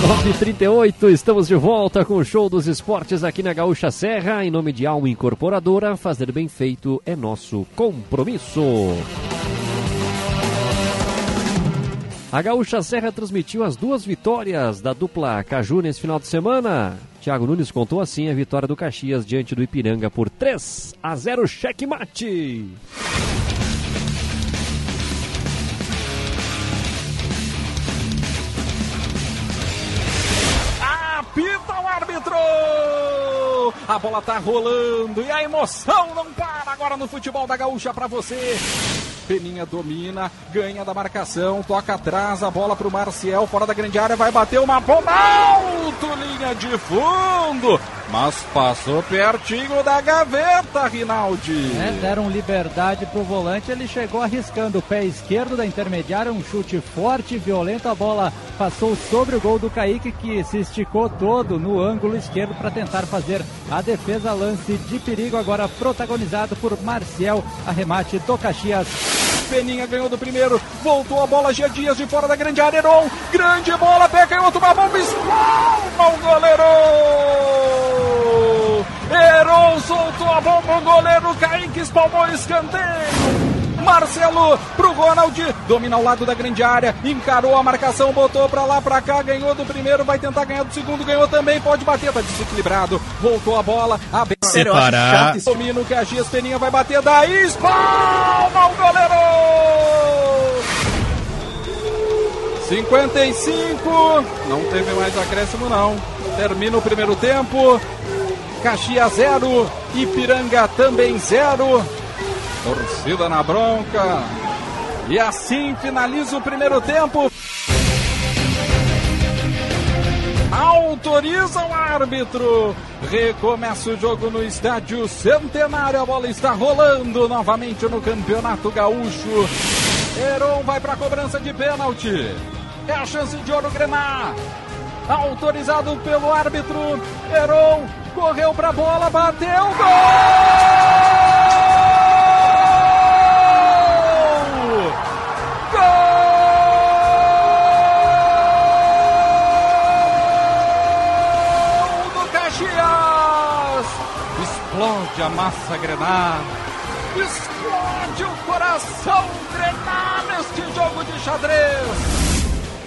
9h38, estamos de volta com o show dos esportes aqui na Gaúcha Serra. Em nome de Alma Incorporadora, fazer bem feito é nosso compromisso. A Gaúcha Serra transmitiu as duas vitórias da dupla Caju nesse final de semana. Thiago Nunes contou assim a vitória do Caxias diante do Ipiranga por 3 a 0 checkmate. A bola tá rolando e a emoção não para agora no futebol da Gaúcha para você. Peninha domina, ganha da marcação, toca atrás, a bola pro Marcial, fora da grande área, vai bater uma bomba alto, linha de fundo, mas passou pertinho da gaveta, Rinaldi. É, deram liberdade pro volante, ele chegou arriscando o pé esquerdo da intermediária, um chute forte violento, a bola passou sobre o gol do Kaique, que se esticou todo no ângulo esquerdo para tentar fazer a defesa, lance de perigo, agora protagonizado por Marcial, arremate do Caxias. Peninha ganhou do primeiro, voltou a bola, Gia Dias de fora da grande área, Heron, grande bola, em outro, uma bomba, espalma o goleiro! Heron soltou a bomba, o goleiro Kaique espalmou escanteio! Marcelo pro Ronald, domina ao lado da grande área, encarou a marcação, botou pra lá, pra cá, ganhou do primeiro, vai tentar ganhar do segundo, ganhou também, pode bater, tá desequilibrado, voltou a bola, abre, Separar. domina o Caxias, Peninha vai bater, daí espalma o goleiro! 55, não teve mais acréscimo não, termina o primeiro tempo, Caxias 0, Ipiranga também 0. Torcida na bronca. E assim finaliza o primeiro tempo. Autoriza o árbitro. Recomeça o jogo no estádio Centenário. A bola está rolando novamente no Campeonato Gaúcho. Heron vai para a cobrança de pênalti. É a chance de ouro grenar. Autorizado pelo árbitro. Heron correu para a bola, bateu. Gol! Explode a massa grenar. Explode o coração grenar neste jogo de xadrez.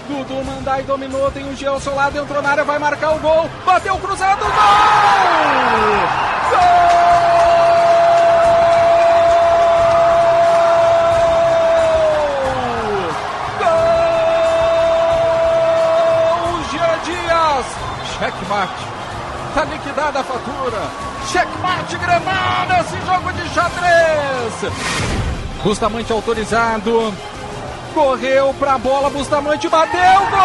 Dudu Mandai dominou, tem o Geo ao seu lado, entrou na área, vai marcar o gol. Bateu cruzado, gol! Gol! Moura. Checkmate Granada, esse jogo de xadrez. Bustamante autorizado. Correu pra bola, Bustamante bateu, gol!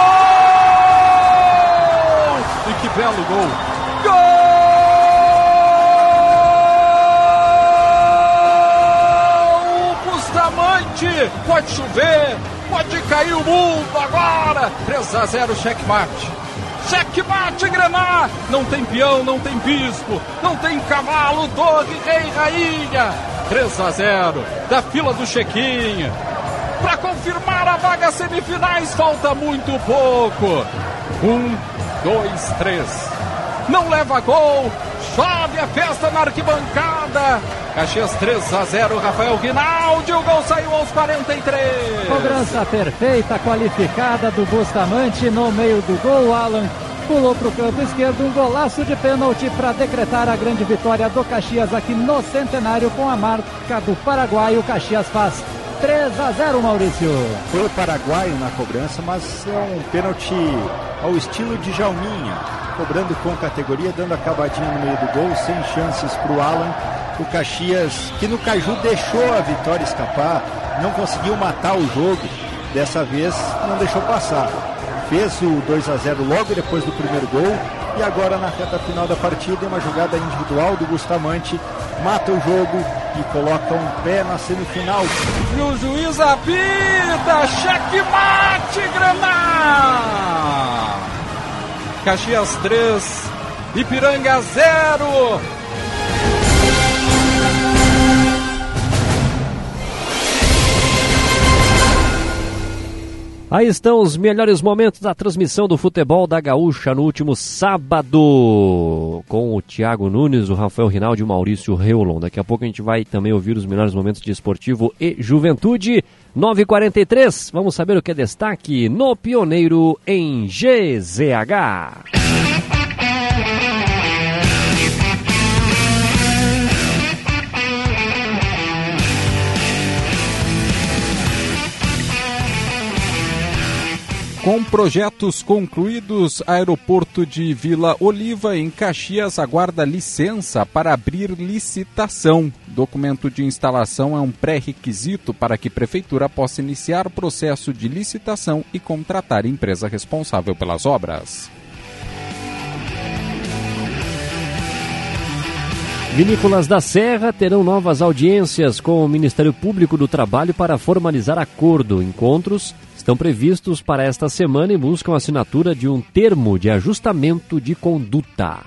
E que belo gol! Gol! Bustamante! Pode chover, pode cair o mundo agora! 3 a 0 checkmate. Checkmate Grenar! Não tem peão, não tem bispo, não tem cavalo, torre, rei, rainha! 3 a 0 da fila do chequinho. Para confirmar a vaga semifinais, falta muito pouco. Um, dois, três. Não leva gol. Chove a festa na arquibancada. Caxias 3 a 0, Rafael Rinaldi. O gol saiu aos 43. Cobrança perfeita, qualificada do Bustamante no meio do gol. Alan pulou para o campo esquerdo. Um golaço de pênalti para decretar a grande vitória do Caxias aqui no Centenário com a marca do Paraguai. O Caxias faz 3 a 0, Maurício. Foi o paraguaio na cobrança, mas é um pênalti ao estilo de Jalminha, cobrando com categoria, dando acabadinha no meio do gol, sem chances para o Alan. O Caxias, que no Caju deixou a vitória escapar, não conseguiu matar o jogo, dessa vez não deixou passar. Fez o 2 a 0 logo depois do primeiro gol e agora na reta final da partida, uma jogada individual do Bustamante, mata o jogo e coloca um pé na semifinal. E o juiz apita, checkmate, Granada! Caxias 3, Ipiranga 0. Aí estão os melhores momentos da transmissão do futebol da Gaúcha no último sábado, com o Thiago Nunes, o Rafael Rinaldi e o Maurício Reulon. Daqui a pouco a gente vai também ouvir os melhores momentos de esportivo e juventude. 9h43, vamos saber o que é destaque no Pioneiro em GZH. Com projetos concluídos, aeroporto de Vila Oliva, em Caxias, aguarda licença para abrir licitação. Documento de instalação é um pré-requisito para que prefeitura possa iniciar o processo de licitação e contratar empresa responsável pelas obras. Vinícolas da Serra terão novas audiências com o Ministério Público do Trabalho para formalizar acordo. Encontros estão previstos para esta semana e buscam a assinatura de um termo de ajustamento de conduta.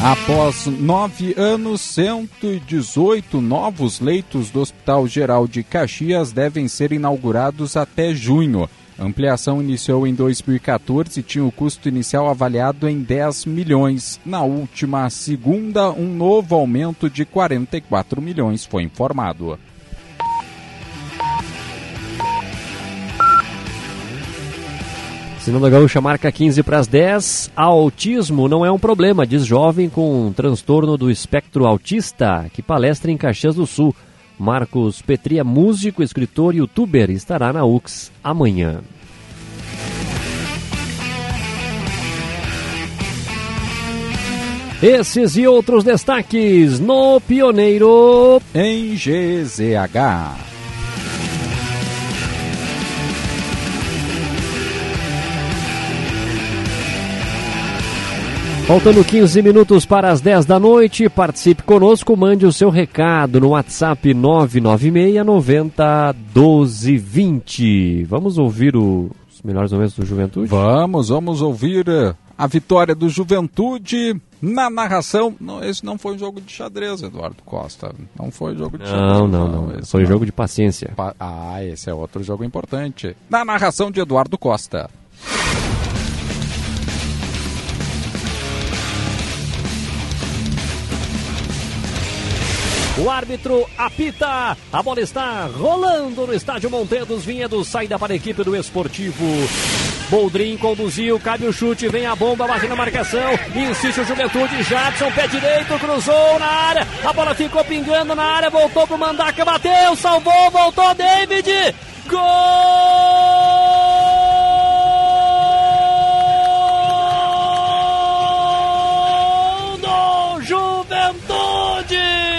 Após nove anos, 118 novos leitos do Hospital Geral de Caxias devem ser inaugurados até junho. A ampliação iniciou em 2014 e tinha o custo inicial avaliado em 10 milhões. Na última segunda, um novo aumento de 44 milhões foi informado. Sinal da Gaúcha marca 15 para as 10. Autismo não é um problema, diz jovem com transtorno do espectro autista, que palestra em Caxias do Sul. Marcos Petri músico, escritor e youtuber. Estará na UX amanhã. Esses e outros destaques no Pioneiro em GZH. Faltando 15 minutos para as 10 da noite, participe conosco, mande o seu recado no WhatsApp 996 90 12 20. Vamos ouvir o, os melhores momentos do Juventude? Vamos, vamos ouvir a vitória do Juventude na narração. Não, esse não foi um jogo de xadrez, Eduardo Costa. Não foi um jogo de xadrez. Não, não, não. não. Foi não. jogo de paciência. Pa ah, esse é outro jogo importante. Na narração de Eduardo Costa. O árbitro apita. A bola está rolando no estádio Monteiros. Vinhedos saída para a equipe do Esportivo. Boldrin conduziu, cabe o chute, vem a bomba, bate na marcação, insiste o Juventude, Jadson, pé direito, cruzou na área, a bola ficou pingando na área, voltou pro Mandaca, bateu, salvou, voltou David, gol! do Juventude!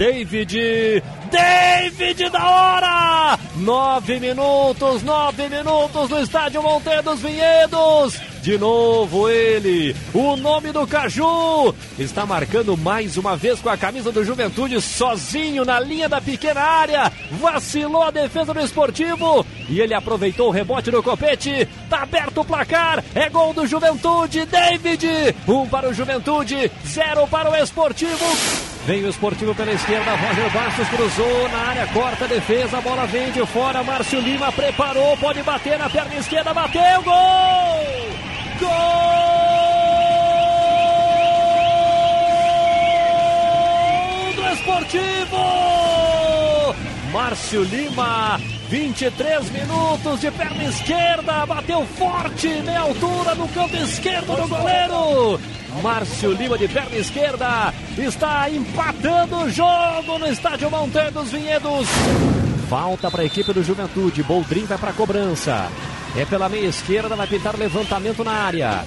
David. David da hora! Nove minutos, nove minutos no estádio Monteiro dos Vinhedos. De novo ele, o nome do Caju, está marcando mais uma vez com a camisa do Juventude, sozinho na linha da pequena área. Vacilou a defesa do esportivo e ele aproveitou o rebote do copete. Tá aberto o placar, é gol do Juventude, David. Um para o Juventude, zero para o esportivo. Vem o esportivo pela esquerda, Roger Bastos cruzou na área, corta a defesa, a bola vem de fora, Márcio Lima preparou, pode bater na perna esquerda, bateu, gol! Gol do esportivo! Márcio Lima, 23 minutos de perna esquerda, bateu forte, meia altura no canto esquerdo do goleiro. Márcio Lima de perna esquerda está empatando o jogo no estádio Monteiro dos Vinhedos. Falta para a equipe do Juventude. Boldrin vai para a cobrança. É pela meia esquerda, vai pintar levantamento na área.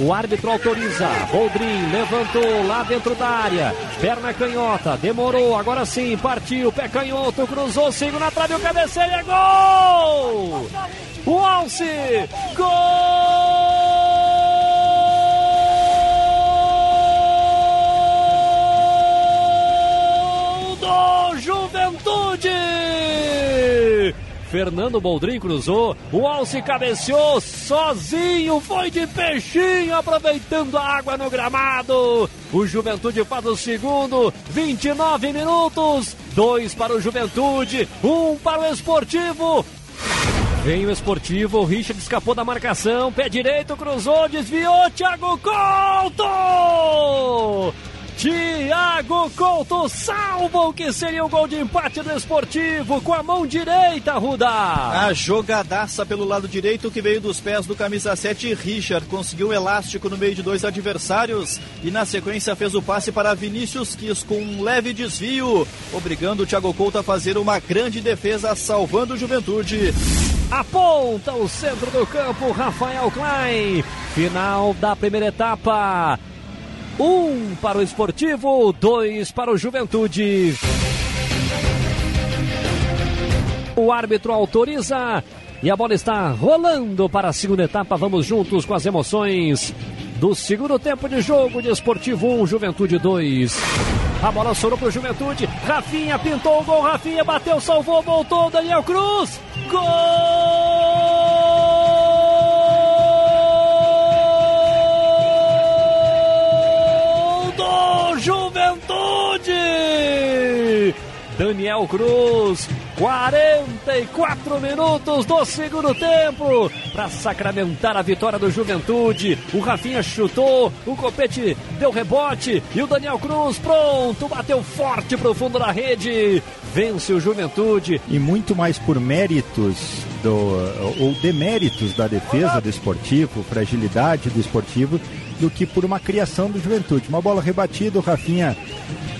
O árbitro autoriza. Boldrin levantou lá dentro da área. Perna canhota, demorou, agora sim, partiu. Pé canhoto, cruzou, sigo na trave, o cabeceio é gol! O Alce! Gol! Do Juventude! Fernando Boldrin cruzou, o Alce cabeceou sozinho, foi de peixinho, aproveitando a água no gramado. O Juventude faz o segundo, 29 minutos, dois para o Juventude, um para o Esportivo. Vem o Esportivo, o Richard escapou da marcação, pé direito, cruzou, desviou, Thiago Couto! Thiago Couto salva o que seria o gol de empate do Esportivo com a mão direita, Ruda. A jogadaça pelo lado direito que veio dos pés do camisa 7, Richard conseguiu um elástico no meio de dois adversários e na sequência fez o passe para Vinícius Quis com um leve desvio, obrigando o Thiago Couto a fazer uma grande defesa, salvando o Juventude. Aponta o centro do campo, Rafael Klein. Final da primeira etapa. Um para o esportivo, dois para o juventude. O árbitro autoriza e a bola está rolando para a segunda etapa. Vamos juntos com as emoções do segundo tempo de jogo de Esportivo 1, Juventude 2. A bola sobrou para o Juventude. Rafinha pintou o gol. Rafinha bateu, salvou, voltou. Daniel Cruz. Gol Juventude! Daniel Cruz, 44 minutos do segundo tempo para sacramentar a vitória do Juventude. O Rafinha chutou, o Copete deu rebote e o Daniel Cruz pronto, bateu forte pro fundo da rede. Vence o Juventude. E muito mais por méritos do, ou deméritos da defesa do esportivo, fragilidade do esportivo, do que por uma criação do Juventude. Uma bola rebatida, o Rafinha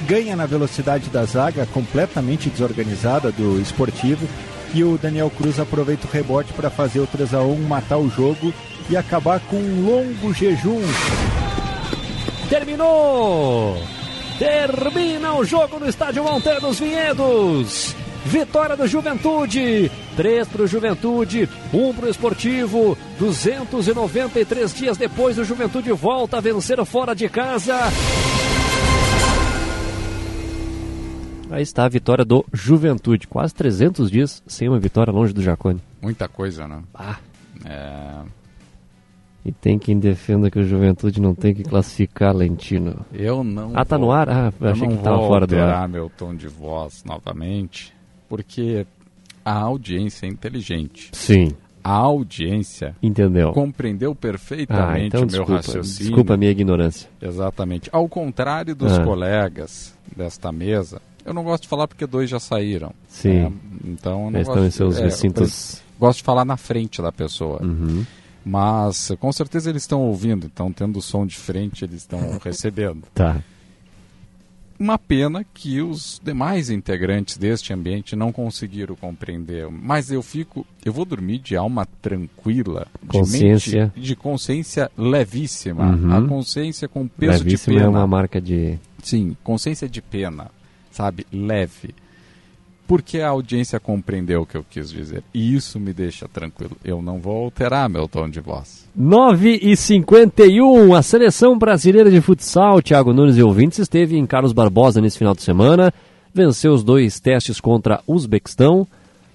ganha na velocidade da zaga, completamente desorganizada do esportivo. E o Daniel Cruz aproveita o rebote para fazer o 3 a 1 matar o jogo e acabar com um longo jejum. Terminou! Termina o jogo no estádio Monteiro dos Vinhedos. Vitória do Juventude, 3 para o Juventude, 1 para o Esportivo. 293 dias depois, o Juventude volta a vencer fora de casa. Aí está a vitória do Juventude. Quase 300 dias sem uma vitória longe do Jacone. Muita coisa, né? Ah. É... E tem quem defenda que o Juventude não tem que classificar Lentino. Eu não. Ah, tá vou, no ar? Ah, eu achei não que tava vou fora do ar. meu tom de voz novamente, porque a audiência é inteligente. Sim. A audiência Entendeu. compreendeu Ah, perfeitamente então o meu desculpa, raciocínio. desculpa a minha ignorância. Exatamente. Ao contrário dos Ah. colegas desta mesa, eu não gosto de falar porque dois já saíram. Sim. né? Então eu não Eles gosto estão em seus é, recintos. Gosto de falar na frente da pessoa. Uhum. Mas com certeza eles estão ouvindo, então tendo o som de frente, eles estão recebendo. Tá. Uma pena que os demais integrantes deste ambiente não conseguiram compreender. Mas eu fico, eu vou dormir de alma tranquila, Consciência. de mente, de consciência levíssima, Uhum. a consciência com peso Levíssima de pena. é uma marca de. Sim, consciência de pena, sabe, leve. Porque a audiência compreendeu o que eu quis dizer. E isso me deixa tranquilo. Eu não vou alterar meu tom de voz. 9 e 51 a seleção brasileira de futsal, Thiago Nunes e ouvintes, esteve em Carlos Barbosa nesse final de semana, venceu os dois testes contra Uzbequistão.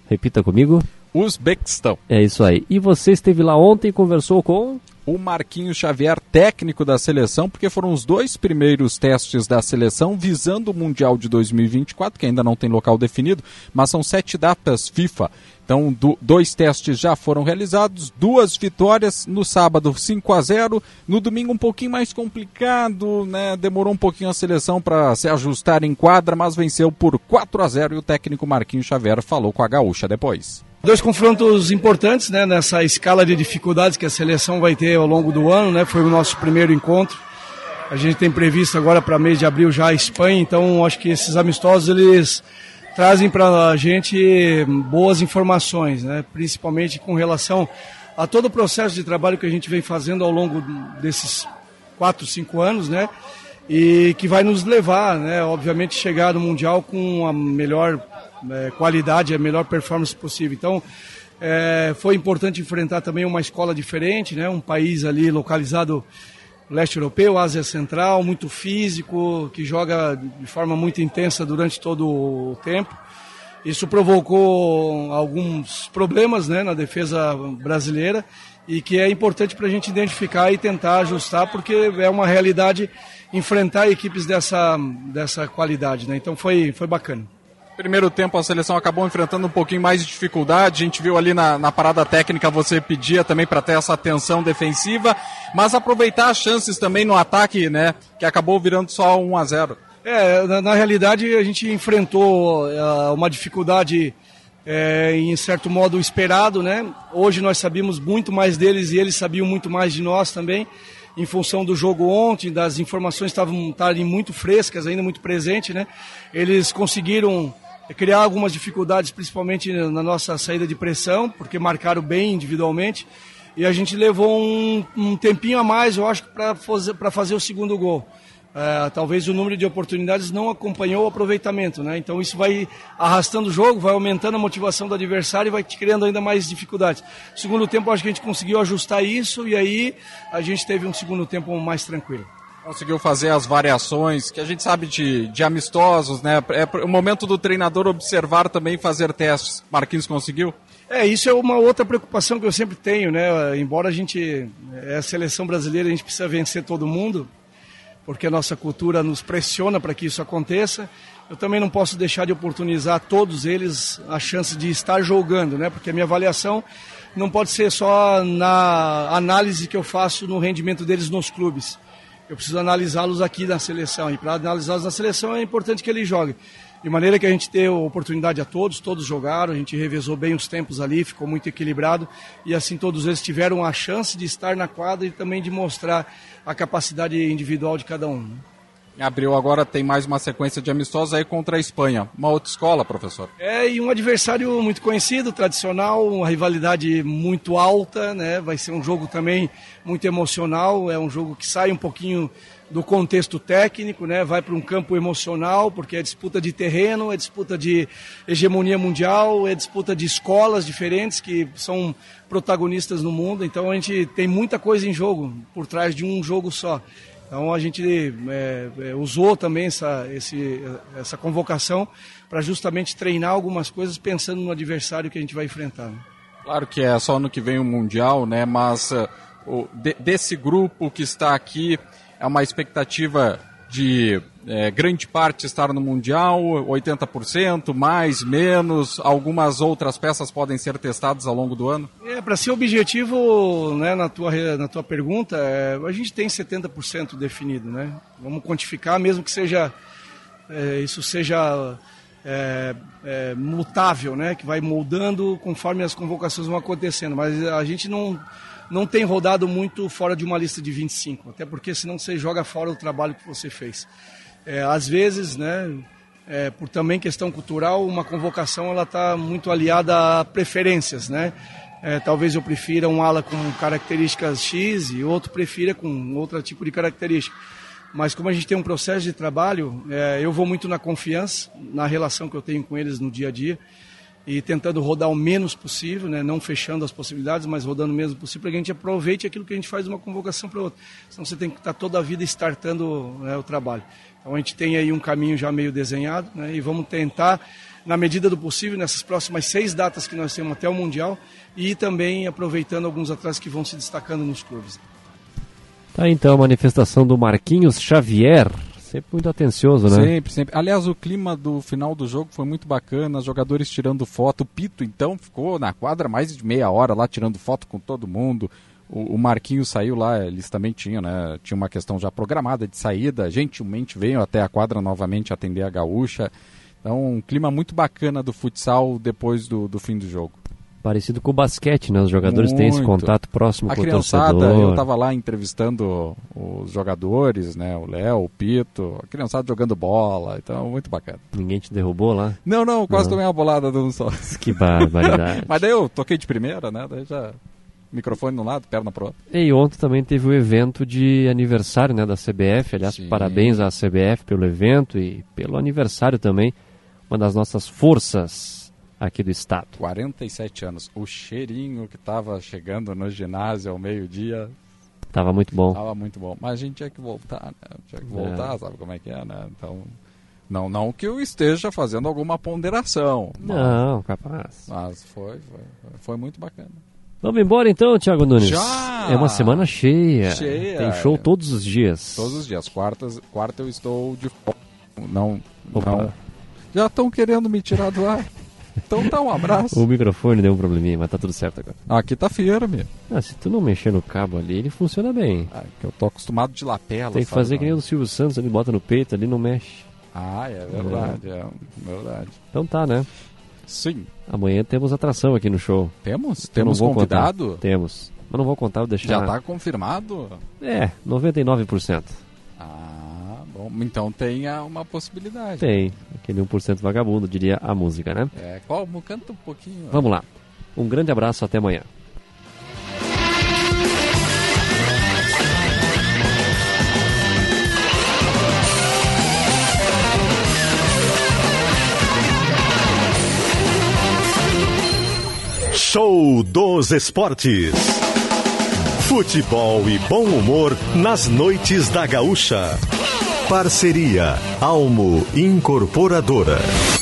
Repita comigo. Uzbequistão. É isso aí. E você esteve lá ontem e conversou com o Marquinhos Xavier, técnico da seleção, porque foram os dois primeiros testes da seleção visando o Mundial de 2024, que ainda não tem local definido, mas são sete datas FIFA. Então, do, dois testes já foram realizados, duas vitórias no sábado 5 a 0 no domingo um pouquinho mais complicado, né? Demorou um pouquinho a seleção para se ajustar em quadra, mas venceu por 4 a 0 e o técnico Marquinhos Xavier falou com a Gaúcha depois. Dois confrontos importantes né, nessa escala de dificuldades que a seleção vai ter ao longo do ano. Né, foi o nosso primeiro encontro. A gente tem previsto agora para mês de abril já a Espanha, então acho que esses amistosos eles trazem para a gente boas informações, né, principalmente com relação a todo o processo de trabalho que a gente vem fazendo ao longo desses quatro, cinco anos, né, e que vai nos levar, né, obviamente, chegar no Mundial com a melhor é, qualidade, a melhor performance possível. Então, é, foi importante enfrentar também uma escola diferente, né? um país ali localizado leste europeu, Ásia Central, muito físico, que joga de forma muito intensa durante todo o tempo. Isso provocou alguns problemas né, na defesa brasileira e que é importante para a gente identificar e tentar ajustar, porque é uma realidade enfrentar equipes dessa, dessa qualidade. Né? Então foi, foi bacana. Primeiro tempo a seleção acabou enfrentando um pouquinho mais de dificuldade. A gente viu ali na, na parada técnica você pedia também para ter essa atenção defensiva, mas aproveitar as chances também no ataque, né? Que acabou virando só 1 a 0. É, na, na realidade a gente enfrentou uh, uma dificuldade é, em certo modo esperado, né? Hoje nós sabíamos muito mais deles e eles sabiam muito mais de nós também, em função do jogo ontem, das informações estavam muito frescas, ainda muito presentes, né? Eles conseguiram criar algumas dificuldades, principalmente na nossa saída de pressão, porque marcaram bem individualmente. E a gente levou um, um tempinho a mais, eu acho, para fazer, fazer o segundo gol. É, talvez o número de oportunidades não acompanhou o aproveitamento, né? Então isso vai arrastando o jogo, vai aumentando a motivação do adversário e vai criando ainda mais dificuldades. Segundo tempo, acho que a gente conseguiu ajustar isso e aí a gente teve um segundo tempo mais tranquilo conseguiu fazer as variações, que a gente sabe de, de amistosos, né? É o momento do treinador observar também fazer testes. Marquinhos conseguiu? É, isso é uma outra preocupação que eu sempre tenho, né? Embora a gente é a seleção brasileira, a gente precisa vencer todo mundo, porque a nossa cultura nos pressiona para que isso aconteça. Eu também não posso deixar de oportunizar a todos eles a chance de estar jogando, né? Porque a minha avaliação não pode ser só na análise que eu faço no rendimento deles nos clubes eu preciso analisá-los aqui na seleção. E para analisá-los na seleção é importante que eles joguem. De maneira que a gente deu oportunidade a todos, todos jogaram, a gente revezou bem os tempos ali, ficou muito equilibrado e assim todos eles tiveram a chance de estar na quadra e também de mostrar a capacidade individual de cada um. Em abril agora tem mais uma sequência de amistosos aí contra a Espanha. Uma outra escola, professor? É, e um adversário muito conhecido, tradicional, uma rivalidade muito alta, né? Vai ser um jogo também muito emocional, é um jogo que sai um pouquinho do contexto técnico, né? Vai para um campo emocional, porque é disputa de terreno, é disputa de hegemonia mundial, é disputa de escolas diferentes que são protagonistas no mundo. Então a gente tem muita coisa em jogo por trás de um jogo só. Então a gente é, é, usou também essa, esse, essa convocação para justamente treinar algumas coisas pensando no adversário que a gente vai enfrentar. Né? Claro que é só no que vem o Mundial, né? mas uh, o, de, desse grupo que está aqui é uma expectativa de é, grande parte estar no Mundial, 80%, mais, menos, algumas outras peças podem ser testadas ao longo do ano? É, para ser objetivo, né, na, tua, na tua pergunta, é, a gente tem 70% definido, né? Vamos quantificar, mesmo que seja, é, isso seja é, é, mutável, né? Que vai moldando conforme as convocações vão acontecendo, mas a gente não não tem rodado muito fora de uma lista de 25, até porque senão você joga fora o trabalho que você fez. É, às vezes, né, é, por também questão cultural, uma convocação ela está muito aliada a preferências, né? É, talvez eu prefira um ala com características X e outro prefira com outro tipo de característica. mas como a gente tem um processo de trabalho, é, eu vou muito na confiança, na relação que eu tenho com eles no dia a dia e tentando rodar o menos possível, né? não fechando as possibilidades, mas rodando o menos possível, para que a gente aproveite aquilo que a gente faz uma convocação para outra. Senão você tem que estar toda a vida startando né, o trabalho. Então a gente tem aí um caminho já meio desenhado né? e vamos tentar, na medida do possível, nessas próximas seis datas que nós temos até o Mundial e também aproveitando alguns atletas que vão se destacando nos clubes. Tá então a manifestação do Marquinhos Xavier, Sempre muito atencioso, né? Sempre, sempre. Aliás, o clima do final do jogo foi muito bacana, jogadores tirando foto. O Pito, então, ficou na quadra mais de meia hora lá tirando foto com todo mundo. O, o Marquinhos saiu lá, eles também tinham, né? Tinha uma questão já programada de saída. Gentilmente veio até a quadra novamente atender a gaúcha. Então, um clima muito bacana do futsal depois do, do fim do jogo. Parecido com o basquete, né? Os jogadores Muito. têm esse contato próximo a com o torcedor. Eu estava lá entrevistando os jogadores, né? O Léo, o Pito, a criançada jogando bola, então muito bacana. Ninguém te derrubou lá? Não, não, quase não. tomei uma bolada de um só. Que barbaridade. Mas daí eu toquei de primeira, né? Daí já microfone no lado, perna pro outro. E ontem também teve o evento de aniversário, né, da CBF. Aliás, Sim. parabéns à CBF pelo evento e pelo aniversário também. Uma das nossas forças aqui do estado. 47 anos. O cheirinho que estava chegando no ginásio ao meio-dia. Tava muito bom. Tava muito bom. Mas a gente tinha que voltar, né? Tinha que voltar, é. sabe como é que é, né? Então. Não, não que eu esteja fazendo alguma ponderação. Mas, não, capaz. Mas foi, foi, foi muito bacana. Vamos embora então, Thiago Nunes. Já! É uma semana cheia. Cheia. Tem show todos os dias. Todos os dias. Quartas, quarta eu estou de não, Opa. não. Já estão querendo me tirar do ar. Então tá, um abraço. o microfone deu um probleminha, mas tá tudo certo agora. Aqui tá firme. Ah, se tu não mexer no cabo ali, ele funciona bem. Ah, que eu tô acostumado de lapela. Tem que fazer que nem o Silvio Santos, ele bota no peito ali não mexe. Ah, é verdade, é, é verdade. Então tá, né? Sim. Amanhã temos atração aqui no show. Temos? Temos convidado? Contar. Temos. Mas não vou contar, vou deixar... Já tá confirmado? É, 99%. Ah. Então tem uma possibilidade. Tem. Aquele 1% vagabundo, diria a música, né? É, qual? Canta um pouquinho. Vamos lá. Um grande abraço, até amanhã. Show dos Esportes. Futebol e bom humor nas noites da Gaúcha. Parceria Almo Incorporadora.